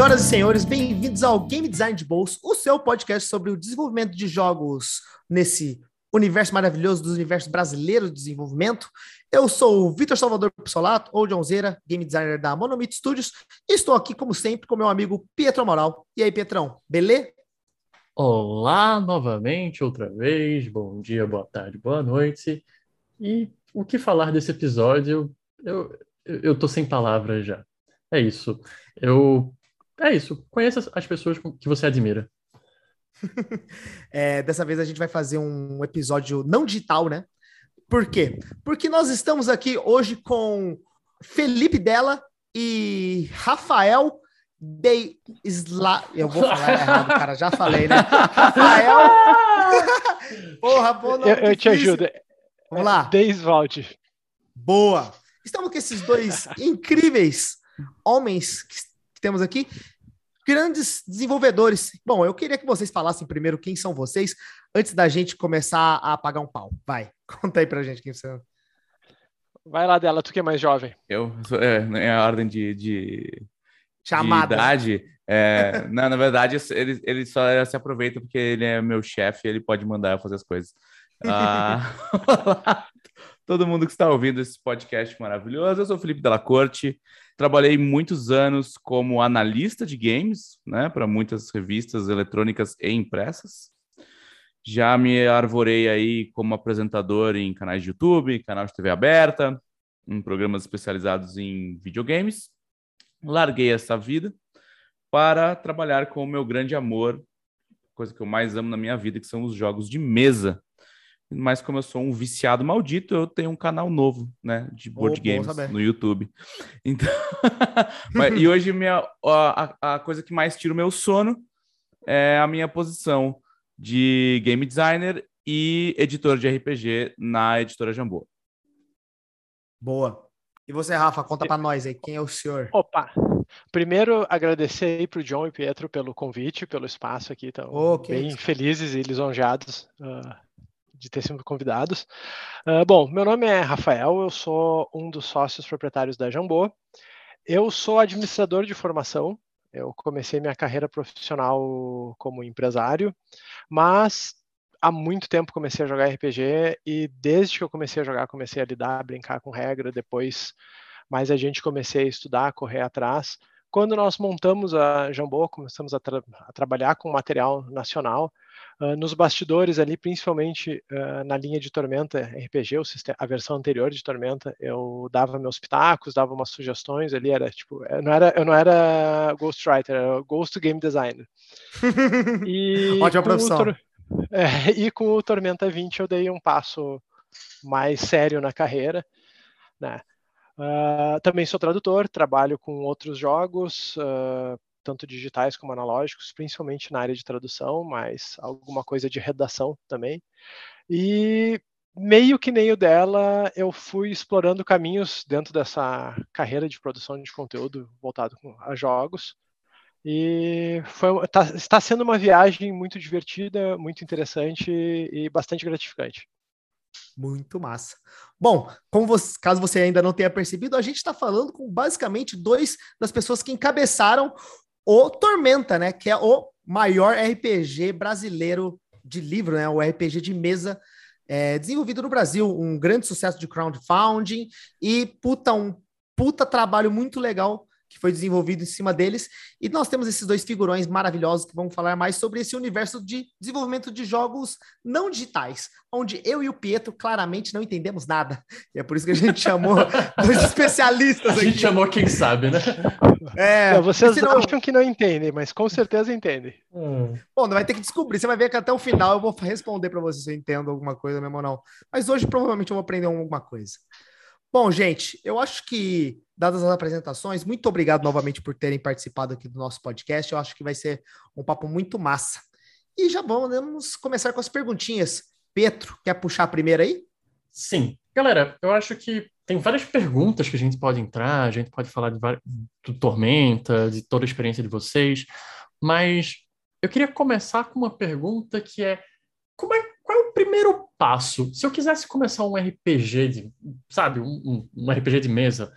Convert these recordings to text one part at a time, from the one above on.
Senhoras e senhores, bem-vindos ao Game Design de Bolso, o seu podcast sobre o desenvolvimento de jogos nesse universo maravilhoso dos universos brasileiros de desenvolvimento. Eu sou o Vitor Salvador Pissolato, ou Johnzeira, game designer da Monomito Studios, e estou aqui, como sempre, com meu amigo Pietro Moral. E aí, Pietrão, beleza? Olá, novamente, outra vez. Bom dia, boa tarde, boa noite. E o que falar desse episódio? Eu, eu, eu tô sem palavras já. É isso. Eu. É isso. Conheça as pessoas que você admira. é, dessa vez a gente vai fazer um episódio não digital, né? Por quê? Porque nós estamos aqui hoje com Felipe Della e Rafael de Isla... Eu vou falar errado, cara, já falei, né? Rafael. Porra, pô, não, eu, eu te ajudo. Vamos lá. Deiswald. Boa. Estamos com esses dois incríveis homens que temos aqui, grandes desenvolvedores. Bom, eu queria que vocês falassem primeiro quem são vocês, antes da gente começar a pagar um pau. Vai, conta aí pra gente quem você é. Vai lá dela, tu que é mais jovem. Eu, é, é a ordem de, de, Chamada. de idade. É, não, na verdade, ele, ele só se aproveita porque ele é meu chefe ele pode mandar eu fazer as coisas. Ah, todo mundo que está ouvindo esse podcast maravilhoso. Eu sou o Felipe Della Corte. Trabalhei muitos anos como analista de games, né, para muitas revistas eletrônicas e impressas. Já me arvorei aí como apresentador em canais de YouTube, canal de TV aberta, em programas especializados em videogames. Larguei essa vida para trabalhar com o meu grande amor, coisa que eu mais amo na minha vida, que são os jogos de mesa mas como eu sou um viciado maldito, eu tenho um canal novo, né, de board oh, games no YouTube. Então, mas, e hoje minha, a, a coisa que mais tira o meu sono é a minha posição de game designer e editor de RPG na editora Jambô. Boa. E você, Rafa, conta para nós aí, quem é o senhor? Opa! Primeiro, agradecer aí para o John e Pietro pelo convite, pelo espaço aqui. Estão oh, bem isso. felizes e lisonjeados uh, de ter sido convidados. Uh, bom, meu nome é Rafael, eu sou um dos sócios proprietários da Jambô. Eu sou administrador de formação, eu comecei minha carreira profissional como empresário, mas há muito tempo comecei a jogar RPG e desde que eu comecei a jogar, comecei a lidar, a brincar com regra, depois mais a gente comecei a estudar, correr atrás. Quando nós montamos a Jambô, começamos a, tra a trabalhar com material nacional, Uh, nos bastidores ali, principalmente uh, na linha de Tormenta RPG, sistema, a versão anterior de Tormenta, eu dava meus pitacos, dava umas sugestões ali, era tipo, eu não era, eu não era Ghostwriter, era Ghost Game Designer. E Ótima profissão. É, e com o Tormenta 20 eu dei um passo mais sério na carreira, né? Uh, também sou tradutor, trabalho com outros jogos, uh, tanto digitais como analógicos, principalmente na área de tradução, mas alguma coisa de redação também. E meio que nem o dela, eu fui explorando caminhos dentro dessa carreira de produção de conteúdo voltado a jogos. E foi, tá, está sendo uma viagem muito divertida, muito interessante e bastante gratificante. Muito massa. Bom, você, caso você ainda não tenha percebido, a gente está falando com basicamente dois das pessoas que encabeçaram o Tormenta, né? Que é o maior RPG brasileiro de livro, né? O RPG de mesa é, desenvolvido no Brasil, um grande sucesso de crowdfunding e puta, um puta trabalho muito legal que foi desenvolvido em cima deles. E nós temos esses dois figurões maravilhosos que vão falar mais sobre esse universo de desenvolvimento de jogos não digitais, onde eu e o Pietro claramente não entendemos nada. E é por isso que a gente chamou dois especialistas aqui. A gente chamou quem sabe, né? É, não, vocês senão... acham que não entendem, mas com certeza entendem. Hum. Bom, vai ter que descobrir. Você vai ver que até o final eu vou responder para você se eu entendo alguma coisa mesmo ou não. Mas hoje provavelmente eu vou aprender alguma coisa. Bom, gente, eu acho que, dadas as apresentações, muito obrigado novamente por terem participado aqui do nosso podcast. Eu acho que vai ser um papo muito massa. E já vamos começar com as perguntinhas. Petro, quer puxar a primeira aí? Sim. Galera, eu acho que tem várias perguntas que a gente pode entrar, a gente pode falar de do Tormenta, de toda a experiência de vocês, mas eu queria começar com uma pergunta que é como é qual é o primeiro passo? Se eu quisesse começar um RPG de, sabe, um, um RPG de mesa,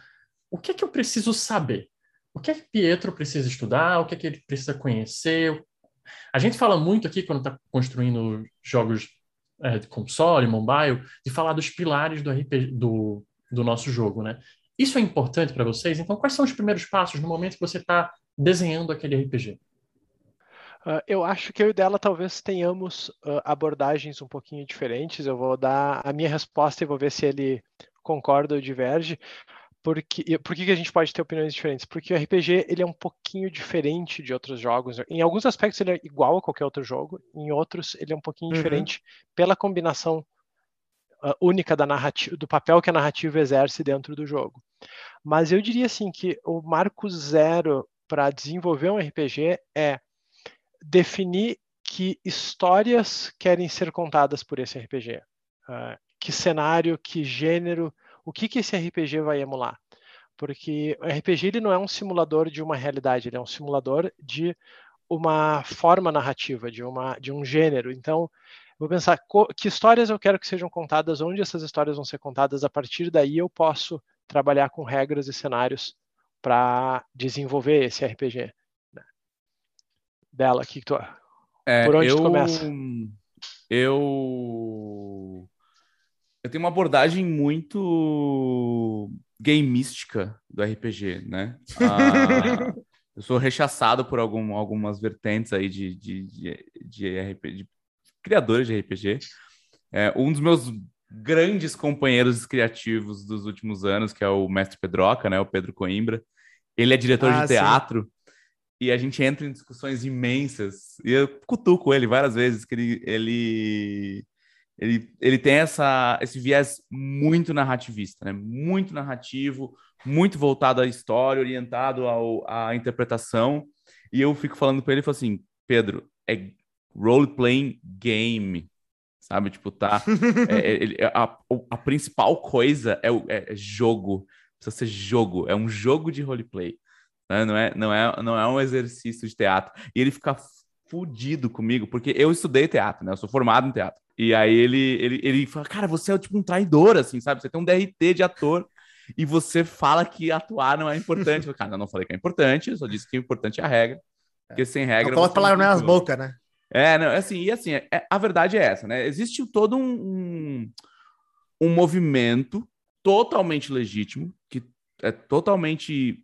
o que é que eu preciso saber? o que é que Pietro precisa estudar, o que é que ele precisa conhecer. A gente fala muito aqui, quando está construindo jogos é, de console, mobile, de falar dos pilares do, RPG, do, do nosso jogo, né? Isso é importante para vocês? Então, quais são os primeiros passos no momento que você está desenhando aquele RPG? Uh, eu acho que eu e dela talvez tenhamos uh, abordagens um pouquinho diferentes. Eu vou dar a minha resposta e vou ver se ele concorda ou diverge. Porque, por que, a gente pode ter opiniões diferentes? Porque o RPG ele é um pouquinho diferente de outros jogos. Em alguns aspectos ele é igual a qualquer outro jogo, em outros ele é um pouquinho uhum. diferente pela combinação uh, única da narrativa, do papel que a narrativa exerce dentro do jogo. Mas eu diria assim que o marco zero para desenvolver um RPG é definir que histórias querem ser contadas por esse RPG. Uh, que cenário, que gênero, o que, que esse RPG vai emular. Porque o RPG ele não é um simulador de uma realidade, ele é um simulador de uma forma narrativa, de, uma, de um gênero. Então, vou pensar que histórias eu quero que sejam contadas, onde essas histórias vão ser contadas. A partir daí eu posso trabalhar com regras e cenários para desenvolver esse RPG. Né? Bela, que, que tu, é, por onde eu, tu começa? Eu eu tenho uma abordagem muito gameística do RPG, né? Ah, eu sou rechaçado por algum, algumas vertentes aí de, de, de, de, RPG, de criadores de RPG. É, um dos meus grandes companheiros criativos dos últimos anos, que é o mestre Pedroca, né? O Pedro Coimbra. Ele é diretor ah, de teatro. Sim. E a gente entra em discussões imensas. E eu cutuco ele várias vezes, que ele, ele ele, ele tem essa, esse viés muito narrativista, né? muito narrativo, muito voltado à história, orientado ao, à interpretação. E eu fico falando para ele, ele assim, Pedro, é role-playing game, sabe? Tipo, tá... é, é, a, a, principal coisa é, o, é, é jogo, precisa ser jogo, é um jogo de roleplay. Né? Não, é, não, é, não é um exercício de teatro. E ele fica fudido comigo, porque eu estudei teatro, né? Eu sou formado em teatro. E aí ele, ele, ele fala, cara, você é tipo um traidor, assim, sabe? Você tem um DRT de ator e você fala que atuar não é importante. Eu, cara, eu não falei que é importante, eu só disse que o importante é a regra. Porque sem regra. Não coloca palavra nas bocas, né? É, não, assim, e assim, é, a verdade é essa, né? Existe todo um, um, um movimento totalmente legítimo, que é totalmente.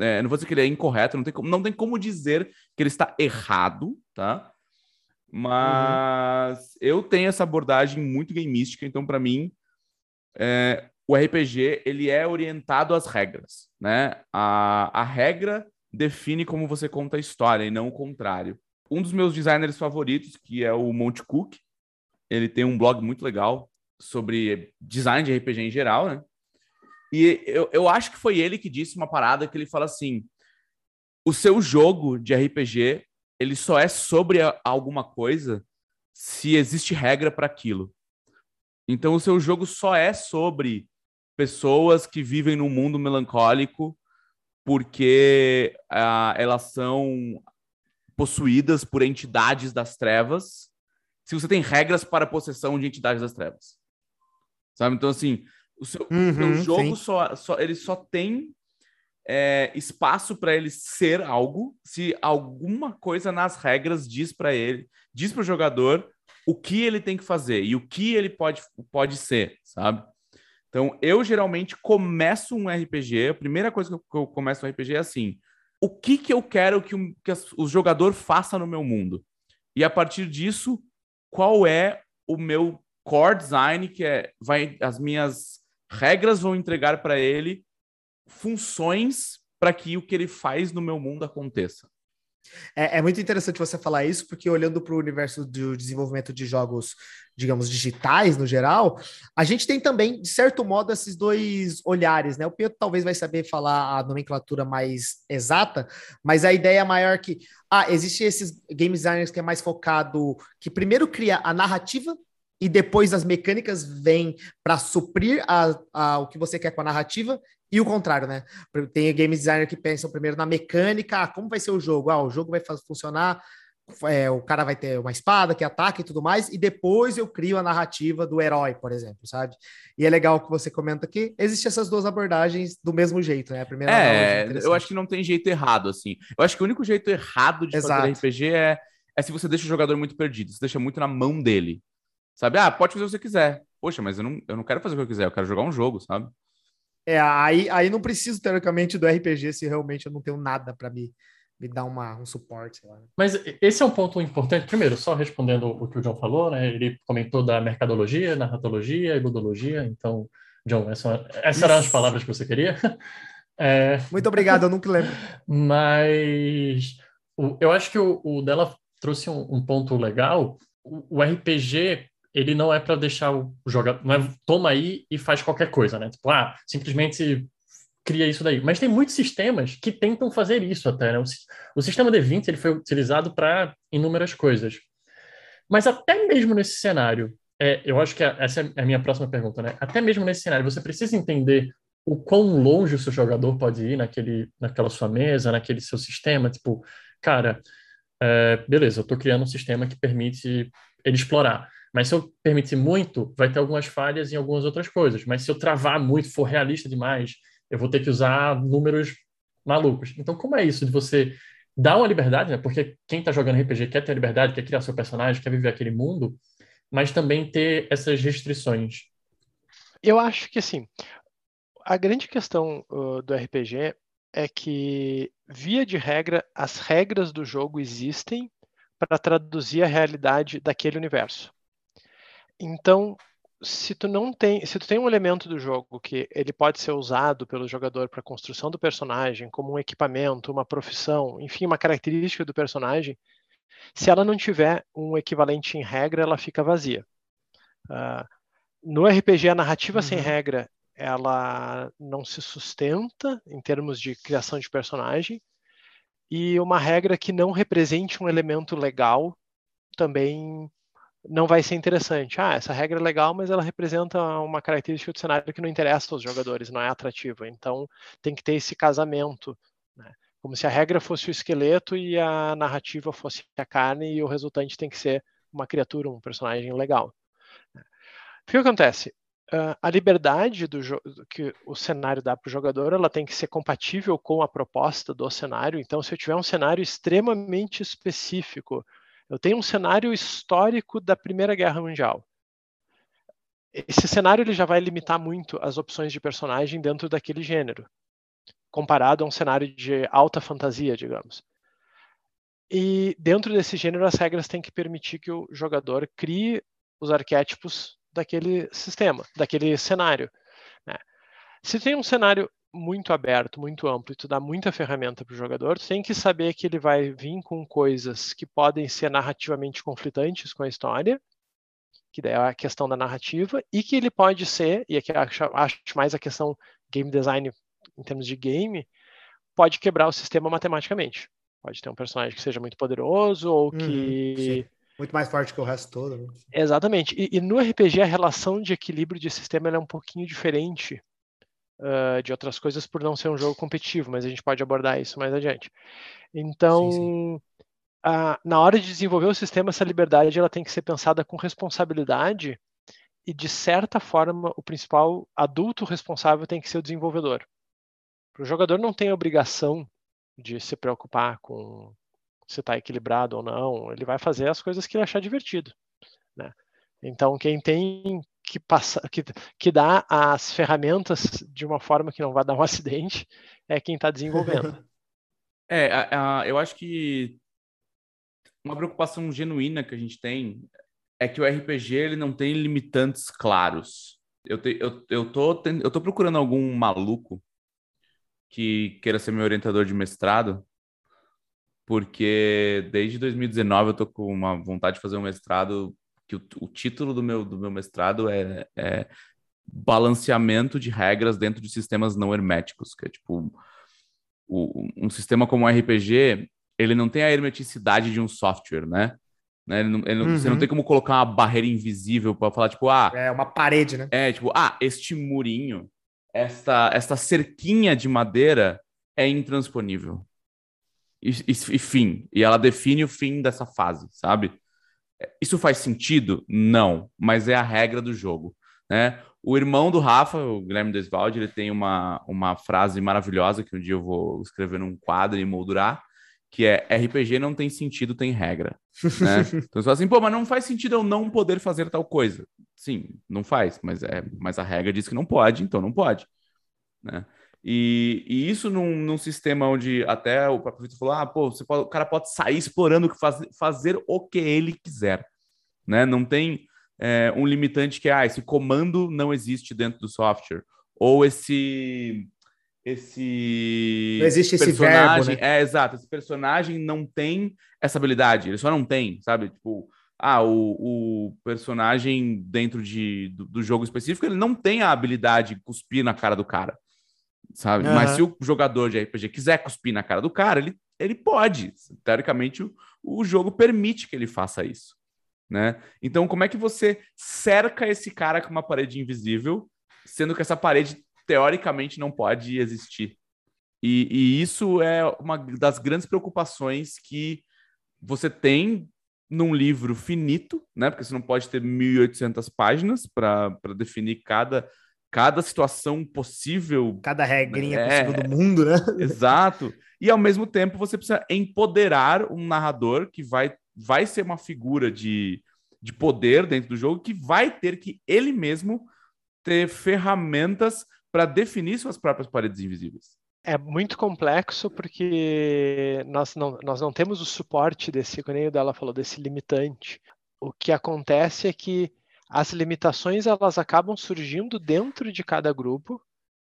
É, não vou dizer que ele é incorreto, não tem, como, não tem como dizer que ele está errado, tá? Mas uhum. eu tenho essa abordagem muito gameística, então para mim é, o RPG ele é orientado às regras, né? A, a regra define como você conta a história e não o contrário. Um dos meus designers favoritos, que é o Monte Cook, ele tem um blog muito legal sobre design de RPG em geral, né? E eu, eu acho que foi ele que disse uma parada que ele fala assim: o seu jogo de RPG ele só é sobre alguma coisa se existe regra para aquilo. Então o seu jogo só é sobre pessoas que vivem num mundo melancólico porque uh, elas são possuídas por entidades das trevas. Se você tem regras para a possessão de entidades das trevas, sabe? Então assim, o seu, uhum, o seu uhum, jogo só, só ele só tem é, espaço para ele ser algo se alguma coisa nas regras diz para ele, diz para o jogador o que ele tem que fazer e o que ele pode, pode ser, sabe? Então, eu geralmente começo um RPG, a primeira coisa que eu, começo um RPG é assim: o que, que eu quero que, um, que o jogador faça no meu mundo? E a partir disso, qual é o meu core design, que é vai as minhas regras vão entregar para ele funções para que o que ele faz no meu mundo aconteça. É, é, muito interessante você falar isso, porque olhando para o universo do desenvolvimento de jogos, digamos, digitais no geral, a gente tem também, de certo modo, esses dois olhares, né? O Pedro talvez vai saber falar a nomenclatura mais exata, mas a ideia é maior que, ah, existe esses game designers que é mais focado, que primeiro cria a narrativa e depois as mecânicas vêm para suprir a, a, o que você quer com a narrativa, e o contrário, né? Tem game designer que pensam primeiro na mecânica, ah, como vai ser o jogo? Ah, o jogo vai funcionar é, o cara vai ter uma espada que ataca e tudo mais, e depois eu crio a narrativa do herói, por exemplo, sabe? E é legal que você comenta que existem essas duas abordagens do mesmo jeito, né? A primeira é, eu acho que não tem jeito errado, assim. Eu acho que o único jeito errado de Exato. fazer RPG é, é se você deixa o jogador muito perdido, você deixa muito na mão dele. Sabe? Ah, pode fazer o que você quiser. Poxa, mas eu não, eu não quero fazer o que eu quiser, eu quero jogar um jogo, sabe? É, aí, aí não preciso, teoricamente, do RPG se realmente eu não tenho nada para me me dar uma, um suporte. Lá. Mas esse é um ponto importante. Primeiro, só respondendo o que o John falou, né? Ele comentou da mercadologia, narratologia e ludologia. Então, John, essa, essas eram as palavras que você queria. É... Muito obrigado, eu nunca lembro. Mas o, eu acho que o, o dela trouxe um, um ponto legal. O, o, RPG ele não é para deixar o jogador, não é toma aí e faz qualquer coisa, né? Tipo, ah, simplesmente cria isso daí. Mas tem muitos sistemas que tentam fazer isso até. Né? O, o sistema D20 ele foi utilizado para inúmeras coisas. Mas até mesmo nesse cenário, é, eu acho que essa é a minha próxima pergunta, né? Até mesmo nesse cenário, você precisa entender o quão longe o seu jogador pode ir naquele, naquela sua mesa, naquele seu sistema. Tipo, cara, é, beleza, eu estou criando um sistema que permite ele explorar. Mas se eu permitir muito, vai ter algumas falhas em algumas outras coisas. Mas se eu travar muito, for realista demais, eu vou ter que usar números malucos. Então, como é isso de você dar uma liberdade, né? Porque quem está jogando RPG quer ter liberdade, quer criar seu personagem, quer viver aquele mundo, mas também ter essas restrições. Eu acho que assim, a grande questão uh, do RPG é que, via de regra, as regras do jogo existem para traduzir a realidade daquele universo. Então, se tu não tem, se tu tem um elemento do jogo que ele pode ser usado pelo jogador para construção do personagem, como um equipamento, uma profissão, enfim, uma característica do personagem, se ela não tiver um equivalente em regra, ela fica vazia. Uh, no RPG, a narrativa uhum. sem regra, ela não se sustenta em termos de criação de personagem, e uma regra que não represente um elemento legal também não vai ser interessante. Ah, essa regra é legal, mas ela representa uma característica do cenário que não interessa aos jogadores, não é atrativa. Então tem que ter esse casamento, né? como se a regra fosse o esqueleto e a narrativa fosse a carne e o resultante tem que ser uma criatura, um personagem legal. O que acontece? Uh, a liberdade do que o cenário dá para o jogador, ela tem que ser compatível com a proposta do cenário. Então, se eu tiver um cenário extremamente específico, eu tenho um cenário histórico da Primeira Guerra Mundial. Esse cenário ele já vai limitar muito as opções de personagem dentro daquele gênero, comparado a um cenário de alta fantasia, digamos. E dentro desse gênero, as regras têm que permitir que o jogador crie os arquétipos daquele sistema, daquele cenário. Né? Se tem um cenário muito aberto, muito amplo e tu dá muita ferramenta para o jogador, tu tem que saber que ele vai vir com coisas que podem ser narrativamente conflitantes com a história, que daí é a questão da narrativa, e que ele pode ser, e aqui acho, acho mais a questão game design em termos de game, pode quebrar o sistema matematicamente. Pode ter um personagem que seja muito poderoso ou uhum, que. Muito mais forte que o resto todo. Né? Exatamente. E, e, no RPG a relação de equilíbrio de sistema é um pouquinho diferente uh, de outras coisas por não ser um jogo competitivo, mas a gente pode abordar isso mais adiante. Então, sim, sim. Uh, na hora de desenvolver o sistema, essa liberdade ela tem que ser pensada com responsabilidade e, de certa forma, o principal adulto responsável tem que ser o desenvolvedor. O jogador não tem a obrigação de se preocupar com se está equilibrado ou não, ele vai fazer as coisas que ele achar divertido. Né? Então, quem tem que, passa, que, que dá as ferramentas de uma forma que não vai dar um acidente é quem está desenvolvendo. É, a, a, eu acho que uma preocupação genuína que a gente tem é que o RPG ele não tem limitantes claros. Eu, te, eu, eu, tô, eu tô procurando algum maluco que queira ser meu orientador de mestrado, porque desde 2019 eu tô com uma vontade de fazer um mestrado que o, o título do meu, do meu mestrado é, é balanceamento de regras dentro de sistemas não herméticos, que é tipo o, um sistema como o RPG, ele não tem a hermeticidade de um software, né? né? Ele não, ele não, uhum. Você não uhum. tem como colocar uma barreira invisível para falar, tipo, ah. É uma parede, né? É, tipo, ah, este murinho, esta, esta cerquinha de madeira é intransponível. e, e, e fim. E ela define o fim dessa fase, sabe? Isso faz sentido? Não, mas é a regra do jogo. Né? O irmão do Rafa, o Guilherme Desvalde, ele tem uma, uma frase maravilhosa que um dia eu vou escrever num quadro e moldurar, que é RPG não tem sentido, tem regra. Né? então você fala assim, pô, mas não faz sentido eu não poder fazer tal coisa. Sim, não faz, mas, é, mas a regra diz que não pode, então não pode. Né? E, e isso num, num, sistema onde até o próprio Vitor falou: ah, pô, pode, o cara pode sair explorando, faz, fazer o que ele quiser. Né? Não tem é, um limitante que ah, esse comando não existe dentro do software. Ou esse. Esse. Não existe esse verbo. Né? É, exato. Esse personagem não tem essa habilidade. Ele só não tem, sabe? Tipo, ah, o, o personagem dentro de, do, do, jogo específico, ele não tem a habilidade de cuspir na cara do cara sabe? Uhum. Mas se o jogador de RPG quiser cuspir na cara do cara, ele, ele pode. Teoricamente, o, o jogo permite que ele faça isso, né? Então, como é que você cerca esse cara com uma parede invisível, sendo que essa parede, teoricamente, não pode existir? E, e isso é uma das grandes preocupações que você tem num livro finito, né? Porque você não pode ter 1.800 páginas para definir cada cada situação possível. Cada regrinha é, possível do mundo, né? Exato. E ao mesmo tempo você precisa empoderar um narrador que vai, vai ser uma figura de, de poder dentro do jogo, que vai ter que ele mesmo ter ferramentas para definir suas próprias paredes invisíveis. É muito complexo porque nós não, nós não temos o suporte desse, como o dela falou, desse limitante. O que acontece é que as limitações elas acabam surgindo dentro de cada grupo.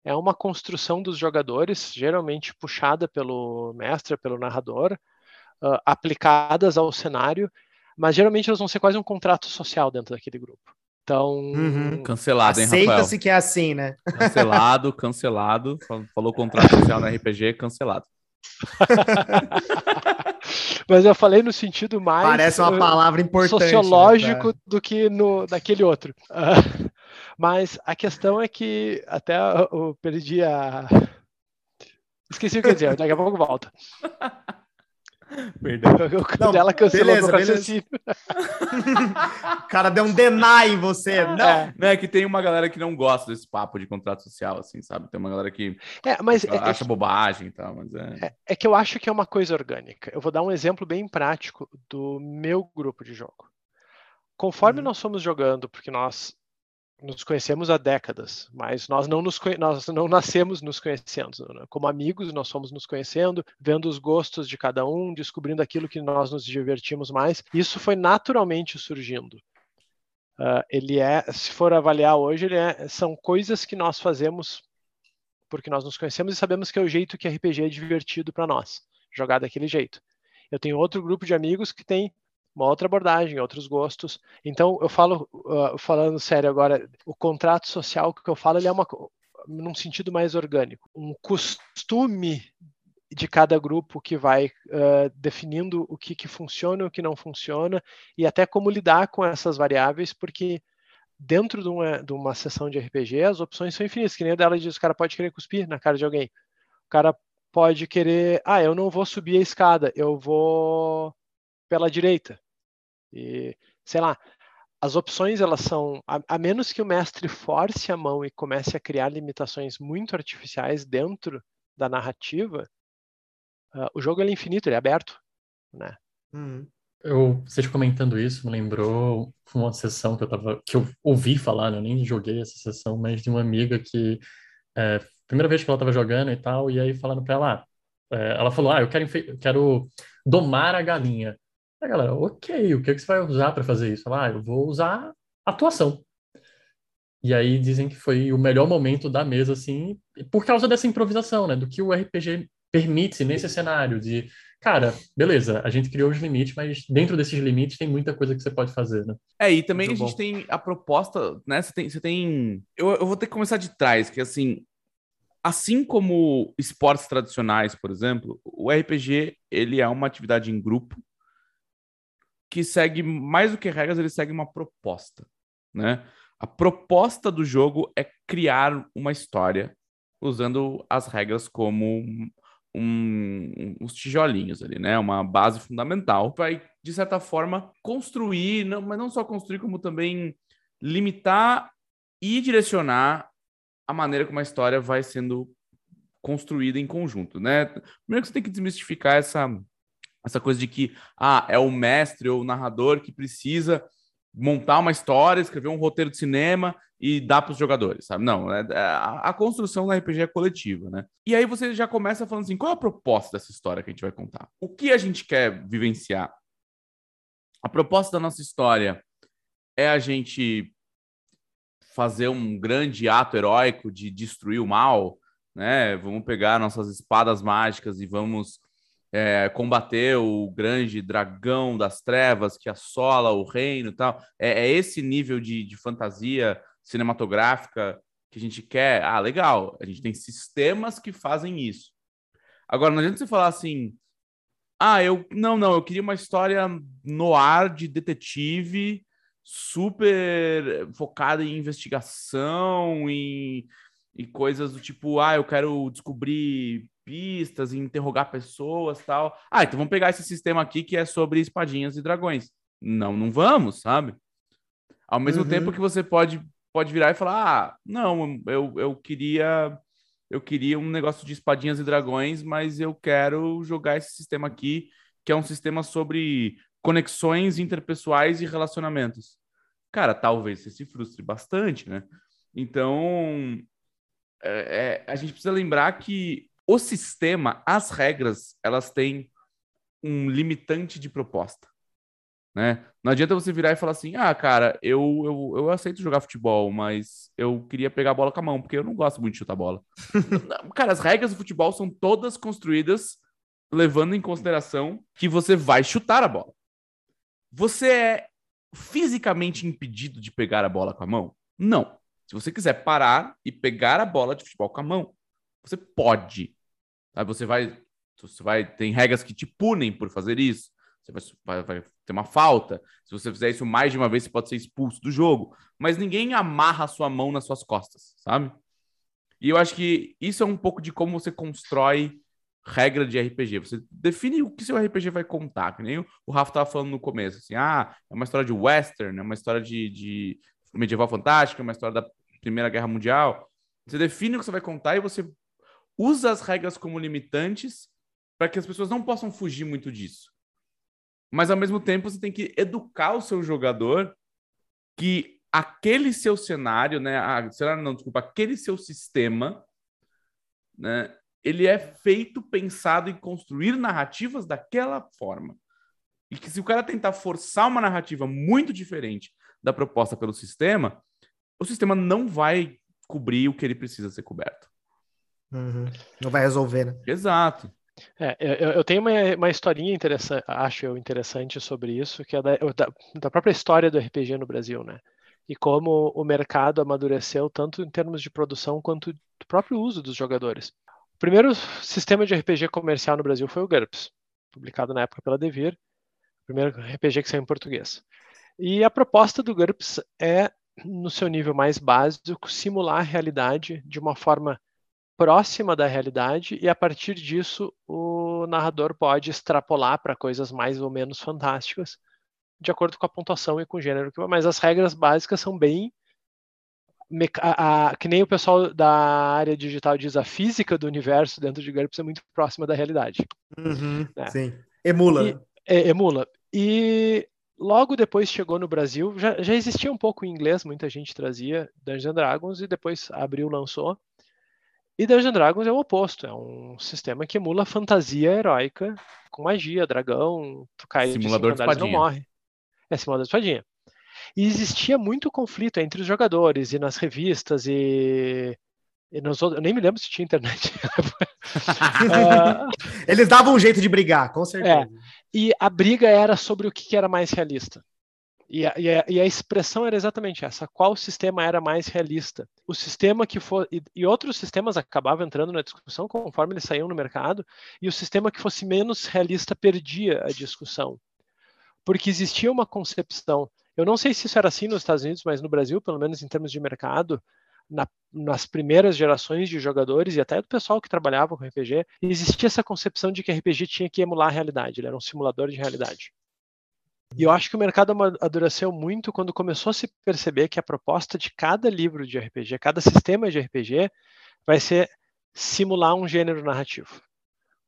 É uma construção dos jogadores, geralmente puxada pelo mestre, pelo narrador, uh, aplicadas ao cenário, mas geralmente elas vão ser quase um contrato social dentro daquele grupo. Então, uhum. cancelado, hein, Rafael? Aceita-se que é assim, né? Cancelado, cancelado. Falou contrato social no RPG, cancelado. Mas eu falei no sentido mais. Parece uma palavra importante. Né, sociológico né, do que no daquele outro. Uh, mas a questão é que até eu perdi a. Esqueci o que dizer, daqui a pouco volta. Perdão. Não, ela cancelou beleza, beleza. o cara deu um deny em você. É. Não. É. não, é que tem uma galera que não gosta desse papo de contrato social, assim, sabe? Tem uma galera que é, mas é, acha é, bobagem e tal, mas é... é... É que eu acho que é uma coisa orgânica. Eu vou dar um exemplo bem prático do meu grupo de jogo. Conforme hum. nós fomos jogando, porque nós nos conhecemos há décadas, mas nós não, nos, nós não nascemos nos conhecendo. Né? Como amigos, nós fomos nos conhecendo, vendo os gostos de cada um, descobrindo aquilo que nós nos divertimos mais. Isso foi naturalmente surgindo. Uh, ele é, se for avaliar hoje, ele é, são coisas que nós fazemos porque nós nos conhecemos e sabemos que é o jeito que RPG é divertido para nós, jogar daquele jeito. Eu tenho outro grupo de amigos que tem uma outra abordagem, outros gostos. Então, eu falo, uh, falando sério agora, o contrato social que eu falo, ele é uma, num sentido mais orgânico. Um costume de cada grupo que vai uh, definindo o que, que funciona e o que não funciona, e até como lidar com essas variáveis, porque dentro de uma, de uma sessão de RPG, as opções são infinitas, que nem dela diz, o cara pode querer cuspir na cara de alguém. O cara pode querer, ah, eu não vou subir a escada, eu vou pela direita. E, sei lá, as opções elas são, a, a, menos que o mestre force a mão e comece a criar limitações muito artificiais dentro da narrativa, uh, o jogo é infinito, ele é aberto, né? Uhum. Eu, vocês comentando isso, me lembrou uma sessão que eu tava, que eu ouvi falar, né? eu nem joguei essa sessão, mas de uma amiga que, é, primeira vez que ela estava jogando e tal, e aí falando para ela, ah, é, ela falou, ah, eu quero, eu quero domar a galinha. A galera, ok, o que, é que você vai usar para fazer isso? Ah, eu vou usar atuação. E aí dizem que foi o melhor momento da mesa, assim, por causa dessa improvisação, né? Do que o RPG permite nesse cenário de, cara, beleza, a gente criou os limites, mas dentro desses limites tem muita coisa que você pode fazer, né? É, e também Muito a gente bom. tem a proposta, né? Você tem. Você tem... Eu, eu vou ter que começar de trás, que assim, assim como esportes tradicionais, por exemplo, o RPG ele é uma atividade em grupo que segue mais do que regras, ele segue uma proposta, né? A proposta do jogo é criar uma história usando as regras como um, uns tijolinhos ali, né? Uma base fundamental. Vai, de certa forma, construir, não, mas não só construir, como também limitar e direcionar a maneira como a história vai sendo construída em conjunto, né? Primeiro que você tem que desmistificar essa, essa coisa de que ah, é o mestre ou o narrador que precisa montar uma história, escrever um roteiro de cinema e dar para os jogadores, sabe? Não, é, é, a, a, construção da RPG é coletiva, né? E aí você já começa falando assim, qual é a proposta dessa história que a gente vai contar? O que a gente quer vivenciar? A proposta da nossa história é a gente fazer um grande ato heróico de destruir o mal, né? Vamos pegar nossas espadas mágicas e vamos é, combater o grande dragão das trevas que assola o reino e tal. É, é esse nível de, de, fantasia cinematográfica que a gente quer. Ah, legal. A gente tem sistemas que fazem isso. Agora, não adianta você falar assim. Ah, eu. Não, não, eu queria uma história no ar de detetive super focada em investigação, em, em coisas do tipo, ah, eu quero descobrir pistas e interrogar pessoas tal. Ah, então vamos pegar esse sistema aqui que é sobre espadinhas e dragões. Não, não vamos, sabe? Ao mesmo uhum. tempo que você pode, pode virar e falar, ah, não, eu, eu queria eu queria um negócio de espadinhas e dragões, mas eu quero jogar esse sistema aqui, que é um sistema sobre conexões interpessoais e relacionamentos. Cara, talvez você se frustre bastante, né? Então, é, é, a gente precisa lembrar que o sistema, as regras, elas têm um limitante de proposta. Né? Não adianta você virar e falar assim: ah, cara, eu, eu, eu aceito jogar futebol, mas eu queria pegar a bola com a mão, porque eu não gosto muito de chutar bola. cara, as regras do futebol são todas construídas levando em consideração que você vai chutar a bola. Você é fisicamente impedido de pegar a bola com a mão? Não. Se você quiser parar e pegar a bola de futebol com a mão, você pode. Aí você vai, você vai, tem regras que te punem por fazer isso. Você vai, vai, ter uma falta. Se você fizer isso mais de uma vez, você pode ser expulso do jogo. Mas ninguém amarra a sua mão nas suas costas, sabe? E eu acho que isso é um pouco de como você constrói regra de RPG. Você define o que seu RPG vai contar, que nem o Rafa estava falando no começo. Assim, ah, é uma história de western, é uma história de, de medieval fantástica, é uma história da Primeira Guerra Mundial. Você define o que você vai contar e você usa as regras como limitantes para que as pessoas não possam fugir muito disso. Mas ao mesmo tempo você tem que educar o seu jogador que aquele seu cenário, né, a, cenário não, desculpa, aquele seu sistema, né, ele é feito pensado em construir narrativas daquela forma. E que se o cara tentar forçar uma narrativa muito diferente da proposta pelo sistema, o sistema não vai cobrir o que ele precisa ser coberto. Uhum. Não vai resolver, né? Exato. É, eu, eu, tenho uma, uma historinha interessante, acho eu interessante sobre isso, que é da, da, da, própria história do RPG no Brasil, né? E como o mercado amadureceu tanto em termos de produção quanto do próprio uso dos jogadores. O primeiro sistema de RPG comercial no Brasil foi o GURPS, publicado na época pela Devir, o primeiro RPG que saiu em português. E a proposta do GURPS é, no seu nível mais básico, simular a realidade de uma forma próxima da realidade e a partir disso o narrador pode extrapolar para coisas mais ou menos fantásticas de acordo com a pontuação e com o gênero. Mas as regras básicas são bem a, a, que nem o pessoal da área digital diz, a física do universo dentro de GURPS é muito próxima da realidade. Uhum, né? Sim, emula. E, é, emula. E logo depois chegou no Brasil, já, já existia um pouco em inglês, muita gente trazia Dungeons Dragons e depois abriu, lançou. E Dungeons Dragons é o oposto, é um sistema que emula fantasia heróica com magia, dragão, tu cai simulador de, de espadinha. não morre. É simulador de espadinha. E existia muito conflito entre os jogadores e nas revistas e, e nos outros, eu nem me lembro se tinha internet. uh... Eles davam um jeito de brigar, com certeza. É. E a briga era sobre o que era mais realista. E a, e, a, e a, expressão era exatamente essa: qual sistema era mais realista? O sistema que for. E, e, outros sistemas acabavam entrando na discussão conforme eles saíam no mercado, e o sistema que fosse menos realista perdia a discussão. Porque existia uma concepção. Eu não sei se isso era assim nos Estados Unidos, mas no Brasil, pelo menos em termos de mercado, na, nas primeiras gerações de jogadores e até do pessoal que trabalhava com RPG, existia essa concepção de que RPG tinha que emular a realidade, ele era um simulador de realidade. E eu acho que o mercado amadureceu muito quando começou a se perceber que a proposta de cada livro de RPG, cada sistema de RPG, vai ser simular um gênero narrativo.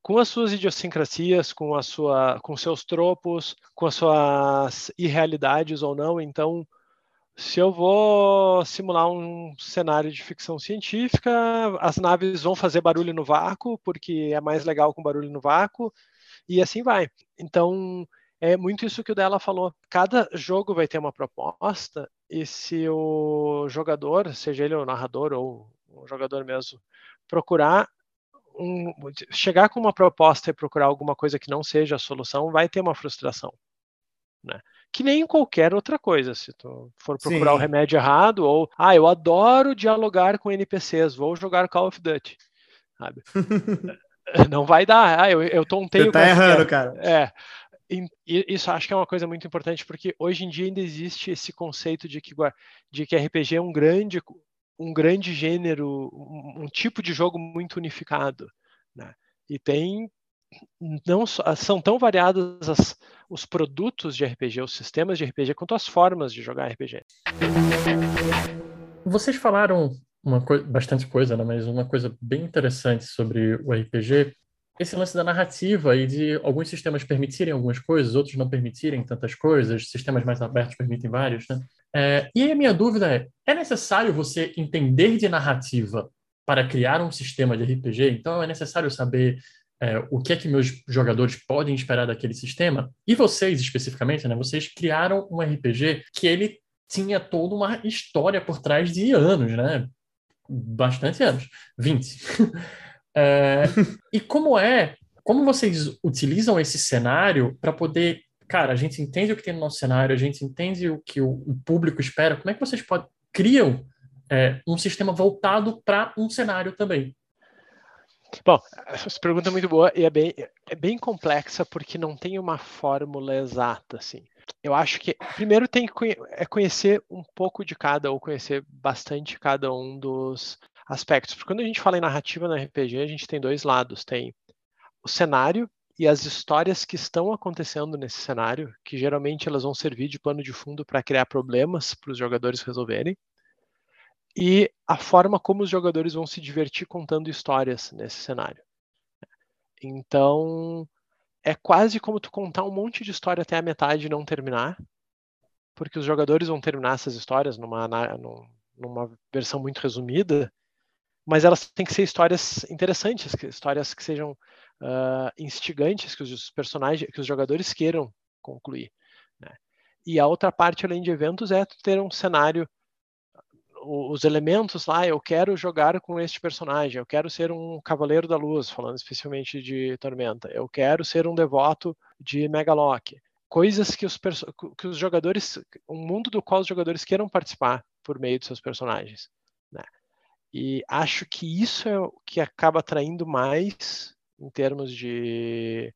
Com as suas idiosincrasias, com, a sua, com seus tropos, com as suas irrealidades ou não. Então, se eu vou simular um cenário de ficção científica, as naves vão fazer barulho no vácuo, porque é mais legal com barulho no vácuo, e assim vai. Então, é muito isso que o dela falou. Cada jogo vai ter uma proposta, e se o jogador, seja ele o narrador ou o jogador mesmo, procurar um, chegar com uma proposta e procurar alguma coisa que não seja a solução, vai ter uma frustração. Né? que nem qualquer outra coisa. Se tu for procurar Sim. o remédio errado, ou, ah, eu adoro dialogar com NPCs, vou jogar Call of Duty. Sabe? Não vai dar. Ah, eu, eu tontei Você tá errando, cara. É. Isso acho que é uma coisa muito importante, porque hoje em dia ainda existe esse conceito de que, de que RPG é um grande, um grande gênero, um, um tipo de jogo muito unificado. Né? E tem não são tão variados as, os produtos de RPG, os sistemas de RPG, quanto as formas de jogar RPG. Vocês falaram uma co bastante coisa, né, mas uma coisa bem interessante sobre o RPG, esse lance da narrativa e de alguns sistemas permitirem algumas coisas, outros não permitirem tantas coisas, sistemas mais abertos permitem vários, né? É, e a minha dúvida é, é necessário você entender de narrativa para criar um sistema de RPG? Então é necessário saber é, o que é que meus jogadores podem esperar daquele sistema. E vocês, especificamente, né, vocês criaram um RPG que ele tinha toda uma história por trás de anos, né? Bastante anos, 20. é, e como é, como vocês utilizam esse cenário para poder, cara, a gente entende o que tem no nosso cenário, a gente entende o que o, o público espera, como é que vocês podem, criam é, um sistema voltado para um cenário também? Bom, essa pergunta é muito boa e é bem, é bem complexa porque não tem uma fórmula exata, assim. Eu acho que primeiro tem que é conhecer um pouco de cada ou conhecer bastante cada um dos aspectos. Porque quando a gente fala em narrativa no RPG, a gente tem dois lados. Tem o cenário e as histórias que estão acontecendo nesse cenário, que geralmente elas vão servir de pano de fundo para criar problemas para os jogadores resolverem e a forma como os jogadores vão se divertir contando histórias nesse cenário. Então, é quase como tu contar um monte de história até a metade e não terminar, porque os jogadores vão terminar essas histórias numa, numa versão muito resumida, mas elas têm que ser histórias interessantes, histórias que sejam uh, instigantes, que os personagens, que os jogadores queiram concluir. Né? E a outra parte, além de eventos, é ter um cenário os elementos lá, eu quero jogar com este personagem, eu quero ser um Cavaleiro da Luz, falando especialmente de Tormenta, eu quero ser um devoto de Megalock. Coisas que os, que os jogadores, um mundo do qual os jogadores queiram participar por meio de seus personagens. Né? E acho que isso é o que acaba atraindo mais em termos de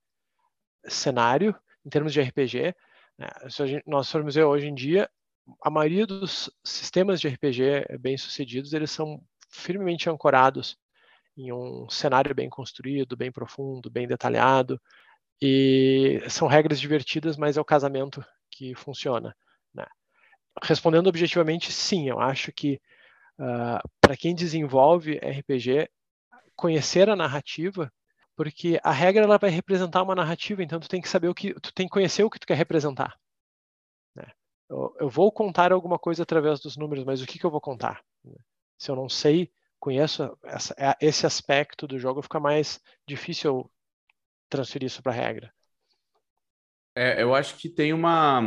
cenário, em termos de RPG. Né? Se nós formos ver hoje em dia, a maioria dos sistemas de RPG bem-sucedidos, eles são firmemente ancorados em um cenário bem construído, bem profundo, bem detalhado, e são regras divertidas, mas é o casamento que funciona. Né? Respondendo objetivamente, sim, eu acho que uh, ah, para quem desenvolve RPG, conhecer a narrativa, porque a regra ela vai representar uma narrativa, então tu tem que saber o que, tu tem que conhecer o que tu quer representar eu, eu vou contar alguma coisa através dos números, mas o que, que eu vou contar? Se eu não sei, conheço essa, é, esse aspecto do jogo, fica mais difícil transferir isso para a regra. É, eu acho que tem uma,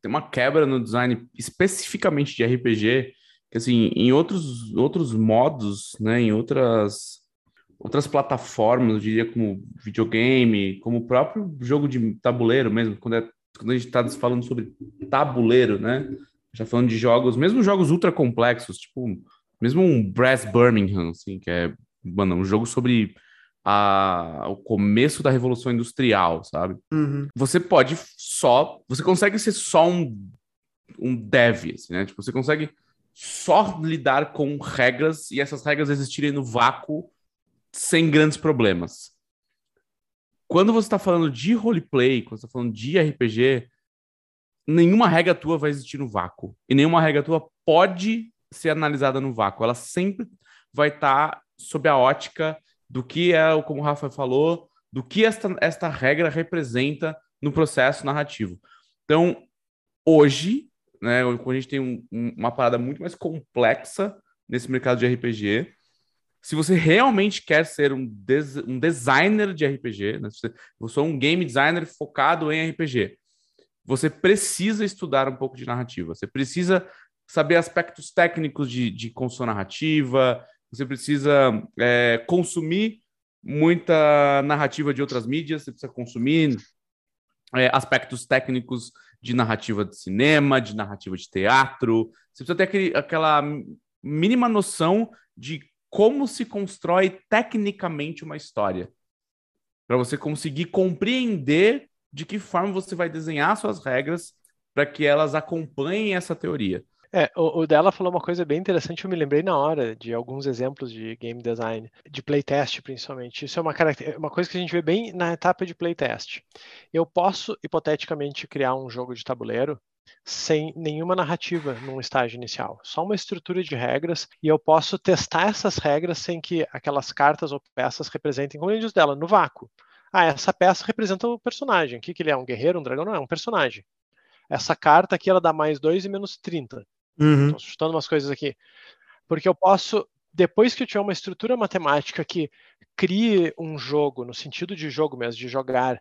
tem uma quebra no design especificamente de RPG, assim, em outros, outros modos, né, em outras, outras plataformas, eu diria como videogame, como o próprio jogo de tabuleiro mesmo, quando é quando a gente está falando sobre tabuleiro, né? Já falando de jogos, mesmo jogos ultra complexos, tipo, mesmo um Brass Birmingham, assim, que é, mano, um jogo sobre a, o começo da Revolução Industrial, sabe? Uhum. Você pode só, você consegue ser só um, um dev, assim, né? Tipo, você consegue só lidar com regras e essas regras existirem no vácuo sem grandes problemas. Quando você está falando de roleplay, quando você está falando de RPG, nenhuma regra tua vai existir no vácuo. E nenhuma regra tua pode ser analisada no vácuo. Ela sempre vai estar tá sob a ótica do que é, como o Rafa falou, do que esta, esta regra representa no processo narrativo. Então, hoje, né, a gente tem um, uma parada muito mais complexa nesse mercado de RPG. Se você realmente quer ser um, des um designer de RPG, né, você for um game designer focado em RPG, você precisa estudar um pouco de narrativa. Você precisa saber aspectos técnicos de, de construção narrativa, você precisa é, consumir muita narrativa de outras mídias, você precisa consumir é, aspectos técnicos de narrativa de cinema, de narrativa de teatro. Você precisa ter aquele, aquela mínima noção de como se constrói tecnicamente uma história. Para você conseguir compreender de que forma você vai desenhar suas regras para que elas acompanhem essa teoria. É, o, o, dela falou uma coisa bem interessante, eu me lembrei na hora de alguns exemplos de game design, de playtest principalmente. Isso é uma, uma coisa que a gente vê bem na etapa de playtest. Eu posso, hipoteticamente, criar um jogo de tabuleiro sem nenhuma narrativa num estágio inicial, só uma estrutura de regras, e eu posso testar essas regras sem que aquelas cartas ou peças representem, como diz dela, no vácuo. Ah, essa peça representa o personagem. O que, que ele é? Um guerreiro, um dragão? Não, é um personagem. Essa carta aqui ela dá mais 2 e menos 30. Uhum. Estou chutando umas coisas aqui. Porque eu posso, depois que eu tiver uma estrutura matemática que crie um jogo, no sentido de jogo mesmo, de jogar,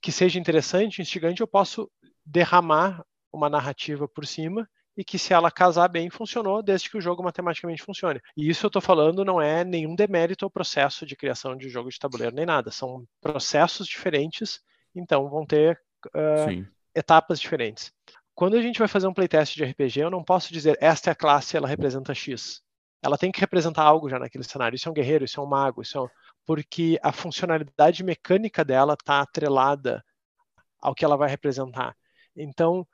que seja interessante, instigante, eu posso derramar uma narrativa por cima e que se ela casar bem, funcionou, desde que o jogo matematicamente funcione. E isso eu estou falando não é nenhum demérito ao processo de criação de jogo de tabuleiro, nem nada. São processos diferentes, então vão ter uh, etapas diferentes. Quando a gente vai fazer um playtest de RPG, eu não posso dizer esta é a classe, ela representa X. Ela tem que representar algo já naquele cenário. Isso é um guerreiro, isso é um mago, isso é um... porque a funcionalidade mecânica dela está atrelada ao que ela vai representar. Então,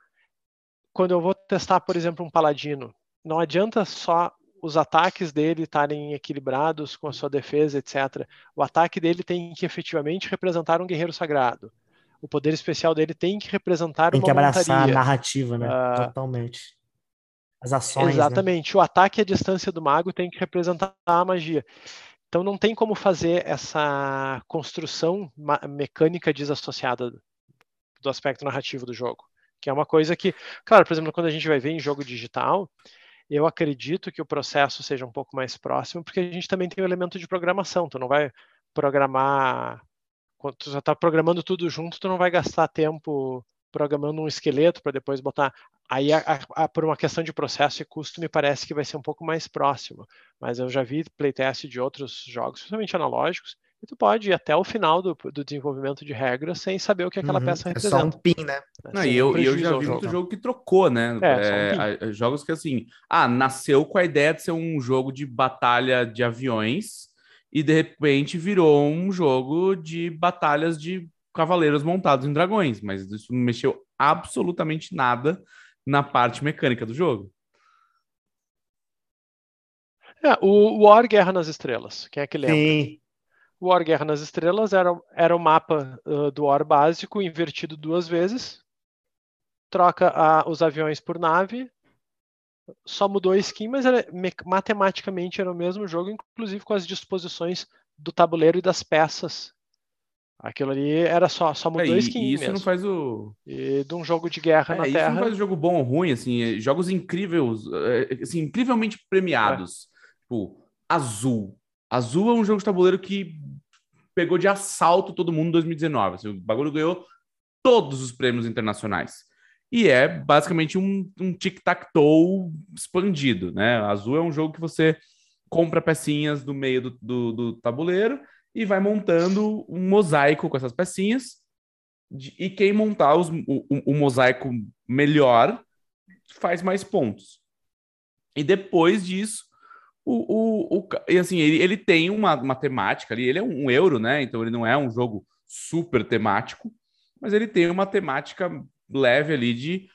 quando eu vou testar, por exemplo, um paladino, não adianta só os ataques dele estarem equilibrados com a sua defesa, etc. O ataque dele tem que efetivamente representar um guerreiro sagrado o poder especial dele tem que representar tem uma que abraçar montaria. a narrativa, né? Uh, Totalmente. As ações. Né? Exatamente. Né? O ataque à distância do mago tem que representar a magia. Então não tem como fazer essa construção mecânica desassociada do aspecto narrativo do jogo. Que é uma coisa que, claro, por exemplo, quando a gente vai ver em jogo digital, eu acredito que o processo seja um pouco mais próximo, porque a gente também tem o elemento de programação. Tu não vai programar quando tu já está programando tudo junto, tu não vai gastar tempo programando um esqueleto para depois botar. Aí, a, a, por uma questão de processo e custo, me parece que vai ser um pouco mais próximo. Mas eu já vi playtest de outros jogos, principalmente analógicos, e tu pode ir até o final do, do desenvolvimento de regras sem saber o que aquela uhum, peça representa. É só um pin, né? Não, e eu, eu já vi muito jogo que trocou, né? É, é, jogos que assim, ah, nasceu com a ideia de ser um jogo de batalha de aviões, e de repente virou um jogo de batalhas de cavaleiros montados em dragões, mas isso não mexeu absolutamente nada na parte mecânica do jogo. É, o War Guerra nas Estrelas, quem é que lembra? Sim. O War Guerra nas Estrelas era, era o mapa uh, do War básico invertido duas vezes, troca a, os aviões por nave, só mudou a skin, mas era, matematicamente era o mesmo jogo, inclusive com as disposições do tabuleiro e das peças. Aquilo ali era só, só mudou é, a skin. E isso mesmo. não faz o. E de um jogo de guerra é, na isso Terra. Isso não faz o jogo bom ou ruim, assim, é, jogos incríveis, é, assim, incrivelmente premiados. É. Tipo, Azul. Azul é um jogo de tabuleiro que pegou de assalto todo mundo em 2019. Assim, o bagulho ganhou todos os prêmios internacionais. E é basicamente um, um tic-tac-toe expandido, né? Azul é um jogo que você compra pecinhas do meio do, do, do tabuleiro e vai montando um mosaico com essas pecinhas. e quem montar os, o, o, mosaico melhor faz mais pontos. E depois disso, o, o, o, e assim, ele, ele tem uma, uma temática ali, ele é um euro, né? Então ele não é um jogo super temático, mas ele tem uma temática leve ali de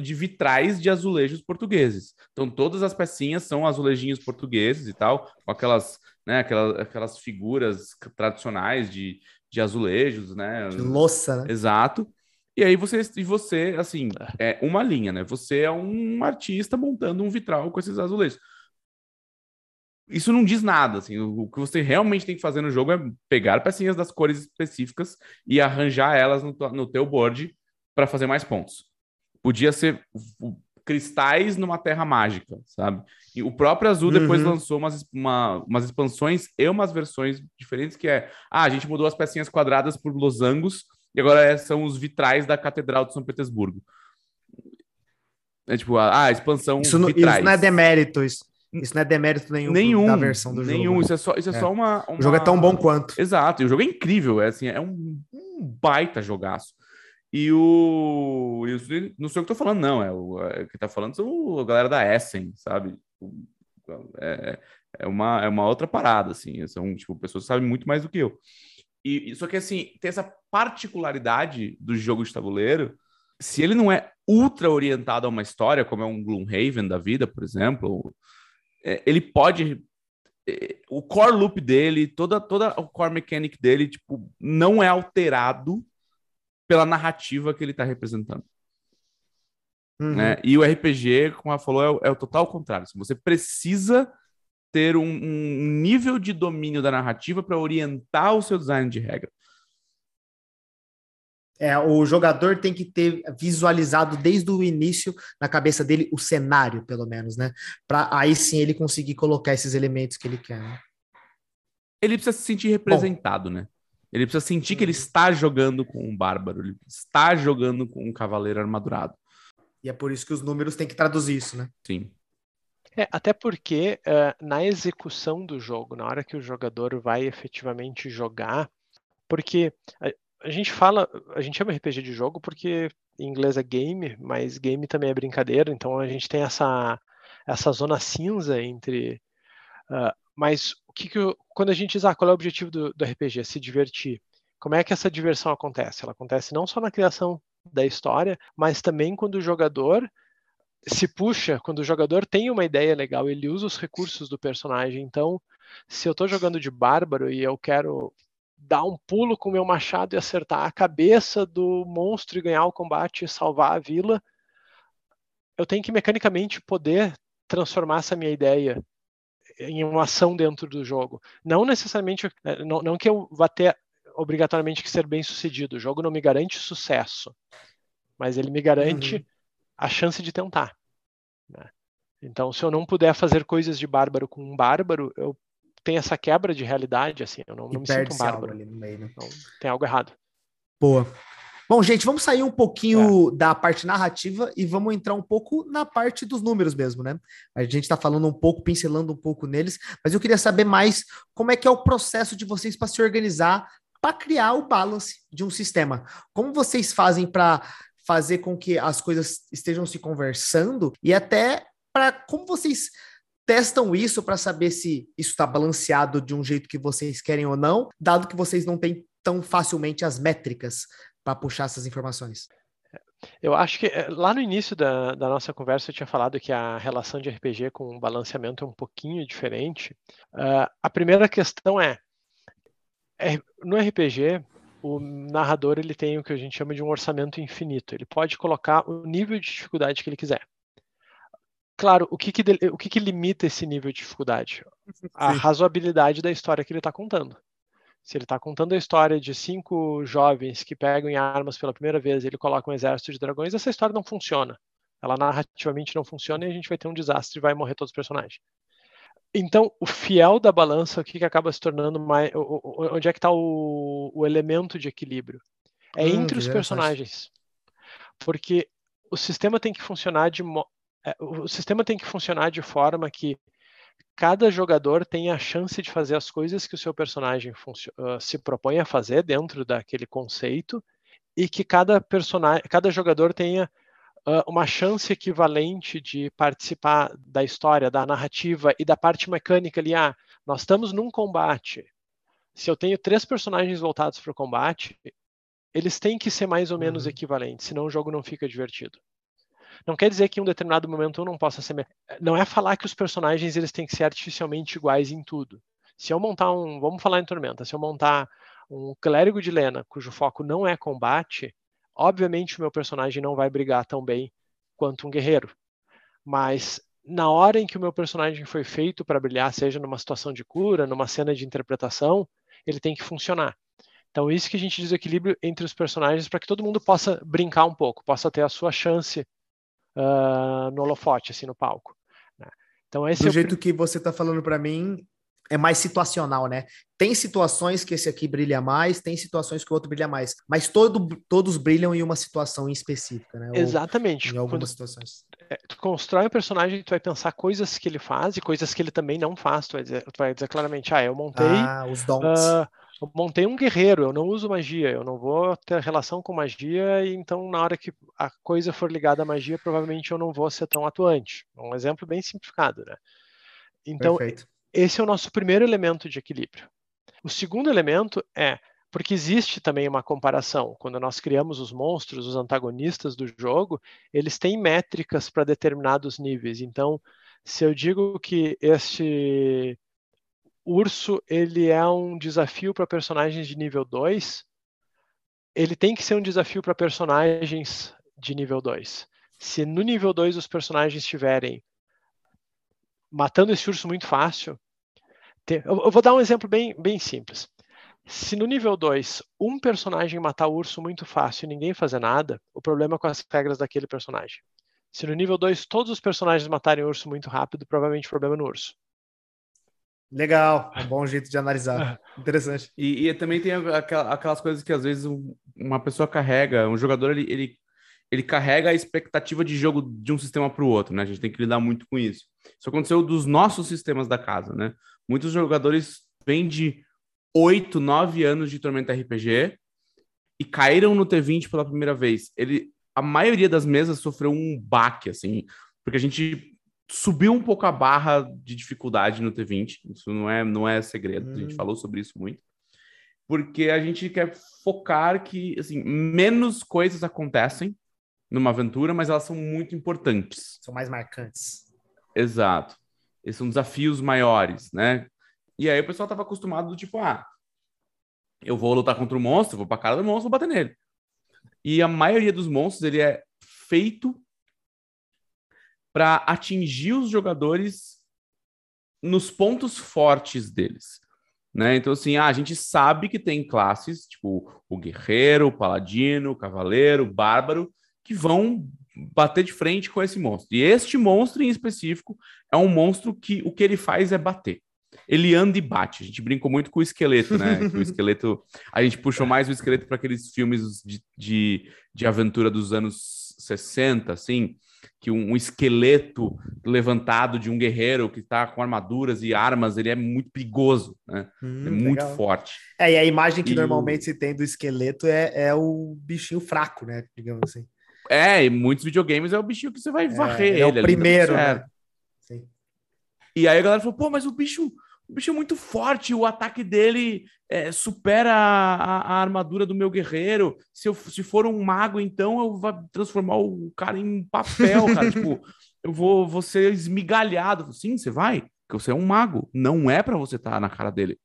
de vitrais de azulejos portugueses. Então, todas as pecinhas são azulejinhos portugueses e tal, com aquelas, né, aquelas, aquelas figuras tradicionais de, de azulejos, né? De louça, né? Exato. E aí você, e você, assim, é uma linha, né? Você é um artista montando um vitral com esses azulejos. Isso não diz nada, assim. O que você realmente tem que fazer no jogo é pegar pecinhas das cores específicas e arranjar elas no, no teu board para fazer mais pontos. Podia ser cristais numa terra mágica, sabe? E o próprio Azul depois uhum. lançou umas, uma, umas expansões e umas versões diferentes que é, ah, a gente mudou as pecinhas quadradas por losangos e agora é, são os vitrais da Catedral de São Petersburgo. É tipo, ah, a expansão isso não, vitrais. Isso não é demérito, isso. Isso não é demérito nenhum, nenhum da versão do nenhum. jogo. Nenhum, isso é só, isso é, é. só uma, uma, O jogo é tão bom quanto. Exato, e o jogo é incrível, é assim, é um, um baita jogaço. E o. Não sei o que tô falando, não. É o é, que tá falando são a galera da Essen, sabe? É, é, uma, é uma outra parada, assim. São, tipo, pessoas que sabem muito mais do que eu. E, só que, assim, tem essa particularidade do jogo de tabuleiro. Se ele não é ultra orientado a uma história, como é um Gloomhaven da vida, por exemplo, é, ele pode é, o core loop dele, toda toda o core mechanic dele, tipo, não é alterado pela narrativa que ele está representando. Uhum. Né? E o RPG, como ela falou, é o, é o total contrário. Assim, você precisa ter um, um nível de domínio da narrativa para orientar o seu design de regra. É, o jogador tem que ter visualizado desde o início na cabeça dele o cenário, pelo menos, né? Para aí sim ele conseguir colocar esses elementos que ele quer. Né? Ele precisa se sentir representado, Bom, né? Ele precisa sentir que ele uhum. está jogando com um bárbaro, ele está jogando com um cavaleiro armadurado. E é por isso que os números têm que traduzir isso, né? Sim. É, até porque uh, na execução do jogo, na hora que o jogador vai efetivamente jogar, porque a, a, gente fala, a gente chama RPG de jogo porque em inglês é game, mas game também é brincadeira, então a gente tem essa, essa zona cinza entre uh, mas o que, que eu, quando a gente diz, ah, qual é o objetivo do, do RPG? Se divertir. Como é que essa diversão acontece? Ela acontece não só na criação da história, mas também quando o jogador se puxa, quando o jogador tem uma ideia legal, ele usa os recursos do personagem. Então, se eu estou jogando de bárbaro e eu quero dar um pulo com o meu machado e acertar a cabeça do monstro e ganhar o combate e salvar a vila, eu tenho que mecanicamente poder transformar essa minha ideia em uma ação dentro do jogo. Não necessariamente, é, não, não que eu vá ter obrigatoriamente que ser bem sucedido. O jogo não me garante sucesso, mas ele me garante uhum. a chance de tentar. Né? Então, se eu não puder fazer coisas de bárbaro com um bárbaro, eu tenho essa quebra de realidade, assim, eu não, não me sinto um bárbaro. Ali no meio, né? Então, tem algo errado. Boa. Bom, gente, vamos sair um pouquinho é. da parte narrativa e vamos entrar um pouco na parte dos números mesmo, né? A gente está falando um pouco, pincelando um pouco neles, mas eu queria saber mais como é que é o processo de vocês para se organizar para criar o balance de um sistema. Como vocês fazem para fazer com que as coisas estejam se conversando e até para como vocês testam isso para saber se isso está balanceado de um jeito que vocês querem ou não, dado que vocês não têm tão facilmente as métricas para puxar essas informações? Eu acho que eh, lá no início da, da, nossa conversa eu tinha falado que a relação de RPG com balanceamento é um pouquinho diferente. Uh, a primeira questão é, é, no RPG o narrador ele tem o que a gente chama de um orçamento infinito. Ele pode colocar o nível de dificuldade que ele quiser. Claro, o que, que, o que, que limita esse nível de dificuldade? A Sim. razoabilidade da história que ele está contando. Se ele está contando a história de cinco jovens que pegam em armas pela primeira vez e ele coloca um exército de dragões, essa história não funciona. Ela narrativamente não funciona e a gente vai ter um desastre e vai morrer todos os personagens. Então, o fiel da balança, o que, que acaba se tornando mais. Onde é que está o, o, elemento de equilíbrio? É hum, entre os personagens. Porque o sistema tem que funcionar de. É, o sistema tem que funcionar de forma que cada jogador tem a chance de fazer as coisas que o seu personagem uh, se propõe a fazer dentro daquele conceito e que cada personagem, cada jogador tenha uh, uma chance equivalente de participar da história, da narrativa e da parte mecânica ali. Ah, nós estamos num combate. Se eu tenho três personagens voltados para o combate, eles têm que ser mais ou menos uhum. equivalentes, senão o jogo não fica divertido. Não quer dizer que em um determinado momento um não possa ser. Não é falar que os personagens eles têm que ser artificialmente iguais em tudo. Se eu montar um. Vamos falar em Tormenta. Se eu montar um clérigo de Lena cujo foco não é combate, obviamente o meu personagem não vai brigar tão bem quanto um guerreiro. Mas na hora em que o meu personagem foi feito para brilhar, seja numa situação de cura, numa cena de interpretação, ele tem que funcionar. Então, isso que a gente diz o equilíbrio entre os personagens para que todo mundo possa brincar um pouco, possa ter a sua chance uh, no holofote, assim, no palco. Né? Então, esse Do é jeito que você está falando para mim, é mais situacional, né? Tem situações que esse aqui brilha mais, tem situações que o outro brilha mais, mas todo, todos brilham em uma situação em específica, né? Exatamente. Ou em algumas Quando, situações. É, tu constrói um personagem, tu vai pensar coisas que ele faz e coisas que ele também não faz. Tu vai dizer, tu vai dizer claramente, ah, eu montei. Ah, os dons. Uh, eu montei um guerreiro, eu não uso magia, eu não vou ter relação com magia, e então na hora que a coisa for ligada à magia, provavelmente eu não vou ser tão atuante. Um exemplo bem simplificado, né? Então, Perfeito esse é o nosso primeiro elemento de equilíbrio. O segundo elemento é porque existe também uma comparação. Quando nós criamos os monstros, os antagonistas do jogo, eles têm métricas para determinados níveis. Então, se eu digo que este urso ele é um desafio para personagens de nível 2, ele tem que ser um desafio para personagens de nível 2. Se no nível 2 os personagens tiverem matando esse urso muito fácil. Eu vou dar um exemplo bem, bem simples. Se no nível 2 um personagem matar o urso muito fácil e ninguém fazer nada, o problema é com as regras daquele personagem. Se no nível 2 todos os personagens matarem o urso muito rápido, provavelmente o problema é no urso. Legal, é um bom jeito de analisar. Interessante. E, e também tem aquelas coisas que às vezes uma pessoa carrega, um jogador ele, ele ele carrega a expectativa de jogo de um sistema para o outro, né? A gente tem que lidar muito com isso. Isso aconteceu dos nossos sistemas da casa, né? Muitos jogadores vêm de 8, 9 anos de Tormenta RPG e caíram no T20 pela primeira vez. Ele, a maioria das mesas sofreu um baque, assim, porque a gente subiu um pouco a barra de dificuldade no T20. Isso não é, não é segredo, hum. a gente hum. falou sobre isso muito. Porque a gente quer focar que, assim, menos coisas acontecem numa aventura, mas elas são muito importantes. São mais marcantes. Exato. Esses são desafios maiores, né? E aí o pessoal estava acostumado do tipo, ah, eu vou lutar contra o monstro, vou para cara do monstro, vou bater nele. E a maioria dos monstros ele é feito para atingir os jogadores nos pontos fortes deles. Né? Então, assim, ah, a gente sabe que tem classes, tipo o guerreiro, o paladino, o cavaleiro, o bárbaro, que vão bater de frente com esse monstro. E este monstro em específico é um monstro que o que ele faz é bater. Ele anda e bate. A gente brincou muito com o esqueleto, né? o esqueleto. A gente puxou mais o esqueleto para aqueles filmes de, de, de aventura dos anos 60, assim, que um, um, esqueleto levantado de um guerreiro que está com armaduras e armas, ele é muito perigoso, né? Hum, é muito legal. forte. É, e a imagem que e normalmente o... se tem do esqueleto é, é o bichinho fraco, né? Digamos assim. É, e muitos videogames é o bichinho que você vai é, varrer é, ele. É o tá primeiro, né? Sim. E aí a galera falou, pô, mas o bicho, o bicho é muito forte, o ataque dele é, supera a, a, armadura do meu guerreiro. Se, eu, se for um mago, então eu vou transformar o cara em papel, cara. tipo, eu vou, vou ser esmigalhado. Sim, você vai, porque você é um mago. Não é para você estar tá na cara dele.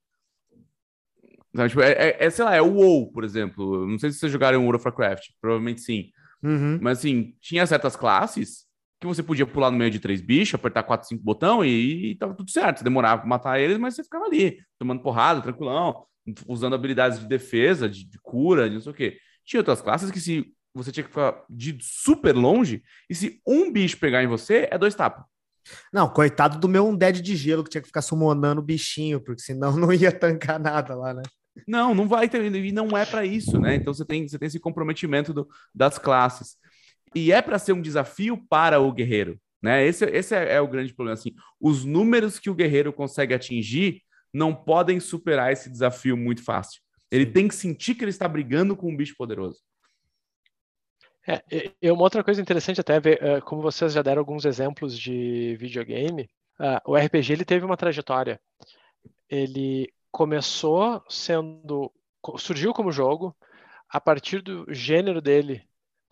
Tipo, é, é, é, sei lá, é o WoW, por exemplo. Não sei se vocês jogaram World of Warcraft. Provavelmente sim. Uhum. Mas assim, tinha certas classes que você podia pular no meio de três bichos, apertar quatro, cinco botão e, e tava tudo certo. Você demorava pra matar eles, mas você ficava ali, tomando porrada, tranquilão, usando habilidades de defesa, de, de cura, de não sei o quê. Tinha outras classes que se você tinha que ficar de super longe, e se um bicho pegar em você, é dois tapas. Não, coitado do meu Undead de gelo que tinha que ficar summonando o bichinho, porque senão não ia tancar nada lá, né? Não, não vai ter, e não é para isso, né? Então você tem, você tem esse comprometimento do, das classes. E é para ser um desafio para o guerreiro, né? Esse, esse é, é, o grande problema. Assim, os números que o guerreiro consegue atingir não podem superar esse desafio muito fácil. Ele tem que sentir que ele está brigando com um bicho poderoso. É, e uma outra coisa interessante até ver, uh, como vocês já deram alguns exemplos de videogame, uh, o RPG ele teve uma trajetória. Ele começou sendo surgiu como jogo, a partir do gênero dele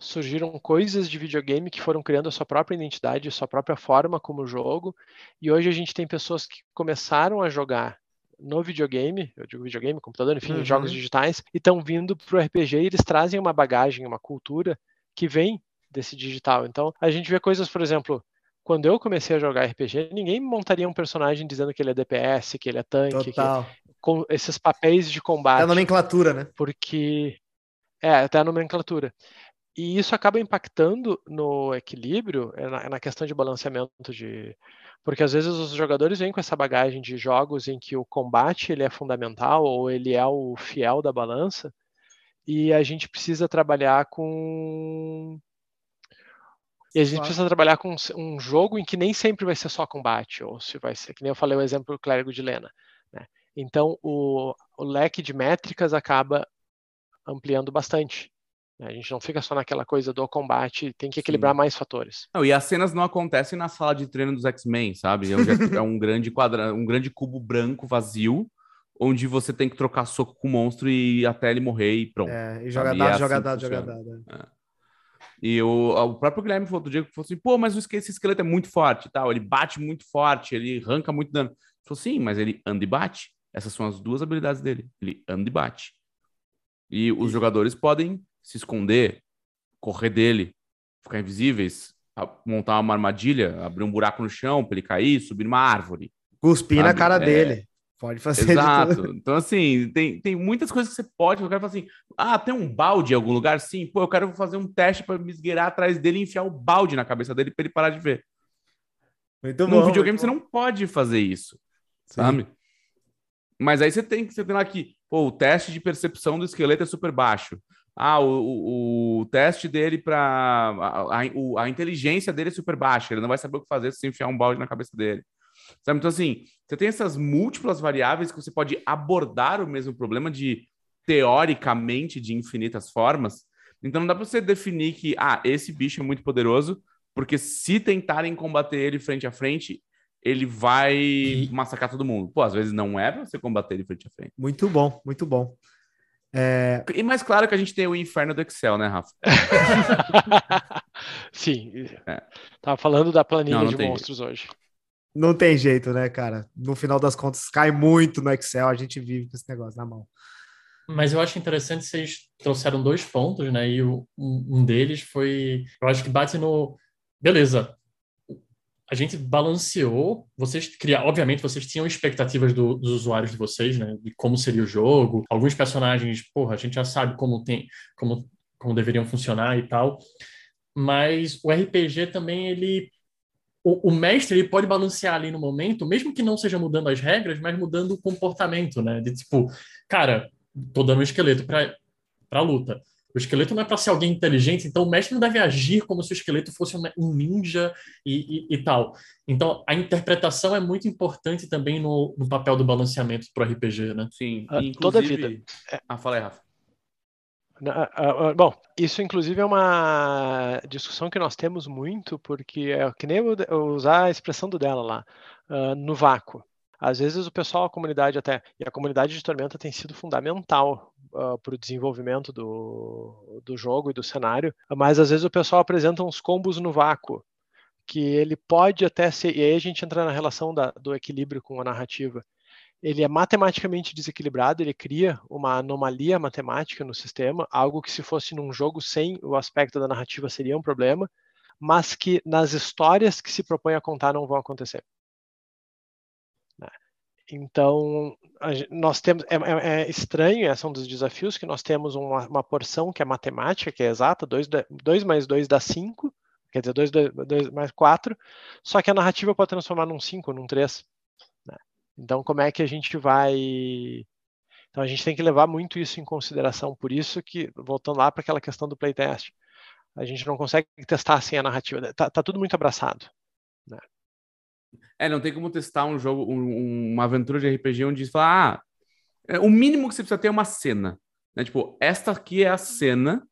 surgiram coisas de videogame que foram criando a sua própria identidade, a sua própria forma como jogo, e hoje a gente tem pessoas que começaram a jogar no videogame, eu digo videogame, computador, enfim, uhum. jogos digitais, e estão vindo para o RPG e eles trazem uma bagagem, uma cultura que vem desse digital. Então, a gente vê coisas, por exemplo, quando eu comecei a jogar RPG, ninguém montaria um personagem dizendo que ele é DPS, que ele é tanque, que, com esses papéis de combate. É a nomenclatura, né? Porque é, até a nomenclatura. E isso acaba impactando no equilíbrio, é na, é na, questão de balanceamento de. Porque às vezes os jogadores vêm com essa bagagem de jogos em que o combate ele é fundamental ou ele é o fiel da balança, e a gente precisa trabalhar com. E a gente claro. precisa trabalhar com um jogo em que nem sempre vai ser só combate, ou se vai ser, que nem eu falei o exemplo do clérigo de Lena. Né? Então o, o leque de métricas acaba ampliando bastante. Né? A gente não fica só naquela coisa do combate, tem que equilibrar Sim. mais fatores. Não, e as cenas não acontecem na sala de treino dos X-Men, sabe? É, é um grande quadrado, um grande cubo branco vazio, onde você tem que trocar soco com o monstro e até ele morrer e pronto. É, e joga dado, é joga assim dado, joga dado. É. E o, o próprio Guilherme falou outro dia que falou assim: pô, mas esse esqueleto é muito forte tal, ele bate muito forte, ele arranca muito dano. Ele falou, sim, mas ele anda e bate. Essas são as duas habilidades dele. Ele anda e bate. E os jogadores podem se esconder, correr dele, ficar invisíveis, montar uma armadilha, abrir um buraco no chão para ele cair, subir numa árvore. Cuspir sabe? na cara é... dele. Pode fazer Exato. Então, assim, tem, tem muitas coisas que você pode. Eu quero falar assim: ah, tem um balde em algum lugar? Sim. Pô, eu quero fazer um teste para me esgueirar atrás dele e enfiar o balde na cabeça dele para ele parar de ver. Muito bom. No videogame você não pode fazer isso, Sim. sabe? Mas aí você tem que você tem lá que, pô, o teste de percepção do esqueleto é super baixo. Ah, o, o, teste dele para a, a, a, inteligência dele é super baixa, ele não vai saber o que fazer se enfiar um balde na cabeça dele. Sabe? Então, assim, você tem essas múltiplas variáveis que você pode abordar o mesmo problema de, teoricamente, de infinitas formas. Então, não dá para você definir que, ah, esse bicho é muito poderoso, porque se tentarem combater ele frente a frente, ele vai e... massacrar todo mundo. Pô, às vezes não é para você combater ele frente a frente. Muito bom, muito bom. É... E mais claro que a gente tem o inferno do Excel, né, Rafa? Sim. É. Tava falando da planilha não, não de monstros jeito. hoje. Não tem jeito, né, cara? No final das contas, cai muito no Excel, a gente vive com esse negócio na mão. Mas eu acho interessante vocês trouxeram dois pontos, né? E o, um deles foi, eu acho que bate no, beleza, a gente balanceou. Vocês criaram, obviamente, vocês tinham expectativas do, dos usuários de vocês, né? De como seria o jogo. Alguns personagens, porra, a gente já sabe como tem, como, como deveriam funcionar e tal. Mas o RPG também ele o, o, mestre ele pode balancear ali no momento, mesmo que não seja mudando as regras, mas mudando o comportamento, né? De tipo, cara, tô dando um esqueleto para para luta. O esqueleto não é para ser alguém inteligente, então o mestre não deve agir como se o esqueleto fosse um ninja e, e, e tal. Então a interpretação é muito importante também no, no papel do balanceamento para o RPG, né? Sim, ah, toda a vida. É. Ah, fala aí, Rafa. Uh, uh, bom, isso inclusive é uma discussão que nós temos muito, porque é que nem eu usar a expressão do dela lá, uh, no vácuo. Às vezes o pessoal, a comunidade até, e a comunidade de Tormenta tem sido fundamental uh, para o desenvolvimento do, do jogo e do cenário, mas às vezes o pessoal apresenta uns combos no vácuo, que ele pode até ser, e aí a gente entra na relação da, do equilíbrio com a narrativa. Ele é matematicamente desequilibrado, ele cria uma anomalia matemática no sistema, algo que se fosse num jogo sem o aspecto da narrativa seria um problema, mas que nas histórias que se propõe a contar não vão acontecer. Então, nós temos é, é, é, estranho, esse é um dos desafios, que nós temos uma, uma porção que é matemática, que é exata, 2 mais 2 dá 5, quer dizer, 2 mais 4, só que a narrativa pode transformar num 5, num 3. Né? Então, como é que a gente vai. Então, a gente tem que levar muito isso em consideração, por isso que, voltando lá para aquela questão do playtest, a gente não consegue testar sem a narrativa, está tá tudo muito abraçado. Né? É, não tem como testar um jogo, um, uma aventura de RPG onde diz, ah, é, o mínimo que você precisa ter é uma cena. Né? Tipo, esta aqui é a cena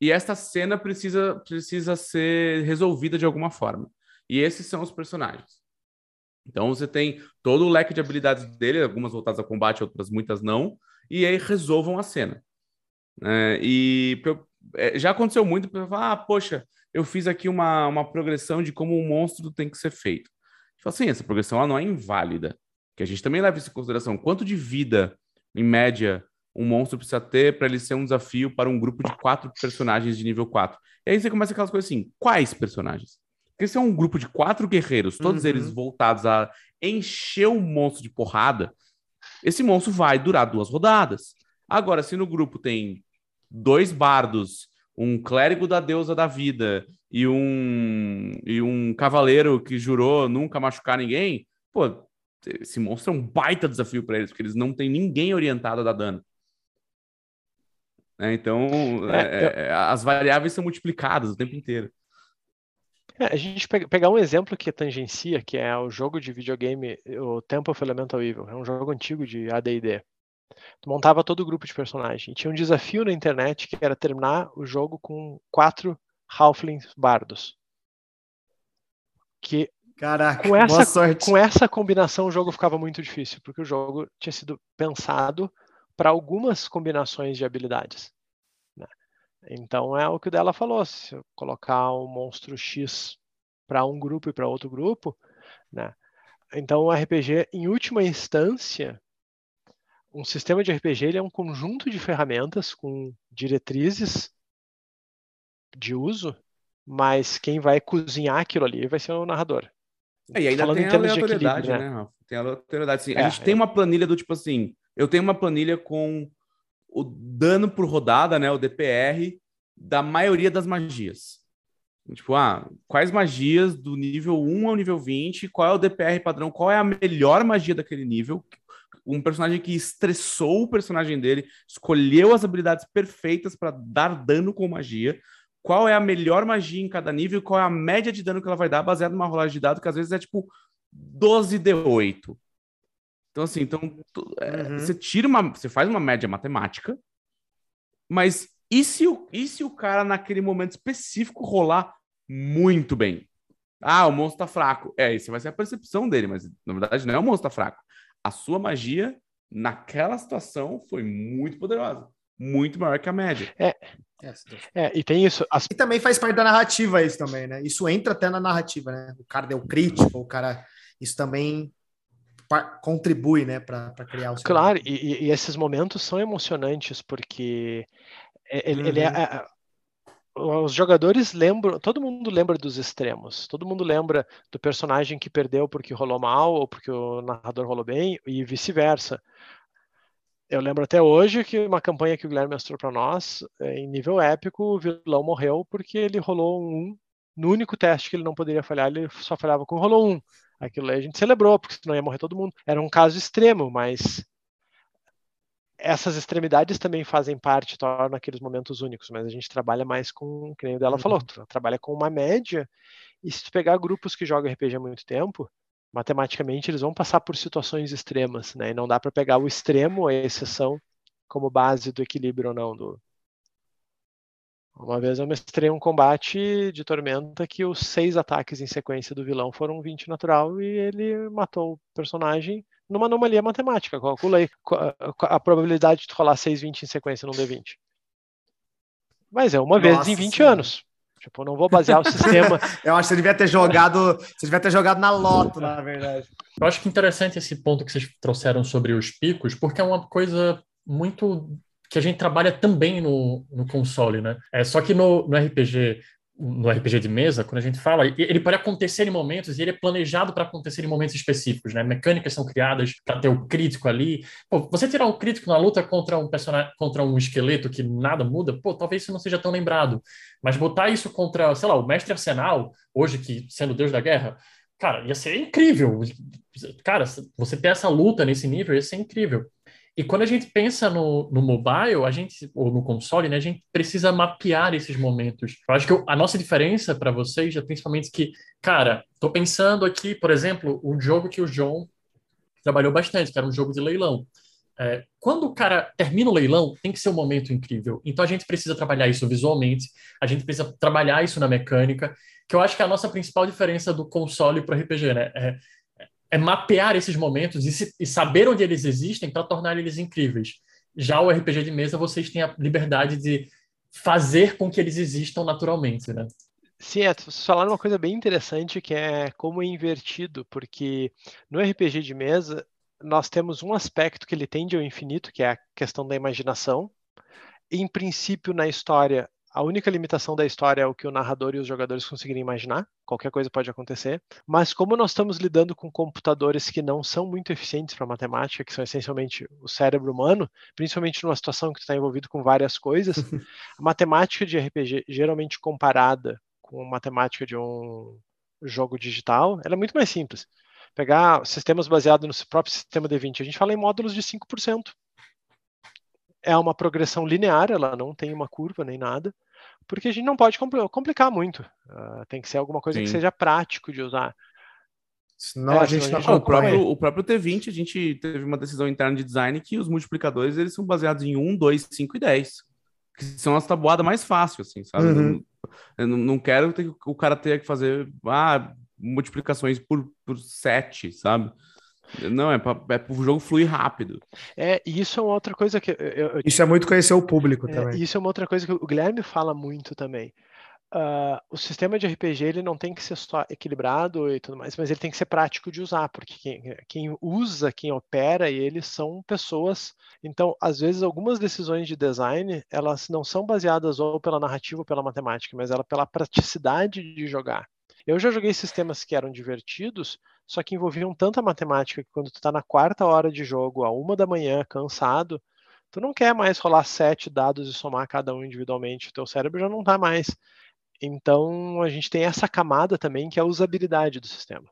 e esta cena precisa, precisa ser resolvida de alguma forma. E esses são os personagens. Então você tem todo o leque de habilidades dele, algumas voltadas a combate, outras muitas não, e aí resolvam a cena. É, e já aconteceu muito para falar, ah, poxa, eu fiz aqui uma, uma progressão de como um monstro tem que ser feito. Tipo assim, essa progressão ela não é inválida, que a gente também leva isso em consideração. Quanto de vida, em média, um monstro precisa ter para ele ser um desafio para um grupo de quatro personagens de nível 4? E aí você começa aquelas coisas assim, quais personagens? Porque se é um grupo de quatro guerreiros, todos uhum. eles voltados a encher o monstro de porrada, esse monstro vai durar duas rodadas. Agora, se no grupo tem dois bardos, um clérigo da deusa da vida e um, e um cavaleiro que jurou nunca machucar ninguém, pô, esse monstro é um baita desafio para eles, porque eles não têm ninguém orientado a dar dano. É, então, é, eu... É, as variáveis são multiplicadas o tempo inteiro. É, a gente pega, pegar um exemplo que tangencia, que é o jogo de videogame, o Temple of Elemental Evil. É um jogo antigo de AD&D. Tu montava todo o grupo de personagem. Tinha um desafio na internet que era terminar o jogo com quatro Halflings bardos. Que Caraca, com essa, sorte. com essa combinação o jogo ficava muito difícil, porque o jogo tinha sido pensado para algumas combinações de habilidades. Né? Então é o que o dela falou: se eu colocar um monstro X para um grupo e para outro grupo, né? Então o RPG, em última instância, um sistema de RPG ele é um conjunto de ferramentas com diretrizes de uso, mas quem vai cozinhar aquilo ali vai ser o narrador. É, e ainda Falando tem a aleatoriedade, né? né Tem a aleatoriedade, sim. É, a gente é. tem uma planilha do tipo assim, eu tenho uma planilha com o dano por rodada, né, o DPR, da maioria das magias. Tipo, ah, quais magias do nível 1 ao nível 20, qual é o DPR padrão, qual é a melhor magia daquele nível, um personagem que estressou o personagem dele, escolheu as habilidades perfeitas para dar dano com magia. Qual é a melhor magia em cada nível? Qual é a média de dano que ela vai dar, baseado numa rolagem de dado que às vezes é tipo 12 D8. Então, assim, então, tu, é, uhum. você tira uma. Você faz uma média matemática, mas e se, o, e se o cara, naquele momento específico, rolar muito bem? Ah, o monstro tá fraco. É, isso vai ser a percepção dele, mas na verdade não é o monstro tá fraco a sua magia naquela situação foi muito poderosa, muito maior que a média. É. É, e tem isso. As... E também faz parte da narrativa isso também, né? Isso entra até na narrativa, né? O cara deu crítico, o cara. Isso também contribui, né, para criar o. Claro, e, e, esses momentos são emocionantes porque ele, uhum. ele é, uhum. é os jogadores lembram, todo mundo lembra dos extremos, todo mundo lembra do personagem que perdeu porque rolou mal ou porque o narrador rolou bem e vice-versa. Eu lembro até hoje que uma campanha que o Guilherme mostrou para nós, é, em nível épico, o vilão morreu porque ele rolou um no único teste que ele não poderia falhar, ele só falhava com rolou um. Aquilo aí a gente celebrou, porque senão ia morrer todo mundo. Era um caso extremo, mas essas extremidades também fazem parte, tornam aqueles momentos únicos, mas a gente trabalha mais com, que nem o dela uhum. falou, trabalha com uma média, e se tu pegar grupos que jogam RPG há muito tempo, matematicamente eles vão passar por situações extremas, né? E não dá para pegar o extremo, a exceção, como base do equilíbrio ou não do, uma vez eu mestrei um combate de Tormenta que os seis ataques em sequência do vilão foram 20 natural e ele matou o personagem numa anomalia matemática. Calculei a probabilidade de rolar 6 20 em sequência num D20. Mas é uma Nossa vez em 20 senhora. anos. Tipo, não vou basear o sistema. eu acho que você devia ter jogado. Você devia ter jogado na loto, na verdade. Eu acho que interessante esse ponto que vocês trouxeram sobre os picos, porque é uma coisa muito que a gente trabalha também no, no console, né? É, só que no, no RPG no RPG de mesa, quando a gente fala, ele pode acontecer em momentos e ele é planejado para acontecer em momentos específicos, né? Mecânicas são criadas para ter o crítico ali. Pô, você tirar um crítico na luta contra um personagem, contra um esqueleto que nada muda, pô, talvez isso não seja tão lembrado. Mas botar isso contra, sei lá, o mestre arsenal, hoje que sendo Deus da guerra, cara, ia ser incrível. Cara, você ter essa luta nesse nível ia ser incrível. E quando a gente pensa no, no mobile, a gente, ou no console, né, a gente precisa mapear esses momentos. Eu acho que a nossa diferença para vocês é principalmente que, cara, tô pensando aqui, por exemplo, um jogo que o John trabalhou bastante, que era um jogo de leilão. É, quando o cara termina o leilão, tem que ser um momento incrível. Então a gente precisa trabalhar isso visualmente, a gente precisa trabalhar isso na mecânica, que eu acho que é a nossa principal diferença do console para o RPG, né? É, é mapear esses momentos e, se, e saber onde eles existem para tornar eles incríveis. Já o RPG de mesa, vocês têm a liberdade de fazer com que eles existam naturalmente, né? Sim, é, vocês falaram uma coisa bem interessante que é como é invertido, porque no RPG de mesa nós temos um aspecto que ele tende ao infinito, que é a questão da imaginação. Em princípio, na história, a única limitação da história é o que o narrador e os jogadores conseguirem imaginar, qualquer coisa pode acontecer. Mas como nós estamos lidando com computadores que não são muito eficientes para matemática, que são essencialmente o cérebro humano, principalmente numa situação que está envolvido com várias coisas, a matemática de RPG, geralmente comparada com matemática de um jogo digital, ela é muito mais simples. Pegar sistemas baseados no próprio sistema D20, a gente fala em módulos de 5%. É uma progressão linear, ela não tem uma curva nem nada, porque a gente não pode complicar muito. Uh, tem que ser alguma coisa Sim. que seja prático de usar. Senão é, a gente, não, o, próprio, o próprio T20, a gente teve uma decisão interna de design que os multiplicadores eles são baseados em 1, 2, 5 e 10. Que são as tabuadas mais fáceis, assim, sabe? Uhum. Eu não, não quero ter, o cara ter que fazer ah, multiplicações por, por sete, sabe? Não, é para é o jogo fluir rápido. É, isso é uma outra coisa que. Eu, eu, isso é muito conhecer o público é, também. Isso é uma outra coisa que o Guilherme fala muito também. Uh, o sistema de RPG ele não tem que ser só equilibrado e tudo mais, mas ele tem que ser prático de usar, porque quem, quem usa, quem opera eles são pessoas. Então, às vezes, algumas decisões de design elas não são baseadas ou pela narrativa ou pela matemática, mas ela pela praticidade de jogar. Eu já joguei sistemas que eram divertidos, só que envolviam tanta matemática que quando tu está na quarta hora de jogo, a uma da manhã, cansado, tu não quer mais rolar sete dados e somar cada um individualmente. O teu cérebro já não está mais então, a gente tem essa camada também, que é a usabilidade do sistema.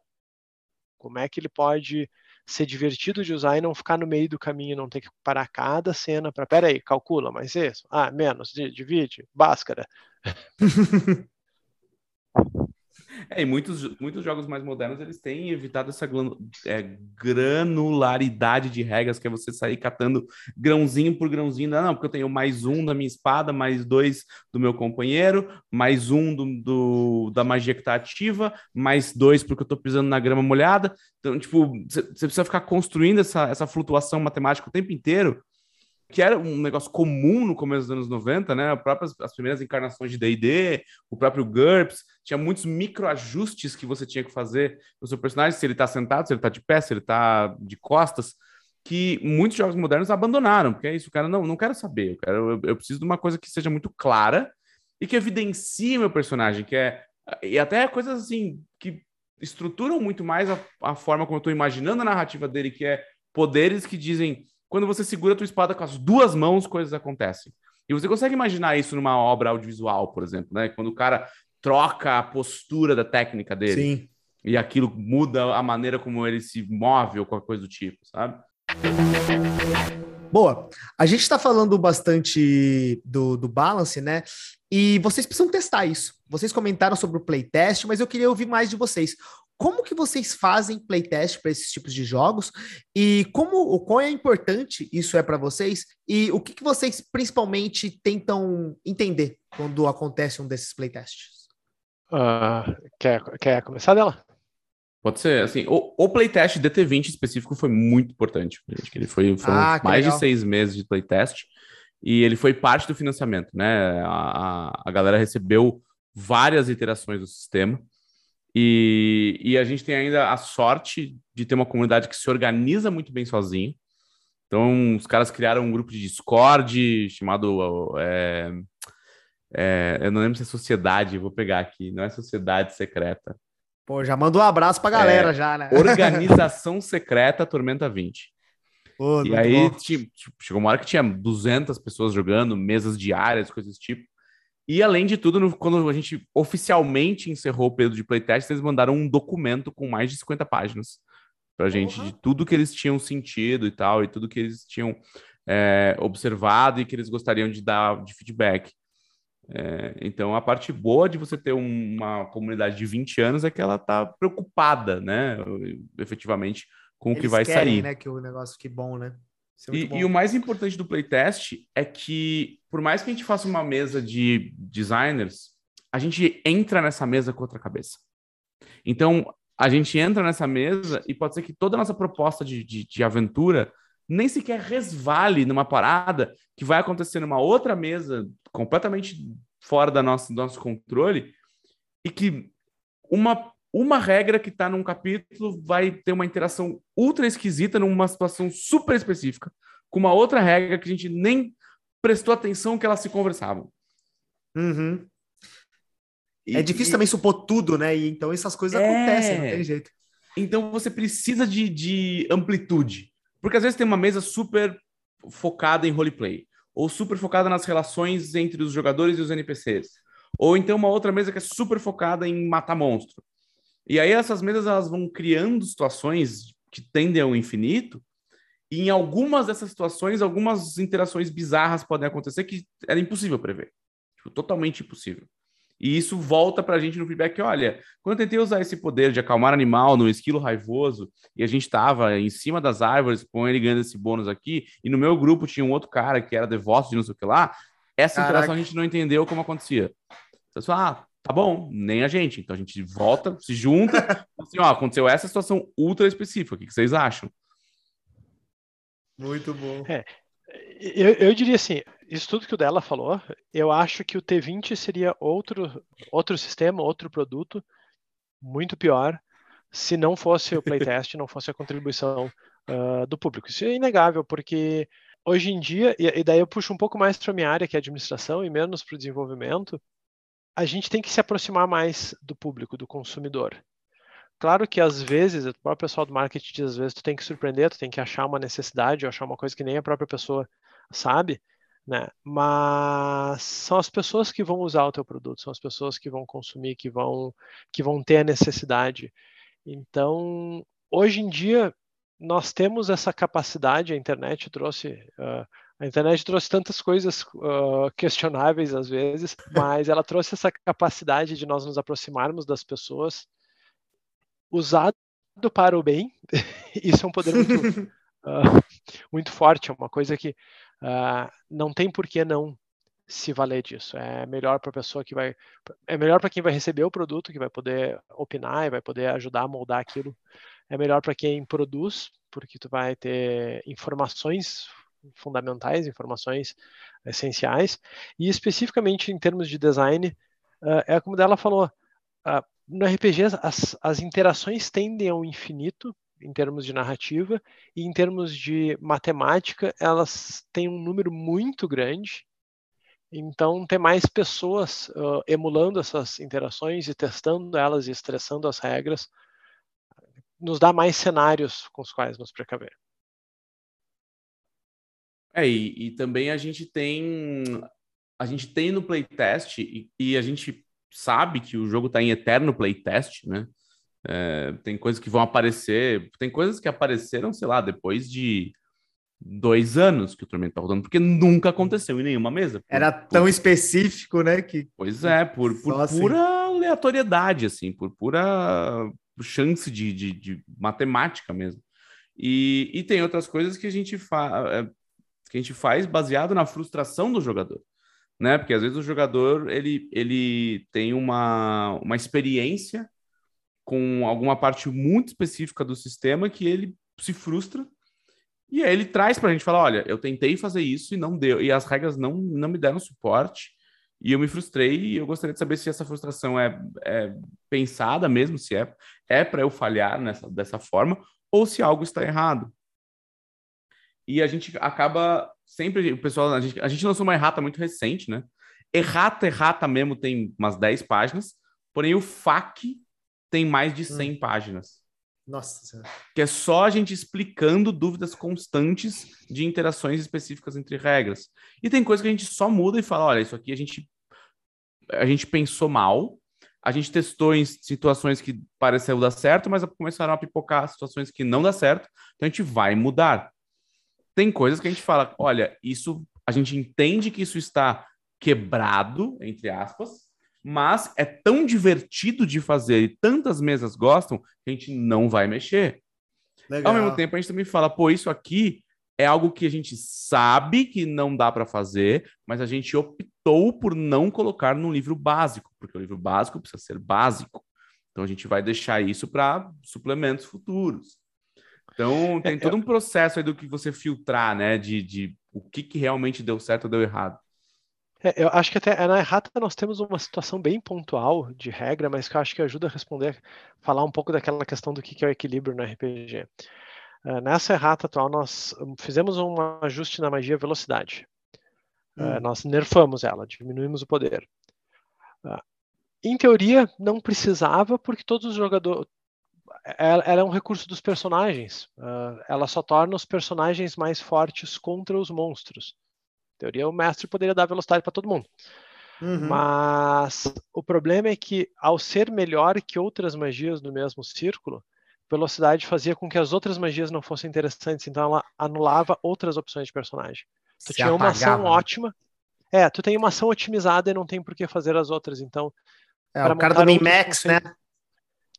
Como é que ele pode ser divertido de usar e não ficar no meio do caminho, não ter que parar cada cena para, peraí, calcula, mais isso, ah, menos, divide, báscara. É, e muitos, muitos jogos mais modernos eles têm evitado essa é, granularidade de regras, que é você sair catando grãozinho por grãozinho. Não, não, porque eu tenho mais um da minha espada, mais dois do meu companheiro, mais um do, do da magia que está ativa, mais dois porque eu estou pisando na grama molhada. Então, tipo, você precisa ficar construindo essa, essa flutuação matemática o tempo inteiro que era um negócio comum no começo dos anos 90, né? Próprias, as primeiras encarnações de D&D, o próprio GURPS, tinha muitos microajustes que você tinha que fazer no seu personagem, se ele está sentado, se ele está de pé, se ele está de costas, que muitos jogos modernos abandonaram, porque é isso, o cara, não, não quero saber, eu, quero, eu, eu preciso de uma coisa que seja muito clara e que evidencie meu personagem, que é, e até coisas assim, que estruturam muito mais a, a forma como eu estou imaginando a narrativa dele, que é poderes que dizem quando você segura a tua espada com as duas mãos, coisas acontecem. E você consegue imaginar isso numa obra audiovisual, por exemplo, né? Quando o cara troca a postura da técnica dele. Sim. E aquilo muda a maneira como ele se move ou qualquer coisa do tipo, sabe? Boa. A gente está falando bastante do, do balance, né? E vocês precisam testar isso. Vocês comentaram sobre o playtest, mas eu queria ouvir mais de vocês como que vocês fazem playtest para esses tipos de jogos e como o quão é importante isso é para vocês e o que, que vocês principalmente tentam entender quando acontece um desses playtests? Uh, quer, quer começar dela? Pode ser, assim, o, o playtest DT20 específico foi muito importante, gente, que ele foi, foram ah, mais legal. de seis meses de playtest e ele foi parte do financiamento, né? A, a galera recebeu várias iterações do sistema e, e a gente tem ainda a sorte de ter uma comunidade que se organiza muito bem sozinho. Então, os caras criaram um grupo de Discord chamado. É, é, eu não lembro se é sociedade, vou pegar aqui, não é sociedade secreta. Pô, já mandou um abraço pra galera, é, já, né? Organização Secreta Tormenta 20. Pô, e aí, tipo, chegou uma hora que tinha 200 pessoas jogando, mesas diárias, coisas do tipo. E além de tudo, no, quando a gente oficialmente encerrou o período de playtest, eles mandaram um documento com mais de 50 páginas para a gente uhum. de tudo que eles tinham sentido e tal, e tudo que eles tinham é, observado e que eles gostariam de dar de feedback. É, então, a parte boa de você ter um, uma comunidade de 20 anos é que ela está preocupada, né, efetivamente, com eles o que vai querem, sair. né, que o negócio que bom, né? É e, e, o mais importante do playtest é que, por mais que a gente faça uma mesa de designers, a gente entra nessa mesa com outra cabeça. Então, a gente entra nessa mesa e pode ser que toda a nossa proposta de, de, de aventura nem sequer resvale numa parada que vai acontecer numa outra mesa completamente fora da nossa, do nosso controle e que uma, uma regra que está num capítulo vai ter uma interação ultra esquisita numa situação super específica com uma outra regra que a gente nem prestou atenção que elas se conversavam. Uhum. E, é difícil e... também supor tudo, né? E então essas coisas é... acontecem, não tem jeito. Então você precisa de, de amplitude. Porque às vezes tem uma mesa super focada em roleplay, ou super focada nas relações entre os jogadores e os NPCs, ou então uma outra mesa que é super focada em matar monstro. E aí essas mesas elas vão criando situações que tendem ao infinito, e em algumas dessas situações, algumas interações bizarras podem acontecer que era impossível prever. Tipo, totalmente impossível. E isso volta para a gente no feedback. Olha, quando eu tentei usar esse poder de acalmar animal no esquilo raivoso, e a gente estava em cima das árvores com ele ganhando esse bônus aqui, e no meu grupo tinha um outro cara que era devoto de não sei o que lá, essa Caraca. interação a gente não entendeu como acontecia. Você fala, ah, tá bom, nem a gente. Então a gente volta, se junta, assim, ó, aconteceu essa situação ultra específica, o que vocês acham? Muito bom. É, eu, eu diria assim, isso tudo que o dela falou, eu acho que o T20 seria outro, outro sistema, outro produto, muito pior, se não fosse o playtest, não fosse a contribuição uh, do público. Isso é inegável, porque hoje em dia, e, e daí eu puxo um pouco mais para a minha área, que é administração, e menos para o desenvolvimento, a gente tem que se aproximar mais do público, do consumidor. Claro que às vezes, o próprio pessoal do marketing diz, às vezes tu tem que surpreender, tu tem que achar uma necessidade, ou achar uma coisa que nem a própria pessoa sabe, né? Mas são as pessoas que vão usar o teu produto, são as pessoas que vão consumir, que vão que vão ter a necessidade. Então, hoje em dia nós temos essa capacidade, a internet trouxe uh, a internet trouxe tantas coisas uh, questionáveis às vezes, mas ela trouxe essa capacidade de nós nos aproximarmos das pessoas, usado para o bem. Isso é um poder muito, uh, muito forte, é uma coisa que uh, não tem por que não se valer disso. É melhor para a pessoa que vai, é melhor para quem vai receber o produto, que vai poder opinar e vai poder ajudar a moldar aquilo. É melhor para quem produz, porque tu vai ter informações fundamentais, informações essenciais. E especificamente em termos de design, uh, é como ela falou, uh, no RPG as, as interações tendem ao infinito, em termos de narrativa, e em termos de matemática, elas têm um número muito grande. Então, ter mais pessoas uh, emulando essas interações e testando elas e estressando as regras nos dá mais cenários com os quais nos precaver. É, e, e também a gente tem a gente tem no playtest e, e a gente sabe que o jogo está em eterno playtest, né? É, tem coisas que vão aparecer, tem coisas que apareceram, sei lá, depois de dois anos que o Tormento tá rodando, porque nunca aconteceu em nenhuma mesa. Por, Era tão por... específico, né? Que... Pois é, por, por assim. pura aleatoriedade, assim, por pura chance de, de, de matemática mesmo. E, e, tem outras coisas que a gente faz é, que a gente faz baseado na frustração do jogador, né? Porque às vezes o jogador ele, ele tem uma, uma experiência com alguma parte muito específica do sistema que ele se frustra e aí ele traz para a gente falar, olha, eu tentei fazer isso e não deu, e as regras não, não me deram suporte, e eu me frustrei, e eu gostaria de saber se essa frustração é, é pensada mesmo, se é, é para eu falhar nessa, dessa forma, ou se algo está errado. E a gente acaba sempre, o pessoal, a gente, a gente lançou uma errata muito recente, né? Errata, errata mesmo tem umas 10 páginas, porém o FAQ tem mais de 100 hum. páginas. Nossa Que é só a gente explicando dúvidas constantes de interações específicas entre regras. E tem coisa que a gente só muda e fala: olha, isso aqui a gente, a gente pensou mal, a gente testou em situações que pareceu dar certo, mas começaram a pipocar situações que não dá certo, então a gente vai mudar. Tem coisas que a gente fala: olha, isso a gente entende que isso está quebrado, entre aspas, mas é tão divertido de fazer e tantas mesas gostam que a gente não vai mexer. Legal. Ao mesmo tempo, a gente também fala, pô, isso aqui é algo que a gente sabe que não dá para fazer, mas a gente optou por não colocar no livro básico, porque o livro básico precisa ser básico. Então a gente vai deixar isso para suplementos futuros. Então tem é, todo um processo aí do que você filtrar, né? De, de o que, que realmente deu certo ou deu errado. É, eu acho que até na errata nós temos uma situação bem pontual de regra, mas que eu acho que ajuda a responder, falar um pouco daquela questão do que é o equilíbrio no RPG. Uh, ah, nessa errata atual, nós fizemos um ajuste na magia velocidade. Uh, nós nerfamos ela, diminuímos o poder. Uh, em teoria, não precisava, porque todos os jogadores. Ela, ela é um recurso dos personagens. ela só torna os personagens mais fortes contra os monstros teoria, o mestre poderia dar velocidade para todo mundo. Uhum. Mas o problema é que, ao ser melhor que outras magias do mesmo círculo, velocidade fazia com que as outras magias não fossem interessantes, então ela anulava outras opções de personagem. Tu Se tinha apagava. uma ação né? ótima. É, tu tem uma ação otimizada e não tem por que fazer as outras, então. É, o cara do Min-Max, né?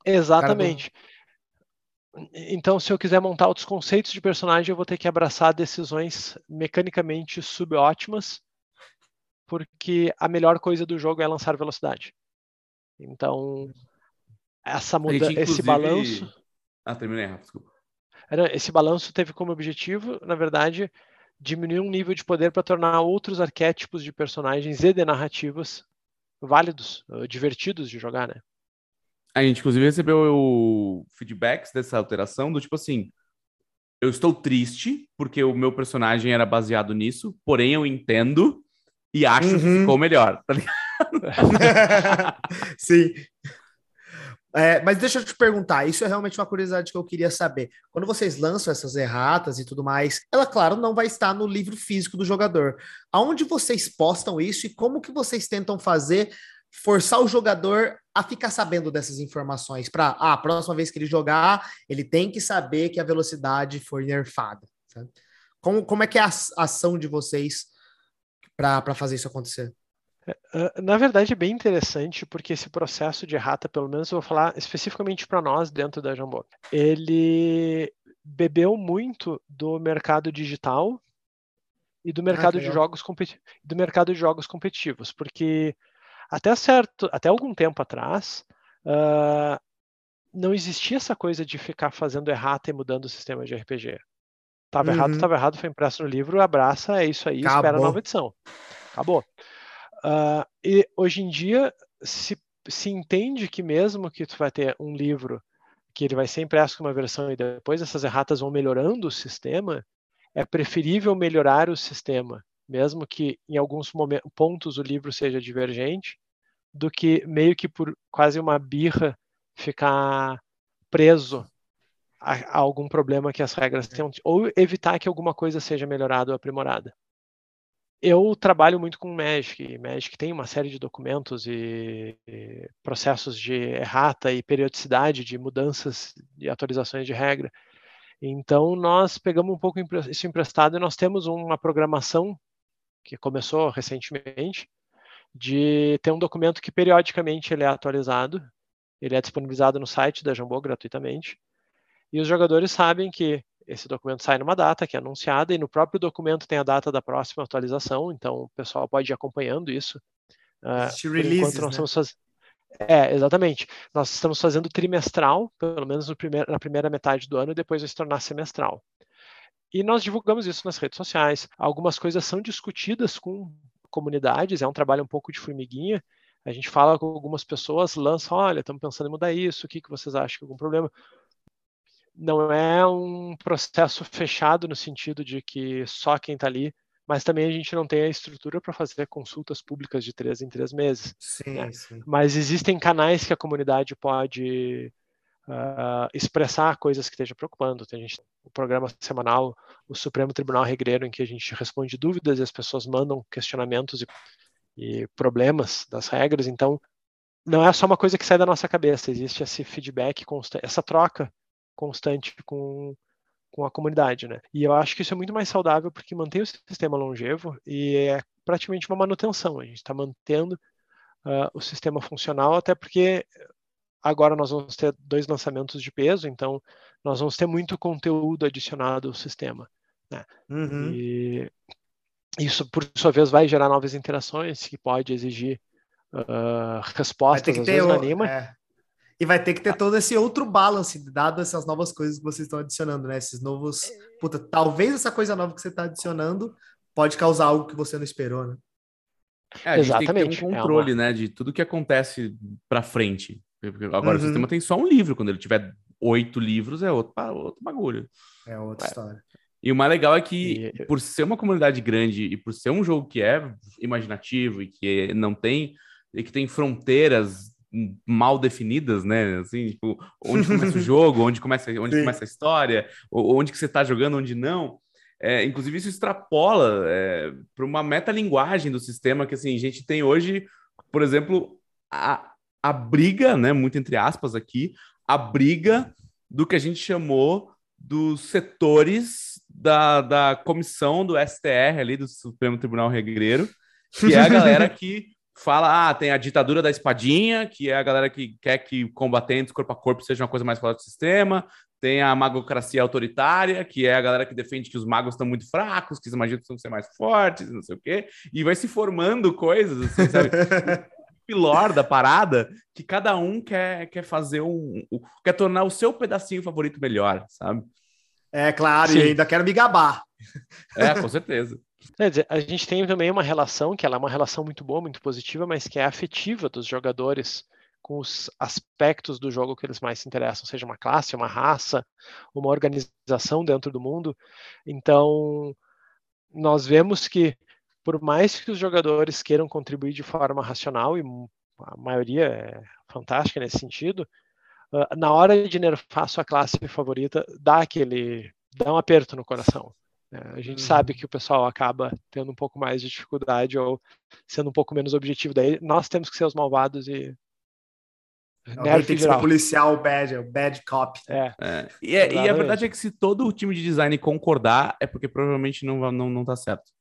Exatamente. Então, se eu quiser montar outros conceitos de personagem, eu vou ter que abraçar decisões mecanicamente subótimas, porque a melhor coisa do jogo é lançar velocidade. Então, essa muda, esse balanço. Ah, terminei, desculpa. Esse balanço teve como objetivo, na verdade, diminuir um nível de poder para tornar outros arquétipos de personagens e de narrativas válidos, divertidos de jogar, né? A gente, inclusive, recebeu feedbacks dessa alteração do tipo assim: eu estou triste porque o meu personagem era baseado nisso, porém eu entendo e acho uhum. que ficou melhor, tá ligado? Sim. É, mas deixa eu te perguntar, isso é realmente uma curiosidade que eu queria saber. Quando vocês lançam essas erratas e tudo mais, ela, claro, não vai estar no livro físico do jogador. Aonde vocês postam isso e como que vocês tentam fazer forçar o jogador a ficar sabendo dessas informações para ah, a próxima vez que ele jogar, ele tem que saber que a velocidade foi nerfada. Sabe? Como, como é que é a ação de vocês para fazer isso acontecer? É, na verdade, é bem interessante, porque esse processo de errata, pelo menos eu vou falar especificamente para nós dentro da Jambô, ele bebeu muito do mercado digital e do mercado ah, de jogos do mercado de jogos competitivos, porque até certo, até algum tempo atrás, uh, não existia essa coisa de ficar fazendo errata e mudando o sistema de RPG. Tava uhum. errado, tava errado, foi impresso no livro, abraça, é isso aí, Acabou. espera a nova edição. Acabou. Uh, e hoje em dia se, se entende que mesmo que tu vai ter um livro que ele vai ser impresso com uma versão e depois essas erratas vão melhorando o sistema, é preferível melhorar o sistema, mesmo que em alguns momentos, pontos o livro seja divergente, do que meio que por quase uma birra ficar preso a, a algum problema que as regras tenham, ou evitar que alguma coisa seja melhorada ou aprimorada. Eu trabalho muito com Magic, Magic tem uma série de documentos e, e processos de errata e periodicidade de mudanças e atualizações de regra. Então, nós pegamos um pouco isso emprestado e nós temos uma programação que começou recentemente, de ter um documento que periodicamente ele é atualizado, ele é disponibilizado no site da Jambô gratuitamente, e os jogadores sabem que esse documento sai numa data que é anunciada, e no próprio documento tem a data da próxima atualização, então o pessoal pode ir acompanhando isso. Uh, releases, nós né? faz... É, exatamente. Nós estamos fazendo trimestral, pelo menos primeiro, na primeira metade do ano, e depois vai se tornar semestral. E nós divulgamos isso nas redes sociais. Algumas coisas são discutidas com comunidades, é um trabalho um pouco de formiguinha. A gente fala com algumas pessoas, lança, olha, estamos pensando em mudar isso, o que, que vocês acham que é algum problema? Não é um processo fechado no sentido de que só quem está ali, mas também a gente não tem a estrutura para fazer consultas públicas de três em três meses. Sim, né? sim. Mas existem canais que a comunidade pode uh, expressar coisas que estejam preocupando. Tem gente, o programa semanal, o Supremo Tribunal Regreiro, em que a gente responde dúvidas e as pessoas mandam questionamentos e, e problemas das regras. Então, não é só uma coisa que sai da nossa cabeça, existe esse feedback constante, essa troca constante com, com a comunidade, né? E eu acho que isso é muito mais saudável porque mantém o sistema longevo e é praticamente uma manutenção. A gente está mantendo uh, o sistema funcional, até porque Agora nós vamos ter dois lançamentos de peso, então nós vamos ter muito conteúdo adicionado ao sistema. Né? Uhum. E isso, por sua vez, vai gerar novas interações que pode exigir uh, respostas, às vezes, o, anima. É. E vai ter que ter todo esse outro balance, dado essas novas coisas que vocês estão adicionando, né? Esses novos. Puta, talvez essa coisa nova que você está adicionando pode causar algo que você não esperou, né? É, a gente Exatamente. tem que ter um controle, é uma... né, de tudo que acontece para frente. Agora uhum. o sistema tem só um livro. Quando ele tiver oito livros, é outro, outro bagulho. É outra é. história. E o mais legal é que, e... por ser uma comunidade grande e por ser um jogo que é imaginativo e que não tem e que tem fronteiras mal definidas, né? Assim, tipo, onde começa o jogo, onde começa, onde começa a história, onde que você está jogando, onde não. É, inclusive, isso extrapola é, para uma metalinguagem do sistema que assim, a gente tem hoje, por exemplo, a, a briga, né? Muito entre aspas aqui, a briga do que a gente chamou dos setores da, da comissão do STR ali, do Supremo Tribunal Regreiro, que é a galera que fala, ah, tem a ditadura da espadinha, que é a galera que quer que combatentes corpo a corpo seja uma coisa mais forte do sistema, tem a magocracia autoritária, que é a galera que defende que os magos estão muito fracos, que os magias precisam ser mais fortes, não sei o quê, e vai se formando coisas, assim, sabe? pilor da parada, que cada um quer, quer fazer um, um, quer tornar o seu pedacinho favorito melhor, sabe? É, claro, Sim. e ainda quero me gabar. É, com certeza. Quer dizer, a gente tem também uma relação, que ela é uma relação muito boa, muito positiva, mas que é afetiva dos jogadores com os aspectos do jogo que eles mais se interessam, seja uma classe, uma raça, uma organização dentro do mundo. Então, nós vemos que, por mais que os jogadores queiram contribuir de forma racional, e a maioria é fantástica nesse sentido, na hora de nerfar sua classe favorita, dá aquele. dá um aperto no coração. Né? A gente uhum. sabe que o pessoal acaba tendo um pouco mais de dificuldade ou sendo um pouco menos objetivo. Daí nós temos que ser os malvados e. Alguém tem que ser o policial bad, o bad cop. É. é. E, é, e, a verdade é que se todo o time de design concordar, é porque provavelmente não, não, não tá certo.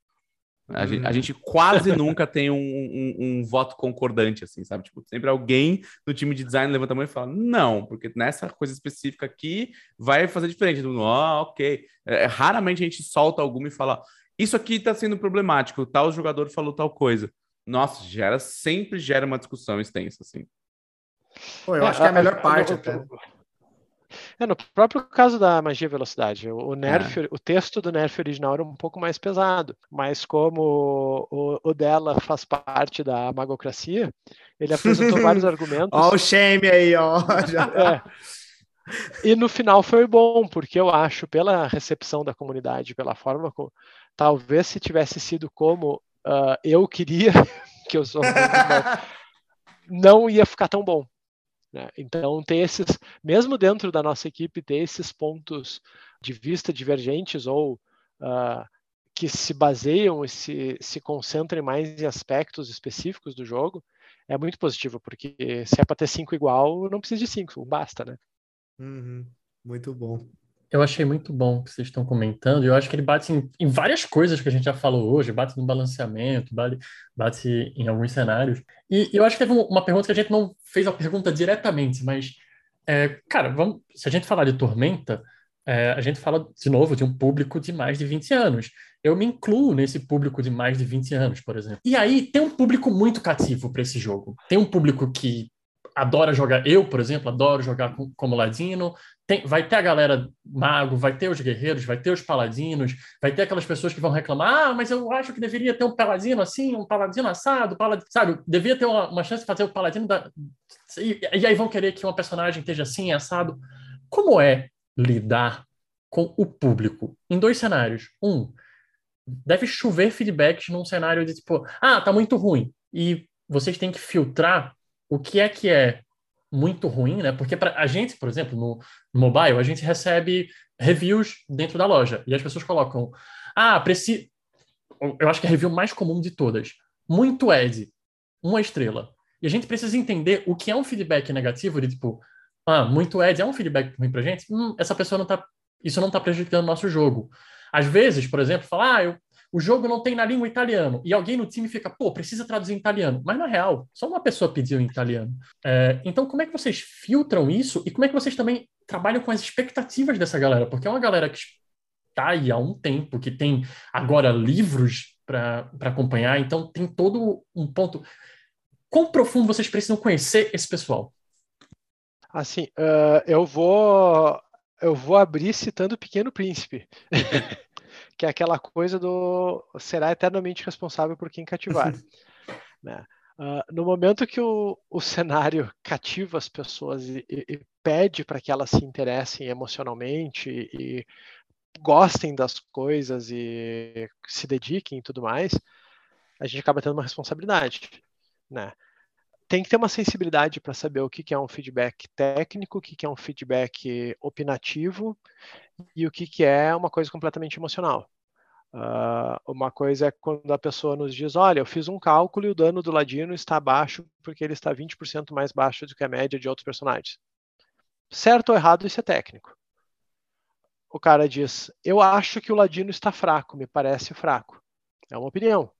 A, gente, a uhum. gente quase nunca tem um, um, um, voto concordante, assim, sabe? Tipo, sempre alguém no time de design levanta a mão e fala, não, porque nessa coisa específica aqui vai fazer diferente. Ah, oh, ok. É, raramente a gente solta alguma e fala, isso aqui tá sendo problemático, tal jogador falou tal coisa. Nossa, gera, sempre gera uma discussão extensa, assim. Pô, eu é, acho que é a melhor parte até. É, no próprio caso da magia velocidade, o, nerf, é. o texto do nerf original era um pouco mais pesado, mas como o, o dela faz parte da magocracia, ele apresentou vários argumentos. Ó o shame aí, ó. é. E no final foi bom, porque eu acho, pela recepção da comunidade, pela forma como. Talvez se tivesse sido como uh, eu queria, que eu sou. não ia ficar tão bom. Né? Então, ter esses, mesmo dentro da nossa equipe, ter esses pontos de vista divergentes ou uh, que se baseiam e se, se concentrem mais em aspectos específicos do jogo, é muito positivo, porque se é para ter cinco igual, não precisa de cinco, basta, né? Uhum. Muito bom. Eu achei muito bom o que vocês estão comentando. Eu acho que ele bate em, em, várias coisas que a gente já falou hoje, bate no balanceamento, bate, bate em alguns cenários. E, e eu acho que teve uma pergunta que a gente não fez a pergunta diretamente, mas, é, cara, vamos, se a gente falar de Tormenta, é, a gente fala de novo de um público de mais de 20 anos. Eu me incluo nesse público de mais de 20 anos, por exemplo. E aí tem um público muito cativo para esse jogo. Tem um público que adora jogar. Eu, por exemplo, adoro jogar como ladino. Tem, vai ter a galera mago, vai ter os guerreiros, vai ter os paladinos, vai ter aquelas pessoas que vão reclamar: ah, mas eu acho que deveria ter um paladino assim, um paladino assado, paladino, sabe? Devia ter uma, uma chance de fazer o paladino da. E, e aí vão querer que uma personagem esteja assim, assado. Como é lidar com o público em dois cenários? Um, deve chover feedbacks num cenário de tipo, ah, tá muito ruim. E vocês têm que filtrar o que é que é muito ruim, né? Porque para a gente, por exemplo, no, no, mobile, a gente recebe reviews dentro da loja e as pessoas colocam, ah, preciso. Eu acho que é a review mais comum de todas. Muito Ed, uma estrela. E a gente precisa entender o que é um feedback negativo de tipo, ah, muito Ed é um feedback ruim pra gente. Hum, essa pessoa não tá. Isso não tá prejudicando o nosso jogo. Às vezes, por exemplo, falar, ah, eu o jogo não tem na língua italiano, e alguém no time fica, pô, precisa traduzir em italiano. Mas na real, só uma pessoa pediu em italiano. É, então, como é que vocês filtram isso e como é que vocês também trabalham com as expectativas dessa galera? Porque é uma galera que está aí há um tempo, que tem agora livros para acompanhar, então tem todo um ponto. Quão profundo vocês precisam conhecer esse pessoal? Assim, uh, eu vou eu vou abrir citando o Pequeno Príncipe, que é aquela coisa do será eternamente responsável por quem cativar. né? Uh, no momento que o, o cenário cativa as pessoas e, e, e pede para que elas se interessem emocionalmente e, e gostem das coisas e se dediquem e tudo mais, a gente acaba tendo uma responsabilidade, né? Tem que ter uma sensibilidade para saber o que, é um feedback técnico, o que, é um feedback opinativo e o que, que é uma coisa completamente emocional. Uh, uma coisa é quando a pessoa nos diz: olha, eu fiz um cálculo e o dano do Ladino está baixo porque ele está 20% mais baixo do que a média de outros personagens. Certo ou errado, isso é técnico. O cara diz: eu acho que o Ladino está fraco, me parece fraco. É uma opinião.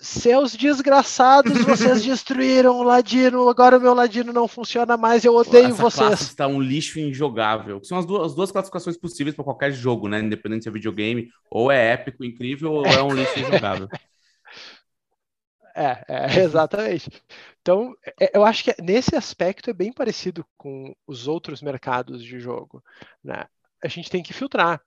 Seus desgraçados, vocês destruíram o Ladino, agora o meu Ladino não funciona mais, eu odeio Essa vocês. Classe está um lixo injogável. São as duas, as duas classificações possíveis para qualquer jogo, né? Independente se é videogame, ou é épico, incrível, ou é um lixo injogável. É, é, exatamente. Então, é, eu acho que nesse aspecto é bem parecido com os outros mercados de jogo. Né? A gente tem que filtrar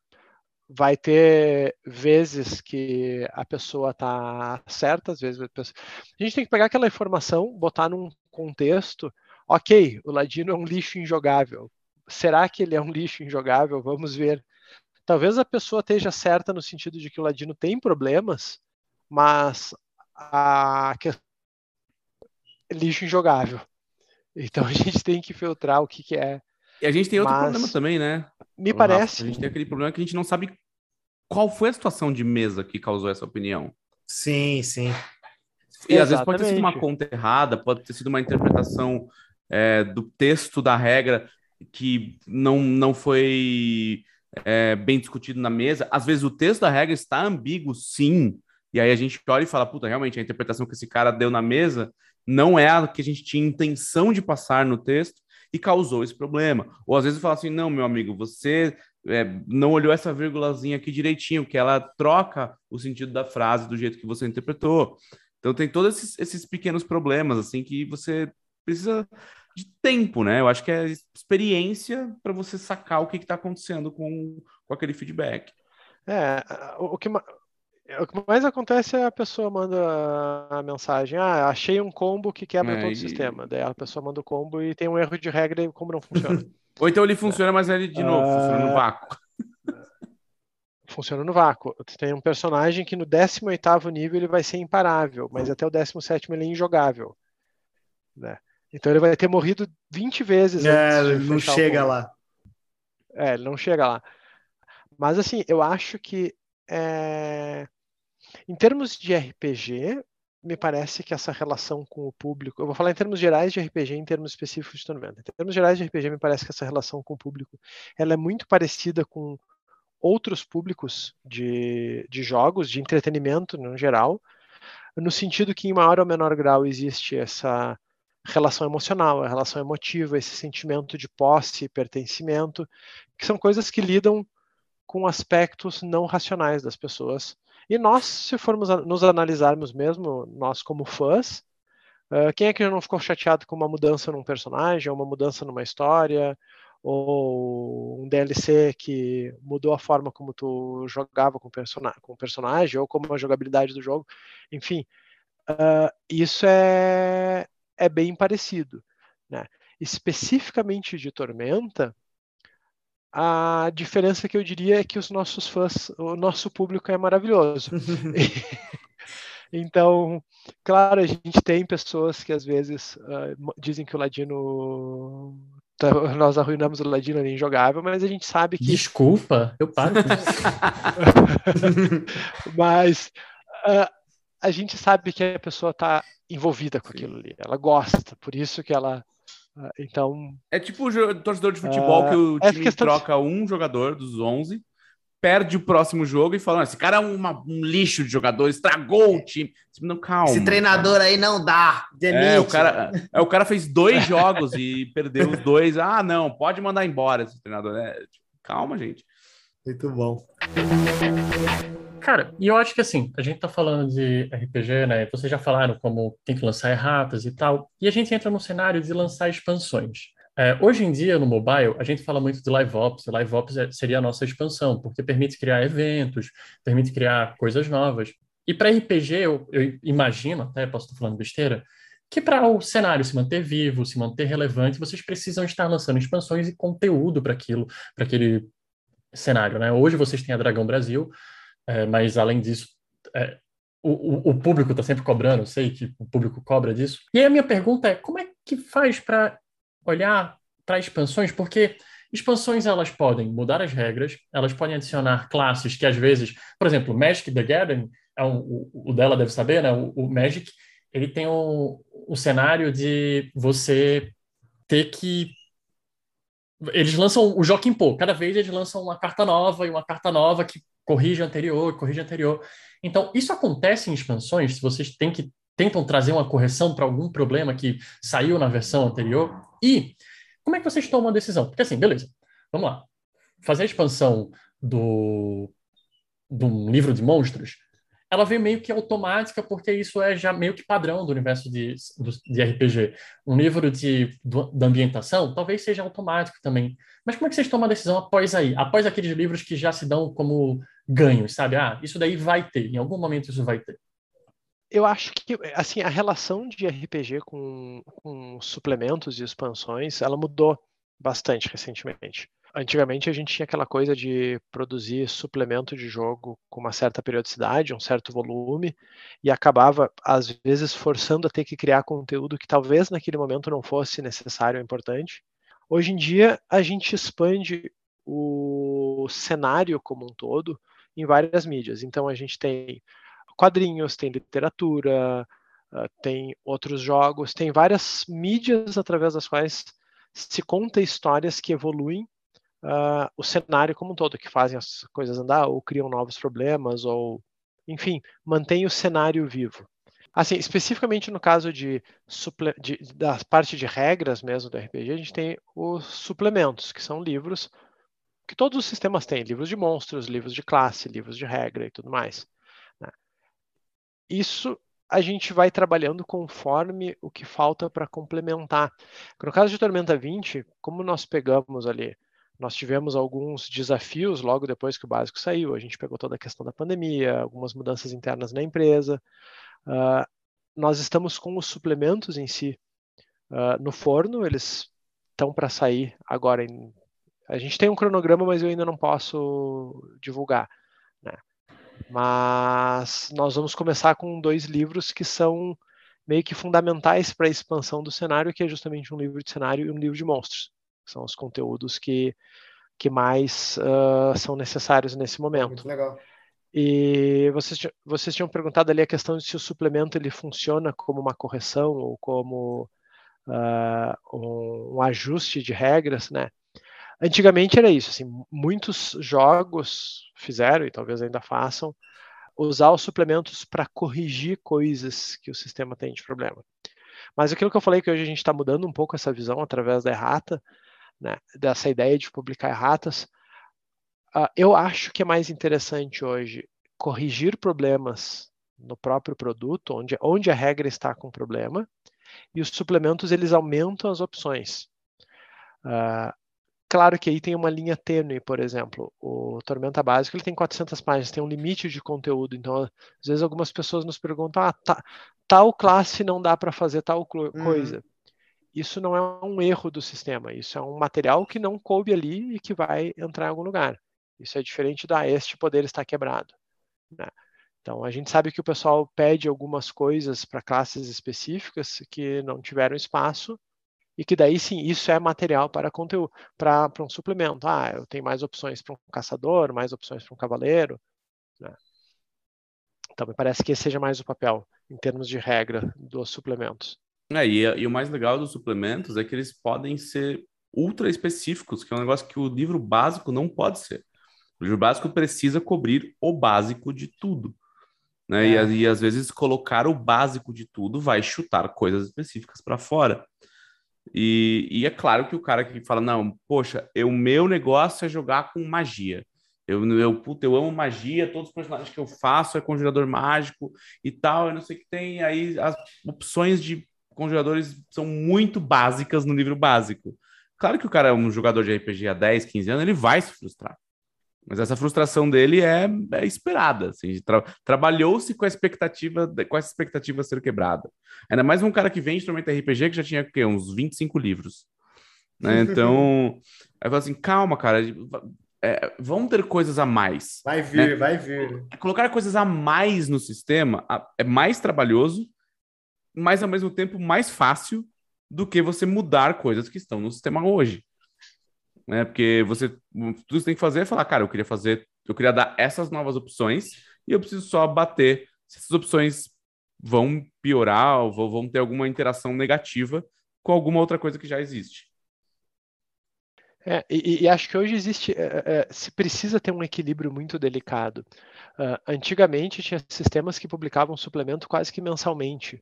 vai ter vezes que a pessoa está certa, às vezes a, pessoa... a gente tem que pegar aquela informação, botar num contexto. Ok, o Ladino é um lixo injogável. Será que ele é um lixo injogável? Vamos ver. Talvez a pessoa esteja certa no sentido de que o Ladino tem problemas, mas a lixo injogável. Então a gente tem que filtrar o que, que é. E a gente tem outro mas... problema também, né? Me parece. A gente tem aquele problema que a gente não sabe qual foi a situação de mesa que causou essa opinião. Sim, sim. E Exatamente. às vezes pode ter sido uma conta errada, pode ter sido uma interpretação é, do texto da regra que não, não foi é, bem discutido na mesa. Às vezes o texto da regra está ambíguo, sim. E aí a gente olha e fala, puta, realmente a interpretação que esse cara deu na mesa não é a que a gente tinha intenção de passar no texto e causou esse problema. Ou às vezes fala assim, não, meu amigo, você é, não olhou essa vírgulazinha aqui direitinho, que ela troca o sentido da frase do jeito que você interpretou. Então tem todos esses, esses pequenos problemas, assim, que você precisa de tempo, né? Eu acho que é experiência para você sacar o que está acontecendo com, com aquele feedback. É, o que, o que mais acontece é a pessoa manda a mensagem, ah, achei um combo que quebra é, todo e... o sistema. Daí a pessoa manda o combo e tem um erro de regra e o combo não funciona. Ou então ele funciona, mas ele de novo uh... funciona no vácuo. Funciona no vácuo. Tem um personagem que no 18 nível ele vai ser imparável, mas até o 17 ele é injogável. Né? Então ele vai ter morrido 20 vezes. É, ele não chega lá. É, ele não chega lá. Mas assim, eu acho que é... em termos de RPG, me parece que essa relação com o público, eu vou falar em termos gerais de RPG, em termos específicos de tormenta. Em termos gerais de RPG, me parece que essa relação com o público, ela é muito parecida com outros públicos de, de jogos, de entretenimento no geral, no sentido que em maior ou menor grau existe essa relação emocional, a relação emotiva, esse sentimento de posse, pertencimento, que são coisas que lidam com aspectos não racionais das pessoas e nós, se formos nos analisarmos mesmo, nós como fãs, uh, quem é que já não ficou chateado com uma mudança num personagem, ou uma mudança numa história, ou um DLC que mudou a forma como tu jogava com, com o personagem, ou como a jogabilidade do jogo, enfim, uh, isso é, é bem parecido. Né? Especificamente de Tormenta, a diferença que eu diria é que os nossos fãs, o nosso público é maravilhoso. então, claro, a gente tem pessoas que às vezes uh, dizem que o Ladino tá, nós arruinamos o Ladino ali injogável, mas a gente sabe que. Desculpa, eu paro. mas uh, a gente sabe que a pessoa está envolvida com aquilo ali, ela gosta, por isso que ela então. É tipo o torcedor de futebol uh, que o time troca um jogador dos 11, perde o próximo jogo e fala: esse cara é uma, um lixo de jogador, estragou o time. Não, calma. Esse treinador cara. aí não dá. Demite. É, o cara, é, o cara fez dois jogos e perdeu os dois. Ah, não, pode mandar embora esse treinador. É, tipo, calma, gente. Muito bom. Cara, e eu acho que assim, a gente tá falando de RPG, né? Vocês já falaram como tem que lançar erratas e tal, e a gente entra no cenário de lançar expansões. É, hoje em dia, no mobile, a gente fala muito de Live Ops. Live Ops é, seria a nossa expansão, porque permite criar eventos, permite criar coisas novas. E para RPG, eu, eu, imagino, até posso estar falando besteira, que para o cenário se manter vivo, se manter relevante, vocês precisam estar lançando expansões e conteúdo para aquilo, para aquele cenário. Né? Hoje vocês têm a Dragão Brasil, é, mas além disso, é, o, o, público está sempre cobrando, sei que o público cobra disso. E aí a minha pergunta é, como é que faz para olhar para expansões? Porque expansões elas podem mudar as regras, elas podem adicionar classes que às vezes, por exemplo, Magic the Gathering, é um, o, o, dela deve saber, né? O, o Magic, ele tem um cenário de você ter que eles lançam o Joaquim Pô, cada vez eles lançam uma carta nova e uma carta nova que corrige anterior, corrige anterior. Então, isso acontece em expansões, se vocês têm que, tentam trazer uma correção para algum problema que saiu na versão anterior. E como é que vocês tomam a decisão? Porque assim, beleza, vamos lá. Fazer a expansão do, do livro de monstros, ela veio meio que automática, porque isso é já meio que padrão do universo de, de RPG. Um livro de, da ambientação talvez seja automático também. Mas como é que vocês tomam a decisão após aí? Após aqueles livros que já se dão como ganhos, sabe? Ah, isso daí vai ter, em algum momento isso vai ter. Eu acho que assim a relação de RPG com, com suplementos e expansões, ela mudou bastante recentemente. Antigamente a gente tinha aquela coisa de produzir suplemento de jogo com uma certa periodicidade, um certo volume, e acabava, às vezes, forçando a ter que criar conteúdo que talvez naquele momento não fosse necessário ou importante. Hoje em dia, a gente expande o cenário como um todo em várias mídias. Então a gente tem quadrinhos, tem literatura, ah, tem outros jogos, tem várias mídias através das quais se conta histórias que evoluem uh, o cenário como um todo, que fazem as coisas andar ou criam novos problemas ou, enfim, mantém o cenário vivo. Assim, especificamente no caso de, de, da parte de regras mesmo do RPG, a gente tem os suplementos, que são livros que todos os sistemas têm, livros de monstros, livros de classe, livros de regra e tudo mais. Né? Isso a gente vai trabalhando conforme o que falta para complementar. No caso de Tormenta 20, como nós pegamos ali, nós tivemos alguns desafios logo depois que o básico saiu, a gente pegou toda a questão da pandemia, algumas mudanças internas na empresa. Uh, nós estamos com os suplementos em si uh, no forno, eles estão para sair agora em a gente tem um cronograma, mas eu ainda não posso divulgar. Né? Mas nós vamos começar com dois livros que são meio que fundamentais para a expansão do cenário, que é justamente um livro de cenário e um livro de monstros. São os conteúdos que, que mais uh, são necessários nesse momento. Muito legal. E vocês, vocês tinham perguntado ali a questão de se o suplemento ele funciona como uma correção ou como uh, um, um ajuste de regras, né? Antigamente era isso, assim, muitos jogos fizeram e talvez ainda façam usar os suplementos para corrigir coisas que o sistema tem de problema. Mas aquilo que eu falei que hoje a gente está mudando um pouco essa visão através da errata, né, dessa ideia de publicar erratas, uh, eu acho que é mais interessante hoje corrigir problemas no próprio produto, onde, onde a regra está com problema, e os suplementos eles aumentam as opções. Uh, Claro que aí tem uma linha tênue, por exemplo, o Tormenta Básico ele tem 400 páginas, tem um limite de conteúdo, então às vezes algumas pessoas nos perguntam, ah, tá, tal classe não dá para fazer tal uhum. coisa. Uhum. Isso não é um erro do sistema, isso é um material que não coube ali e que vai entrar em algum lugar. Isso é diferente da este poder estar quebrado. Né? Então a gente sabe que o pessoal pede algumas coisas para classes específicas que não tiveram espaço, e que daí sim isso é material para conteúdo, para um suplemento. Ah, eu tenho mais opções para um caçador, mais opções para um cavaleiro. Né? Então me parece que esse seja mais o papel em termos de regra dos suplementos. É, e, e o mais legal dos suplementos é que eles podem ser ultra específicos, que é um negócio que o livro básico não pode ser. O livro básico precisa cobrir o básico de tudo. Né? É. E, e às vezes colocar o básico de tudo vai chutar coisas específicas para fora. E, e, é claro que o cara que fala, não, poxa, o meu negócio é jogar com magia. Eu, eu, puta, eu amo magia, todos os personagens que eu faço é conjurador mágico e tal, eu não sei o que tem. Aí as opções de conjuradores são muito básicas no livro básico. Claro que o cara é um jogador de RPG há 10, 15 anos, ele vai se frustrar. Mas essa frustração dele é, é esperada. Assim, tra Trabalhou-se com a expectativa com essa expectativa ser quebrada. Ainda mais um cara que vem de instrumento RPG que já tinha quê? uns 25 livros. Né? Então, aí fala assim: calma, cara, é, vão ter coisas a mais. Vai vir, né? vai vir. Colocar coisas a mais no sistema é mais trabalhoso, mas ao mesmo tempo mais fácil do que você mudar coisas que estão no sistema hoje né? Porque você tudo que você tem que fazer é falar, cara, eu queria fazer, eu queria dar essas novas opções e eu preciso só bater se essas opções vão piorar ou vão ter alguma interação negativa com alguma outra coisa que já existe. É, e, e, acho que hoje existe, é, é, se precisa ter um equilíbrio muito delicado. Uh, antigamente tinha sistemas que publicavam suplemento quase que mensalmente.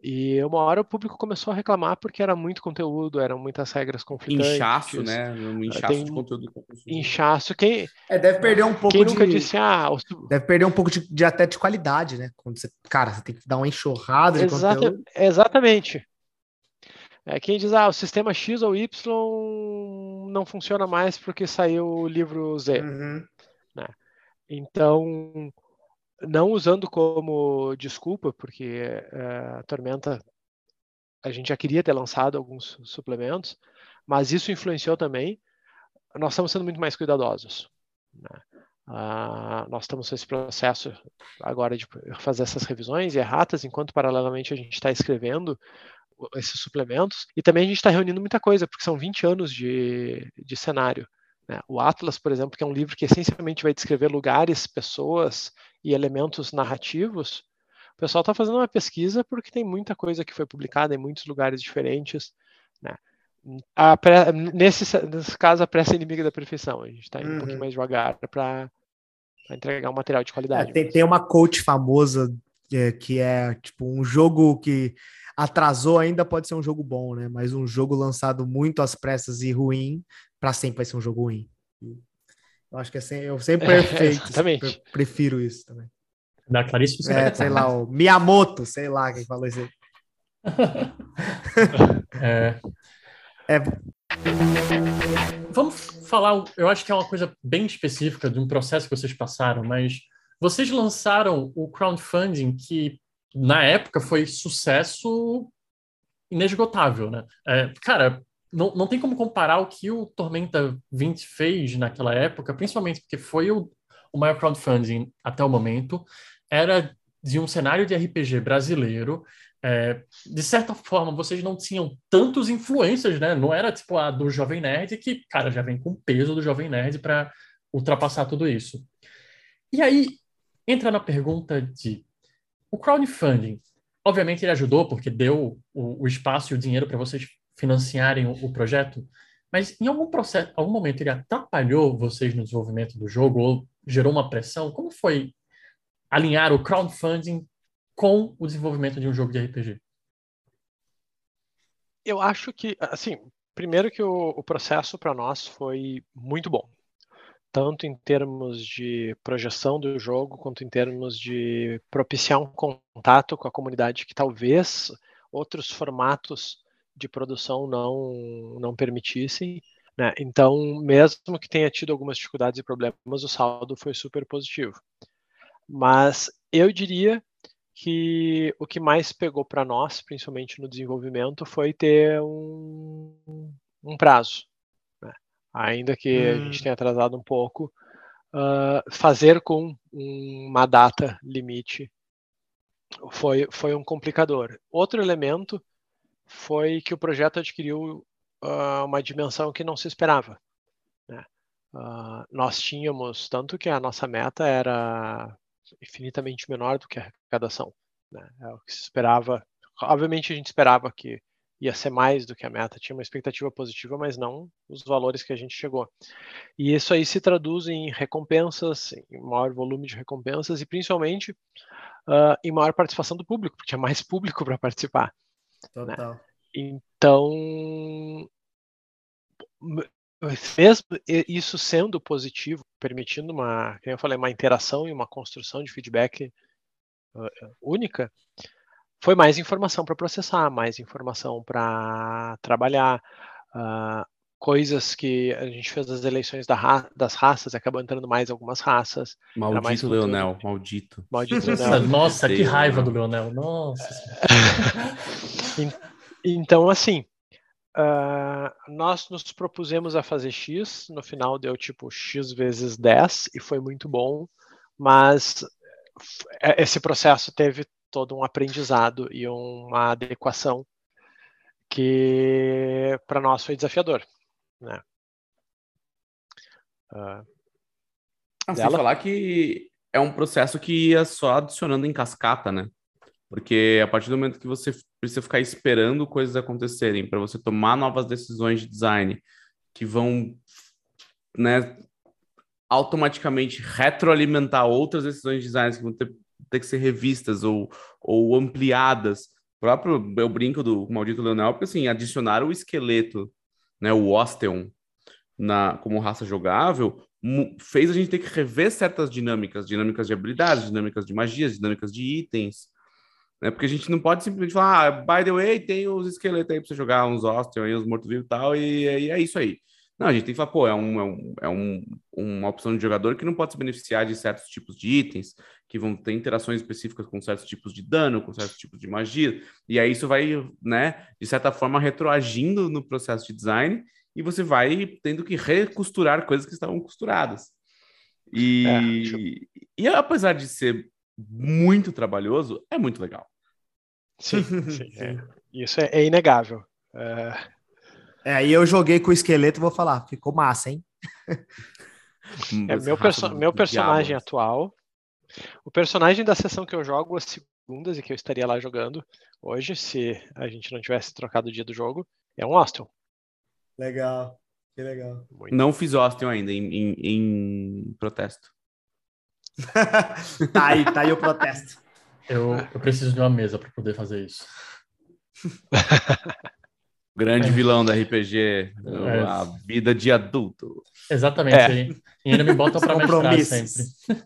E uma hora o público começou a reclamar porque era muito conteúdo, eram muitas regras conflitantes. Inchaço, né? Um inchaço Tem de conteúdo. Inchaço. Quem, é, deve perder um pouco quem de... nunca disse, ah... O... Deve perder um pouco de, de, até de qualidade, né? Quando você, cara, você tem que dar uma enxurrada de Exata... conteúdo. Exatamente. É, quem diz, ah, o sistema X ou Y não funciona mais porque saiu o livro Z. Uhum. Né? Então não usando como desculpa, porque uh, a Tormenta a gente já queria ter lançado alguns suplementos, mas isso influenciou também. Nós estamos sendo muito mais cuidadosos. Né? Uh, nós estamos nesse processo agora de fazer essas revisões e erratas, enquanto paralelamente a gente está escrevendo esses suplementos, e também a gente está reunindo muita coisa, porque são 20 anos de, de cenário. Né? O Atlas, por exemplo, que é um livro que essencialmente vai descrever lugares, pessoas e elementos narrativos, o pessoal está fazendo uma pesquisa porque tem muita coisa que foi publicada em muitos lugares diferentes. Né? Pré, nesse, nesse caso, a pressa é inimiga da perfeição. A gente está indo uhum. um pouquinho uhum. mais devagar para entregar um material de qualidade. É, tem, tem uma coach famosa é, que é tipo um jogo que atrasou ainda pode ser um jogo bom, né? Mas um jogo lançado muito às pressas e ruim, para sempre vai ser um jogo ruim. Eu acho que é sempre, eu sempre é, perfeito. Exatamente. Prefiro isso também. Da Clarice É, sei lá, o Miyamoto, sei lá quem falou isso aí. é. é. Vamos falar, eu acho que é uma coisa bem específica de um processo que vocês passaram, mas vocês lançaram o crowdfunding que na época foi sucesso inesgotável, né? É, cara, não, não tem como comparar o que o Tormenta 20 fez naquela época, principalmente porque foi o, o maior crowdfunding até o momento, era de um cenário de RPG brasileiro. É, de certa forma, vocês não tinham tantos influências, né? Não era tipo a do Jovem Nerd, que, cara, já vem com o peso do Jovem Nerd para ultrapassar tudo isso. E aí entra na pergunta de o crowdfunding. Obviamente ele ajudou porque deu o, o espaço e o dinheiro para vocês financiarem o, o, projeto, mas em algum processo, algum momento ele atrapalhou vocês no desenvolvimento do jogo ou gerou uma pressão? Como foi alinhar o crowdfunding com o desenvolvimento de um jogo de RPG? Eu acho que, assim, primeiro que o, o processo para nós foi muito bom, tanto em termos de projeção do jogo, quanto em termos de propiciar um contato com a comunidade que talvez outros formatos de produção não, não permitissem. Né? Então, mesmo que tenha tido algumas dificuldades e problemas, o saldo foi super positivo. Mas eu diria que o que mais pegou para nós, principalmente no desenvolvimento, foi ter um, um prazo. Né? Ainda que hum. a gente tenha atrasado um pouco, uh, fazer com uma data limite foi, foi um complicador. Outro elemento foi que o projeto adquiriu uh, uma dimensão que não se esperava. Né? Uh, nós tínhamos, tanto que a nossa meta era infinitamente menor do que a arrecadação. Né? É o que se esperava. Obviamente a gente esperava que ia ser mais do que a meta, tinha uma expectativa positiva, mas não os valores que a gente chegou. E isso aí se traduz em recompensas, em maior volume de recompensas e principalmente uh, em maior participação do público, porque tinha mais público para participar. Né? Total. Né? Então, mesmo isso sendo positivo, permitindo uma, como eu falei, uma interação e uma construção de feedback uh, única, foi mais informação para processar, mais informação para trabalhar. Uh, coisas que a gente fez as eleições da ra das raças, acabou entrando mais algumas raças. Maldito mais Leonel, maldito. Maldito Leonel. Nossa, que raiva do Leonel, nossa. então, assim, uh, nós nos propusemos a fazer X, no final deu tipo X vezes 10 e foi muito bom, mas é, esse processo teve todo um aprendizado e uma adequação que para nós foi desafiador. Né? Uh, ah, sem falar que é um processo que ia só adicionando em cascata, né? Porque a partir do momento que você precisa ficar esperando coisas acontecerem para você tomar novas decisões de design que vão, né, automaticamente retroalimentar outras decisões de design que vão ter, ter que ser revistas ou, ou ampliadas. O próprio eu brinco do maldito Leonel, porque assim, adicionar o esqueleto né, o Osteon, na, como raça jogável, fez a gente ter que rever certas dinâmicas, dinâmicas de habilidades, dinâmicas de magias, dinâmicas de itens, né? Porque a gente não pode simplesmente falar, ah, by the way, tem os esqueletos aí para você jogar, uns Osteon aí, uns mortos-vivos e tal, e, e, é isso aí. Não, a gente tem que falar, pô, é, um, é, um, é um, uma opção de jogador que não pode se beneficiar de certos tipos de itens, que vão ter interações específicas com certos tipos de dano, com certos tipos de magia, e aí isso vai, né, de certa forma, retroagindo no processo de design, e você vai tendo que recosturar coisas que estavam costuradas. E, é, e apesar de ser muito trabalhoso, é muito legal. Sim, sim é. isso é, é inegável. É... É, aí eu joguei com o esqueleto e vou falar, ficou massa, hein? é, meu, perso meu personagem atual, o personagem da sessão que eu jogo as segundas e que eu estaria lá jogando hoje, se a gente não tivesse trocado o dia do jogo, é um Austin. Legal, que legal. Muito. Não fiz Austin ainda, em, em, em protesto. tá aí, tá aí o protesto. Eu, eu preciso de uma mesa para poder fazer isso. Grande é. vilão da RPG, é. a vida de adulto. Exatamente. É. E ainda me botam para mestrar sempre.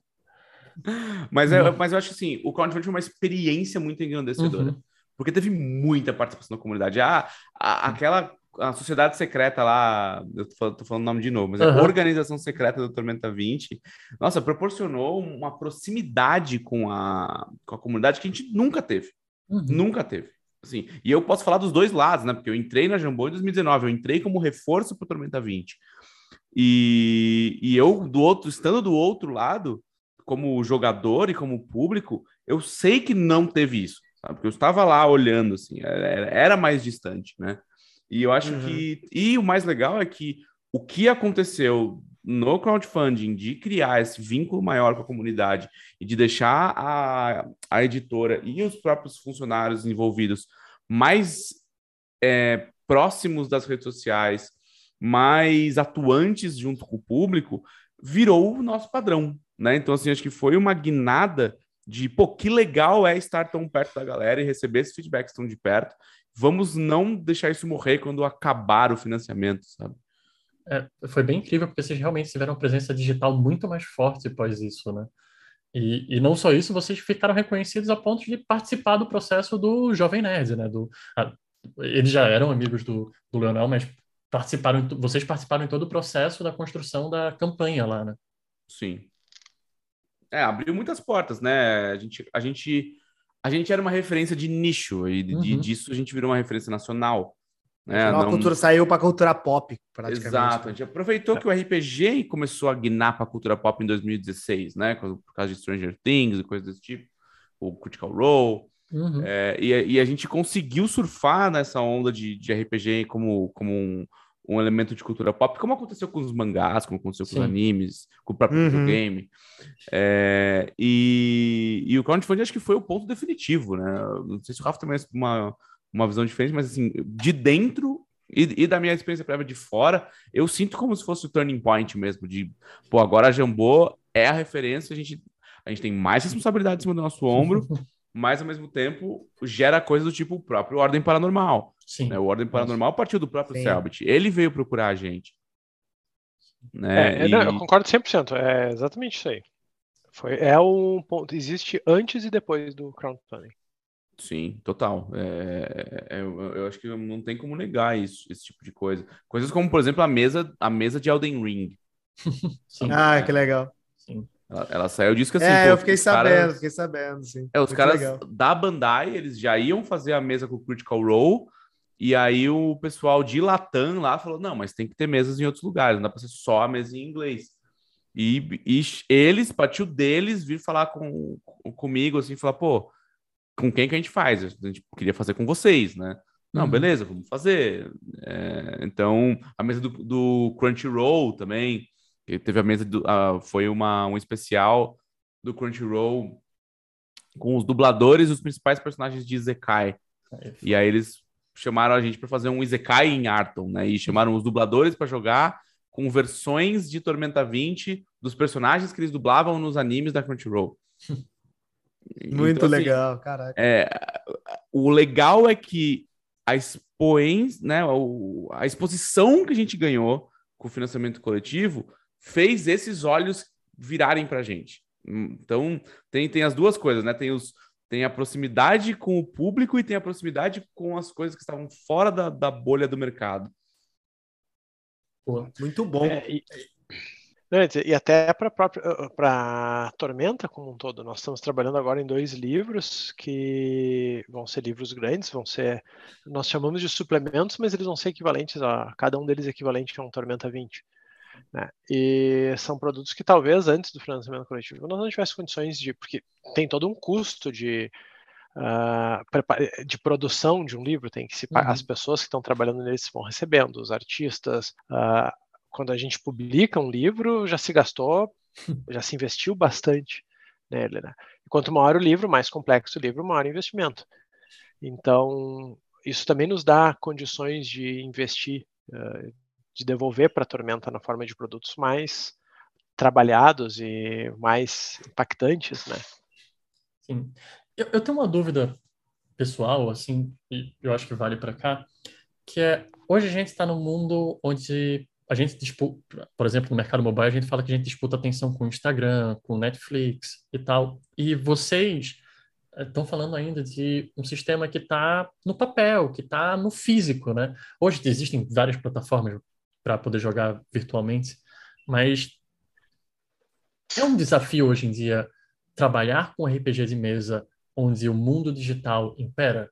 Mas, é, mas eu acho assim, o crowdfunding foi uma experiência muito engrandecedora. Uhum. Porque teve muita participação da comunidade. Ah, a, aquela a sociedade secreta lá, eu tô falando, tô falando o nome de novo, mas uhum. a organização secreta do Tormenta 20, nossa, proporcionou uma proximidade com a, com a comunidade que a gente nunca teve. Uhum. Nunca teve. Assim, e eu posso falar dos dois lados, né? Porque eu entrei na Jambô em 2019, eu entrei como reforço para o Tormenta 20. E, e eu, do outro, estando do outro lado, como jogador e como público, eu sei que não teve isso, sabe? Porque eu estava lá olhando, assim, era, era mais distante, né? E eu acho uhum. que. E o mais legal é que o que aconteceu no crowdfunding de criar esse vínculo maior com a comunidade e de deixar a, a editora e os próprios funcionários envolvidos mais é, próximos das redes sociais, mais atuantes junto com o público, virou o nosso padrão, né? Então, assim, acho que foi uma guinada de, pô, que legal é estar tão perto da galera e receber esses feedbacks tão de perto. Vamos não deixar isso morrer quando acabar o financiamento, sabe? É, foi bem incrível, porque vocês realmente tiveram uma presença digital muito mais forte após isso, né? E, e não só isso, vocês ficaram reconhecidos a ponto de participar do processo do Jovem Nerd, né? Do, a, eles já eram amigos do, do Leonel, mas participaram, vocês participaram em todo o processo da construção da campanha lá, né? Sim. É, abriu muitas portas, né? A gente, a gente, a gente era uma referência de nicho e uhum. disso a gente virou uma referência nacional. É, a não... cultura saiu para a cultura pop, praticamente. Exato, a gente aproveitou que o RPG começou a guinar para a cultura pop em 2016, né? Por causa de Stranger Things e coisas desse tipo, o Critical Role. Uhum. É, e, e, a gente conseguiu surfar nessa onda de, de RPG como, como um, um, elemento de cultura pop, como aconteceu com os mangás, como aconteceu com Sim. os animes, com o próprio uhum. videogame. É, e, e o crowdfunding acho que foi o ponto definitivo, né? Não sei se o Rafa tem mais uma uma visão diferente, mas assim, de dentro e, e, da minha experiência prévia de fora, eu sinto como se fosse o turning point mesmo, de, pô, agora a Jambô é a referência, a gente, a gente tem mais responsabilidade em cima do nosso ombro, mas ao mesmo tempo gera coisas do tipo o próprio Ordem Paranormal. Sim. Né? O Ordem Paranormal partiu do próprio Sim. Selbit, ele veio procurar a gente. Né? É, é, e... não, eu concordo 100%, é exatamente isso aí. Foi, é um ponto, existe antes e depois do crowdfunding. Sim, total. É, é, eu, eu, acho que não tem como negar isso, esse tipo de coisa. Coisas como, por exemplo, a mesa, a mesa de Elden Ring. ah, que legal. Sim. Ela, ela, saiu disso que assim. É, pô, eu fiquei sabendo, caras... fiquei sabendo, sim. É, os Muito caras legal. da Bandai, eles já iam fazer a mesa com o Critical Role, e aí o pessoal de Latam lá falou: não, mas tem que ter mesas em outros lugares, não dá pra ser só a mesa em inglês. E, e eles, partiu deles, vir falar com, comigo, assim, falar, pô, com quem que a gente faz? A gente queria fazer com vocês, né? Não, uhum. beleza, vamos fazer. É, então, a mesa do, do Crunchyroll também, que teve a mesa, do, uh, foi uma, um especial do Crunchyroll com os dubladores e os principais personagens de Izekai. É e aí eles chamaram a gente para fazer um Izekai em Arton, né? E chamaram os dubladores para jogar com versões de Tormenta 20 dos personagens que eles dublavam nos animes da Crunchyroll. Muito então, assim, legal, caraca. É, o legal é que a expoens, né, a exposição que a gente ganhou com o financiamento coletivo fez esses olhos virarem para a gente. Então, tem, tem as duas coisas, né? Tem, os, tem a proximidade com o público e tem a proximidade com as coisas que estavam fora da, da bolha do mercado. Pô, muito bom. É, e, e até para para Tormenta como um todo, nós estamos trabalhando agora em dois livros que vão ser livros grandes, vão ser, nós chamamos de suplementos, mas eles vão ser equivalentes a cada um deles equivalente a um Tormenta 20. Né? E são produtos que talvez antes do financiamento coletivo nós não tivesse condições de, porque tem todo um custo de uh, de produção de um livro, tem que se uhum. as pessoas que estão trabalhando neles vão recebendo, os artistas. Uh, quando a gente publica um livro, já se gastou, já se investiu bastante nele, né? E quanto maior o livro, mais complexo o livro, maior o investimento. Então, isso também nos dá condições de investir, uh, de devolver para a Tormenta na forma de produtos mais trabalhados e mais impactantes, né? Sim. Eu, eu tenho uma dúvida pessoal, assim, e eu acho que vale para cá, que é hoje a gente está num mundo onde a gente disputa, por exemplo, no mercado mobile, a gente fala que a gente disputa atenção com o Instagram, com o Netflix e tal. E vocês estão eh, falando ainda de um sistema que está no papel, que está no físico, né? Hoje existem várias plataformas para poder jogar virtualmente, mas é um desafio hoje em dia trabalhar com RPG de mesa onde o mundo digital impera?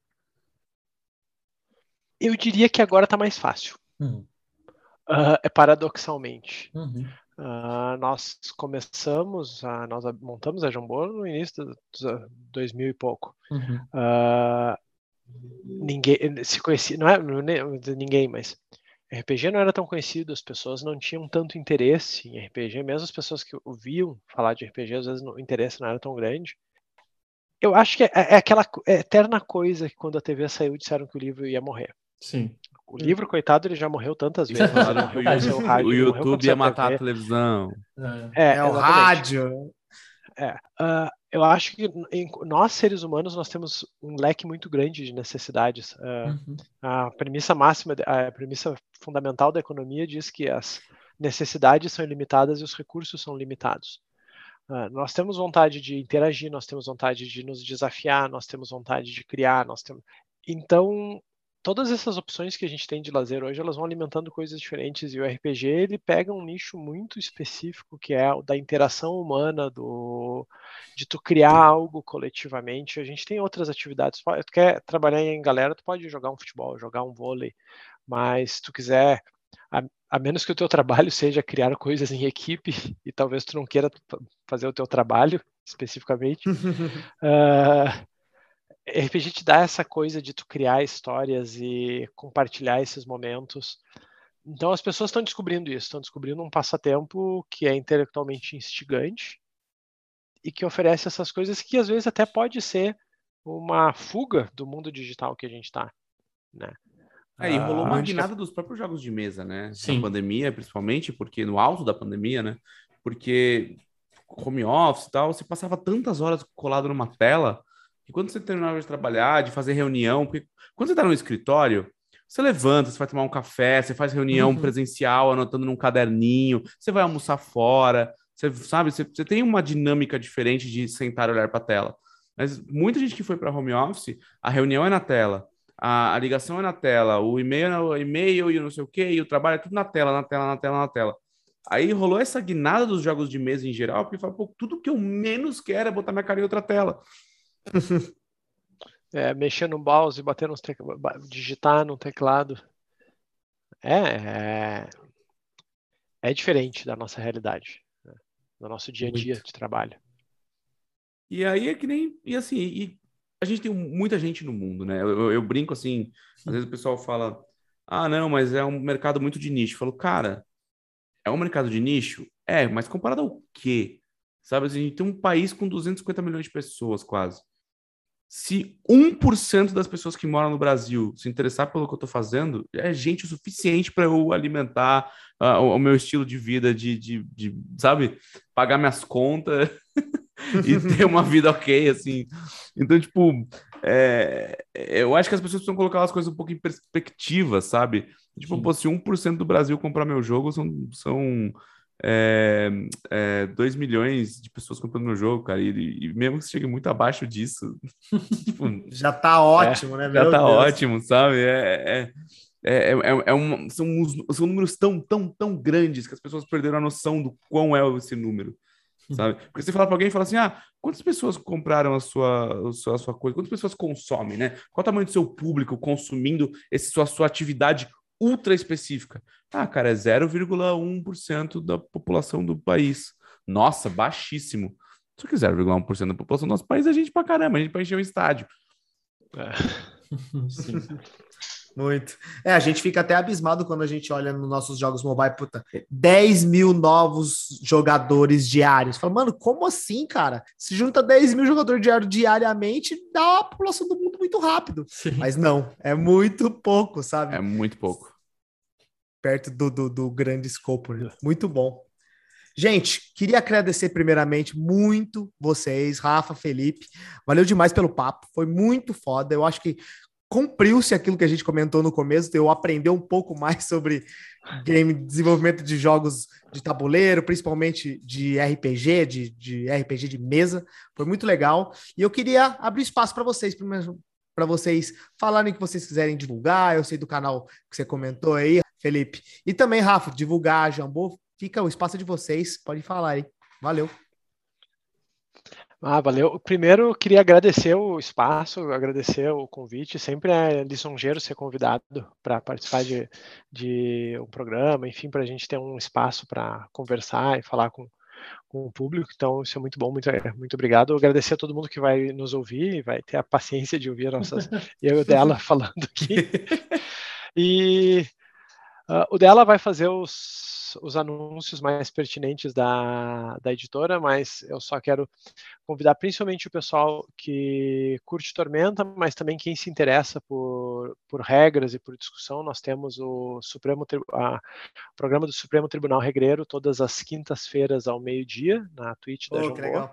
Eu diria que agora está mais fácil. Uhum. Uh, é paradoxalmente. Uhum. Uh, nós começamos, a, nós montamos a Jambô no início do 2000 e pouco. Uhum. Uh, ninguém se conhecia, não é, não é ninguém, mas RPG não era tão conhecido, as pessoas não tinham tanto interesse em RPG, mesmo as pessoas que ouviam falar de RPG, às vezes o interesse não era tão grande. Eu acho que é, é aquela eterna coisa que quando a TV saiu disseram que o livro ia morrer. Sim. O livro, coitado, ele já morreu tantas vezes. Morreu, o, rádio, o YouTube ia matar a, a televisão. É, é, é o rádio. É. Uh, eu acho que em, nós, seres humanos, nós temos um leque muito grande de necessidades. Uh, uhum. A premissa máxima, a premissa fundamental da economia diz que as necessidades são ilimitadas e os recursos são limitados. Uh, nós temos vontade de interagir, nós temos vontade de nos desafiar, nós temos vontade de criar, nós temos. Então, todas essas opções que a gente tem de lazer hoje, elas vão alimentando coisas diferentes e o RPG ele pega um nicho muito específico que é o da interação humana, do de tu criar algo coletivamente. A gente tem outras atividades, tu quer trabalhar em galera, tu pode jogar um futebol, jogar um vôlei, mas se tu quiser a, a menos que o teu trabalho seja criar coisas em equipe e talvez tu não queira fazer o teu trabalho especificamente, uh, RPG te dá essa coisa de tu criar histórias e compartilhar esses momentos. Então as pessoas estão descobrindo isso, estão descobrindo um passatempo que é intelectualmente instigante e que oferece essas coisas que às vezes até pode ser uma fuga do mundo digital que a gente está, né? É, e rolou uma guinada dos próprios jogos de mesa, né? Sim. Na pandemia, principalmente, porque no alto da pandemia, né? Porque home office e tal, você passava tantas horas colado numa tela que quando você terminava de trabalhar, de fazer reunião, porque quando você tá no escritório, você levanta, você vai tomar um café, você faz reunião uhum. presencial, anotando num caderninho, você vai almoçar fora, você sabe, você, você tem uma dinâmica diferente de sentar e olhar para a tela. Mas muita gente que foi para home office, a reunião é na tela, a, a ligação é na tela, o e-mail, o e-mail e o não sei o que, e o trabalho é tudo na tela, na tela, na tela, na tela. Aí rolou essa guinada dos jogos de mesa em geral, porque fala, pô, tudo que eu menos quero é botar minha cara em outra tela. É, mexer no mouse, bater nos tec... digitar no teclado. É, é, é diferente da nossa realidade, né? do nosso dia a dia Muito. de trabalho. E aí é que nem. E assim, e a gente tem muita gente no mundo, né? Eu, eu, eu brinco assim, às vezes o pessoal fala, ah, não, mas é um mercado muito de nicho. Eu falo, cara, é um mercado de nicho? É, mas comparado ao quê? Sabe, assim, a gente tem um país com 250 milhões de pessoas, quase. Se 1% das pessoas que moram no Brasil se interessar pelo que eu estou fazendo, é gente o suficiente para eu alimentar uh, o, o, meu estilo de vida, de, de, de sabe, pagar minhas contas e ter uma vida ok, assim. Então, tipo, é, eu acho que as pessoas precisam colocar as coisas um pouco em perspectiva, sabe? Tipo, pô, se 1% do Brasil comprar meu jogo, são, são é, é, 2 milhões de pessoas comprando meu jogo, cara. E, e mesmo que chegue muito abaixo disso. tipo, já tá ótimo, é, né? Já meu tá Deus. ótimo, sabe? É, é, é, é, um, são, são números tão, tão, tão grandes que as pessoas perderam a noção do quão é esse número. Sabe? Porque você fala para alguém e fala assim: ah, quantas pessoas compraram a sua, a sua, a sua coisa? Quantas pessoas consomem, né? Qual o tamanho do seu público consumindo esse, sua, sua atividade ultra específica. Ah, cara, é 0,1% da população do país. Nossa, baixíssimo. Só que 0,1% da população do nosso país é gente pra caramba, a gente pra encher um estádio. É. Sim. Muito. É, a gente fica até abismado quando a gente olha nos nossos jogos mobile, puta, 10 mil novos jogadores diários. Fala, mano, como assim, cara? Se junta 10 mil jogadores diários diariamente, dá a população do mundo muito rápido. Sim. Mas não, é muito pouco, sabe? É muito pouco. Perto do, do, do grande escopo. Né? Muito bom. Gente, queria agradecer primeiramente muito vocês, Rafa, Felipe. Valeu demais pelo papo, foi muito foda. Eu acho que cumpriu-se aquilo que a gente comentou no começo, eu aprender um pouco mais sobre game desenvolvimento de jogos de tabuleiro, principalmente de RPG, de, de RPG de mesa. Foi muito legal. E eu queria abrir espaço para vocês, para vocês falarem o que vocês quiserem divulgar. Eu sei do canal que você comentou aí, Felipe. E também, Rafa, divulgar Jambô. Fica o espaço de vocês. Pode falar aí. Valeu. Ah, valeu. Primeiro, queria agradecer o espaço, agradecer o convite. Sempre é lisonjeiro ser convidado para participar de, de um programa, enfim, para a gente ter um espaço para conversar e falar com, com o público. Então, isso é muito bom. Muito, muito obrigado. Agradecer a todo mundo que vai nos ouvir e vai ter a paciência de ouvir nossas, eu dela falando aqui. E uh, o dela vai fazer os os, anúncios mais pertinentes da, da editora, mas eu só quero convidar principalmente o pessoal que curte Tormenta, mas também quem se interessa por, por regras e por discussão. Nós temos o Supremo a, o programa do Supremo Tribunal Regreiro todas as quintas-feiras ao meio-dia na Twitch da oh, Jambô.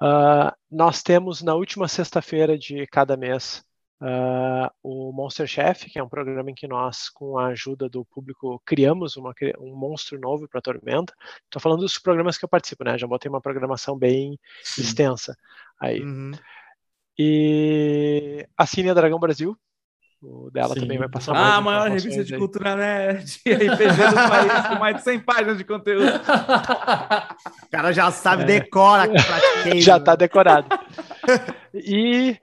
Uh, nós temos na última sexta-feira de cada mês Uh, o Monster Chef, que é um programa em que nós, com a ajuda do público, criamos uma, um monstro novo para a Tormenta. Estou falando dos programas que eu participo, né? Já botei uma programação bem Sim. extensa aí. Uhum. E a Cine Dragão Brasil, o dela Sim. também vai passar Ah, a maior revista de aí. cultura né, de RPG do país, com mais de 100 páginas de conteúdo. O cara já sabe, é. decora. já está decorado. E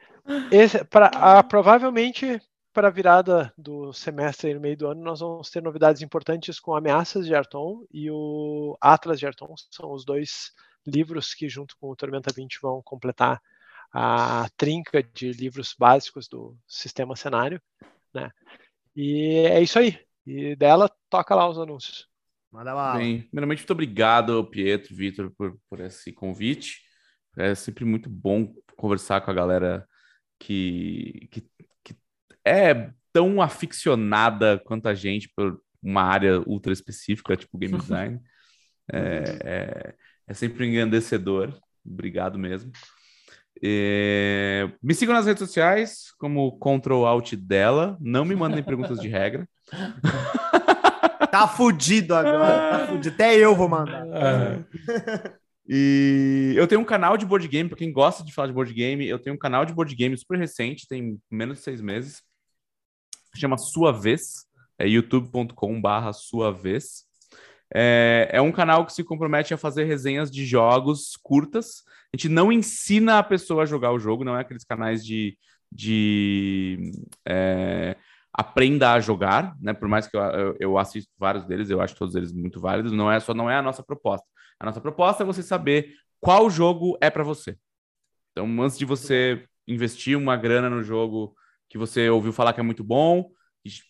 esse, pra, a, provavelmente para a virada do semestre no meio do ano, nós vamos ter novidades importantes com Ameaças de Arton e o Atlas de Arton. São os dois livros que, junto com o Tormenta 20, vão completar a trinca de livros básicos do sistema cenário. Né? E é isso aí. E dela, toca lá os anúncios. Manda lá. Bem, primeiramente, muito obrigado, Pietro, Vitor, por, por esse convite. É sempre muito bom conversar com a galera que, que, que é tão aficionada quanto a gente por uma área ultra específica, tipo game design. É, é, é sempre engrandecedor. Obrigado mesmo. É, me sigam nas redes sociais como Control Alt dela. Não me mandem perguntas de regra. Tá fudido agora. Tá fudido. Até eu vou mandar. É. E eu tenho um canal de board game, para quem gosta de falar de board game, eu tenho um canal de board game super recente, tem menos de seis meses. Chama Sua Vez, é youtube.com/barra Sua Vez. É, é um canal que se compromete a fazer resenhas de jogos curtas. A gente não ensina a pessoa a jogar o jogo, não é aqueles canais de, de é, aprenda a jogar, né? Por mais que eu, eu, eu, assisto vários deles, eu acho todos eles muito válidos, não é só não é a nossa proposta. A nossa proposta é você saber qual jogo é para você. Então, antes de você investir uma grana no jogo que você ouviu falar que é muito bom,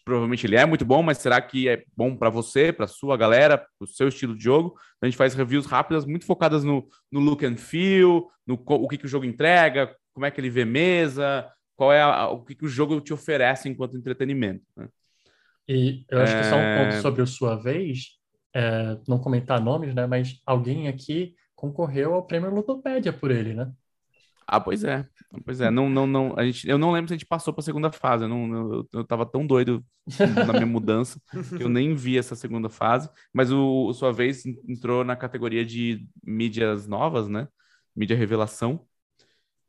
provavelmente ele é muito bom, mas será que é bom para você, para sua galera, para o seu estilo de jogo? A gente faz reviews rápidas, muito focadas no, no look and feel, no o que, que o jogo entrega, como é que ele vê mesa, qual é a, o que, que o jogo te oferece enquanto entretenimento. Né? E eu acho é... que só um ponto é. sobre a sua vez, é, não comentar nomes, né? Mas alguém aqui concorreu ao prêmio Lutopédia por ele, né? Ah, pois é. Pois é, não, não, não, a gente, eu não lembro se a gente passou para a segunda fase. Eu, não, eu, eu tava tão doido na minha mudança que eu nem vi essa segunda fase. Mas o, o Sua Vez entrou na categoria de mídias novas, né? Mídia revelação.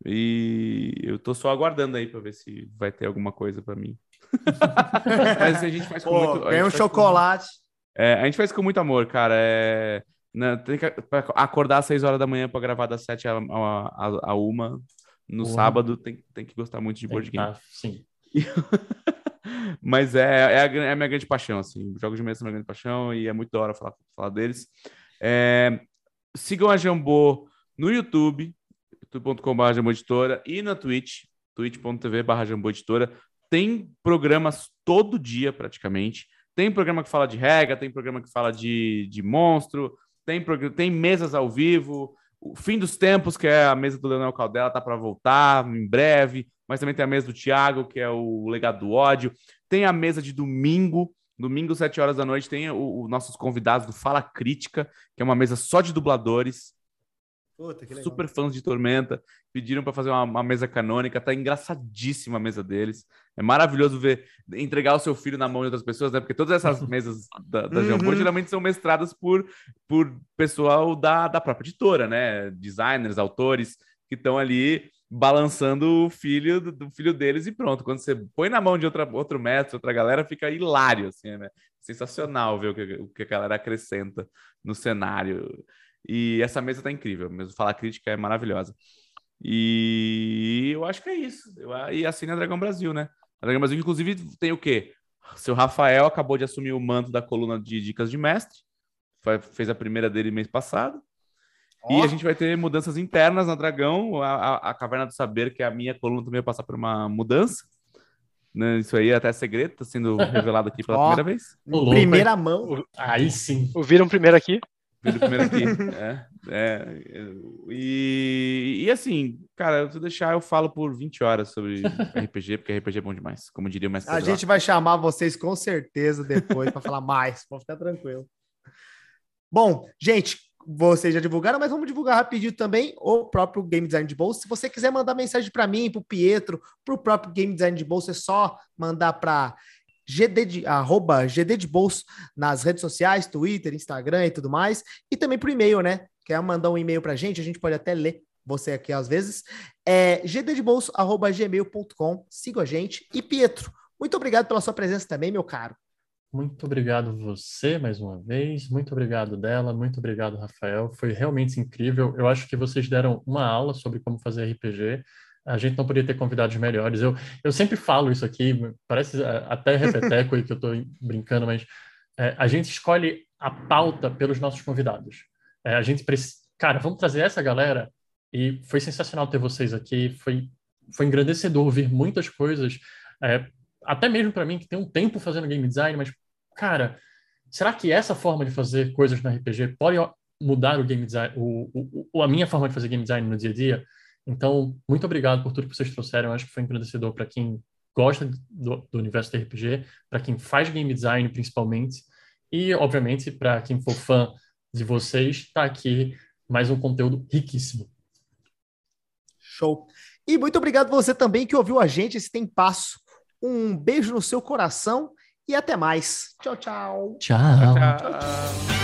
E eu tô só aguardando aí para ver se vai ter alguma coisa para mim. Mas a gente faz com Pô, muito. Ganha um chocolate. Com, é, a gente faz com muito amor, cara. É, né, tem que acordar às 6 horas da manhã para gravar das 7 a, a, a, uma. No sábado tem, tem que gostar muito de board game. sim. Mas é, é a, é, a, minha grande paixão, assim. Jogos de mesa são minha grande paixão e é muito da hora falar, falar deles. É, sigam a Jambô no YouTube, youtube.com.br Editora, e na Twitch, twitch.tv.br Editora. Tem programas todo dia, praticamente. Tem programa que fala de regra, tem programa que fala de, de monstro, tem, tem mesas ao vivo. O Fim dos Tempos, que é a mesa do Leonel Caldela, tá para voltar em breve. Mas também tem a mesa do Thiago, que é o Legado do Ódio. Tem a mesa de domingo, domingo, 7 horas da noite, tem os nossos convidados do Fala Crítica, que é uma mesa só de dubladores. Puta, super fãs de Tormenta, pediram para fazer uma, uma, mesa canônica, tá engraçadíssima a mesa deles. É maravilhoso ver entregar o seu filho na mão de outras pessoas, né? Porque todas essas mesas da, da uhum. geralmente são mestradas por, por pessoal da, da própria editora, né? Designers, autores que estão ali balançando o filho do, do, filho deles e pronto. Quando você põe na mão de outra, outro mestre, outra galera, fica hilário, assim, né? Sensacional ver o que, o que a galera acrescenta no cenário. E essa mesa tá incrível, mesmo falar crítica é maravilhosa. E eu acho que é isso. E assim a Dragão Brasil, né? A Dragão Brasil, inclusive, tem o quê? Seu Rafael acabou de assumir o manto da coluna de dicas de mestre. Foi, fez a primeira dele mês passado. Oh. E a gente vai ter mudanças internas na Dragão. A, a, a, Caverna do Saber, que é a minha coluna, também vai passar por uma mudança. Né? Isso aí é até segredo, tá sendo revelado aqui pela oh. primeira vez. Primeira mão. Aí sim. Ouviram primeiro aqui? Primeiro aqui. é, é, e, e assim, cara, se deixar, eu falo por 20 horas sobre RPG, porque RPG é bom demais, como diria o mestre. A gente vai chamar vocês com certeza depois para falar mais, pode ficar tranquilo. Bom, gente, vocês já divulgaram, mas vamos divulgar rapidinho também o próprio Game Design de Bolsa. Se você quiser mandar mensagem para mim, para o Pietro, para o próprio Game Design de Bolsa, é só mandar para GD de, arroba GD de Bolso nas redes sociais, Twitter, Instagram e tudo mais. E também por e-mail, né? Quer mandar um e-mail para a gente, a gente pode até ler você aqui às vezes. É gddebolso.gmail.com. Siga a gente. E Pietro, muito obrigado pela sua presença também, meu caro. Muito obrigado você mais uma vez, muito obrigado dela, muito obrigado Rafael, foi realmente incrível. Eu acho que vocês deram uma aula sobre como fazer RPG. A gente não poderia ter convidados melhores. Eu, eu sempre falo isso aqui, parece é, até repeteco aí que eu estou brincando, mas é, a gente escolhe a pauta pelos nossos convidados. É, a gente precisa, cara, vamos trazer essa galera e foi sensacional ter vocês aqui. Foi foi engrandecedor ouvir muitas coisas, é, até mesmo para mim que tem um tempo fazendo game design, mas cara, será que essa forma de fazer coisas no RPG pode mudar o game design, o, o, a minha forma de fazer game design no dia a dia? Então, muito obrigado por tudo que vocês trouxeram. Eu acho que foi engrandecedor para quem gosta do, do universo do RPG, para quem faz game design principalmente, e, obviamente, para quem for fã de vocês, está aqui mais um conteúdo riquíssimo. Show. E muito obrigado você também que ouviu a gente esse tem passo. Um beijo no seu coração e até mais. Tchau, tchau. Tchau. tchau. tchau.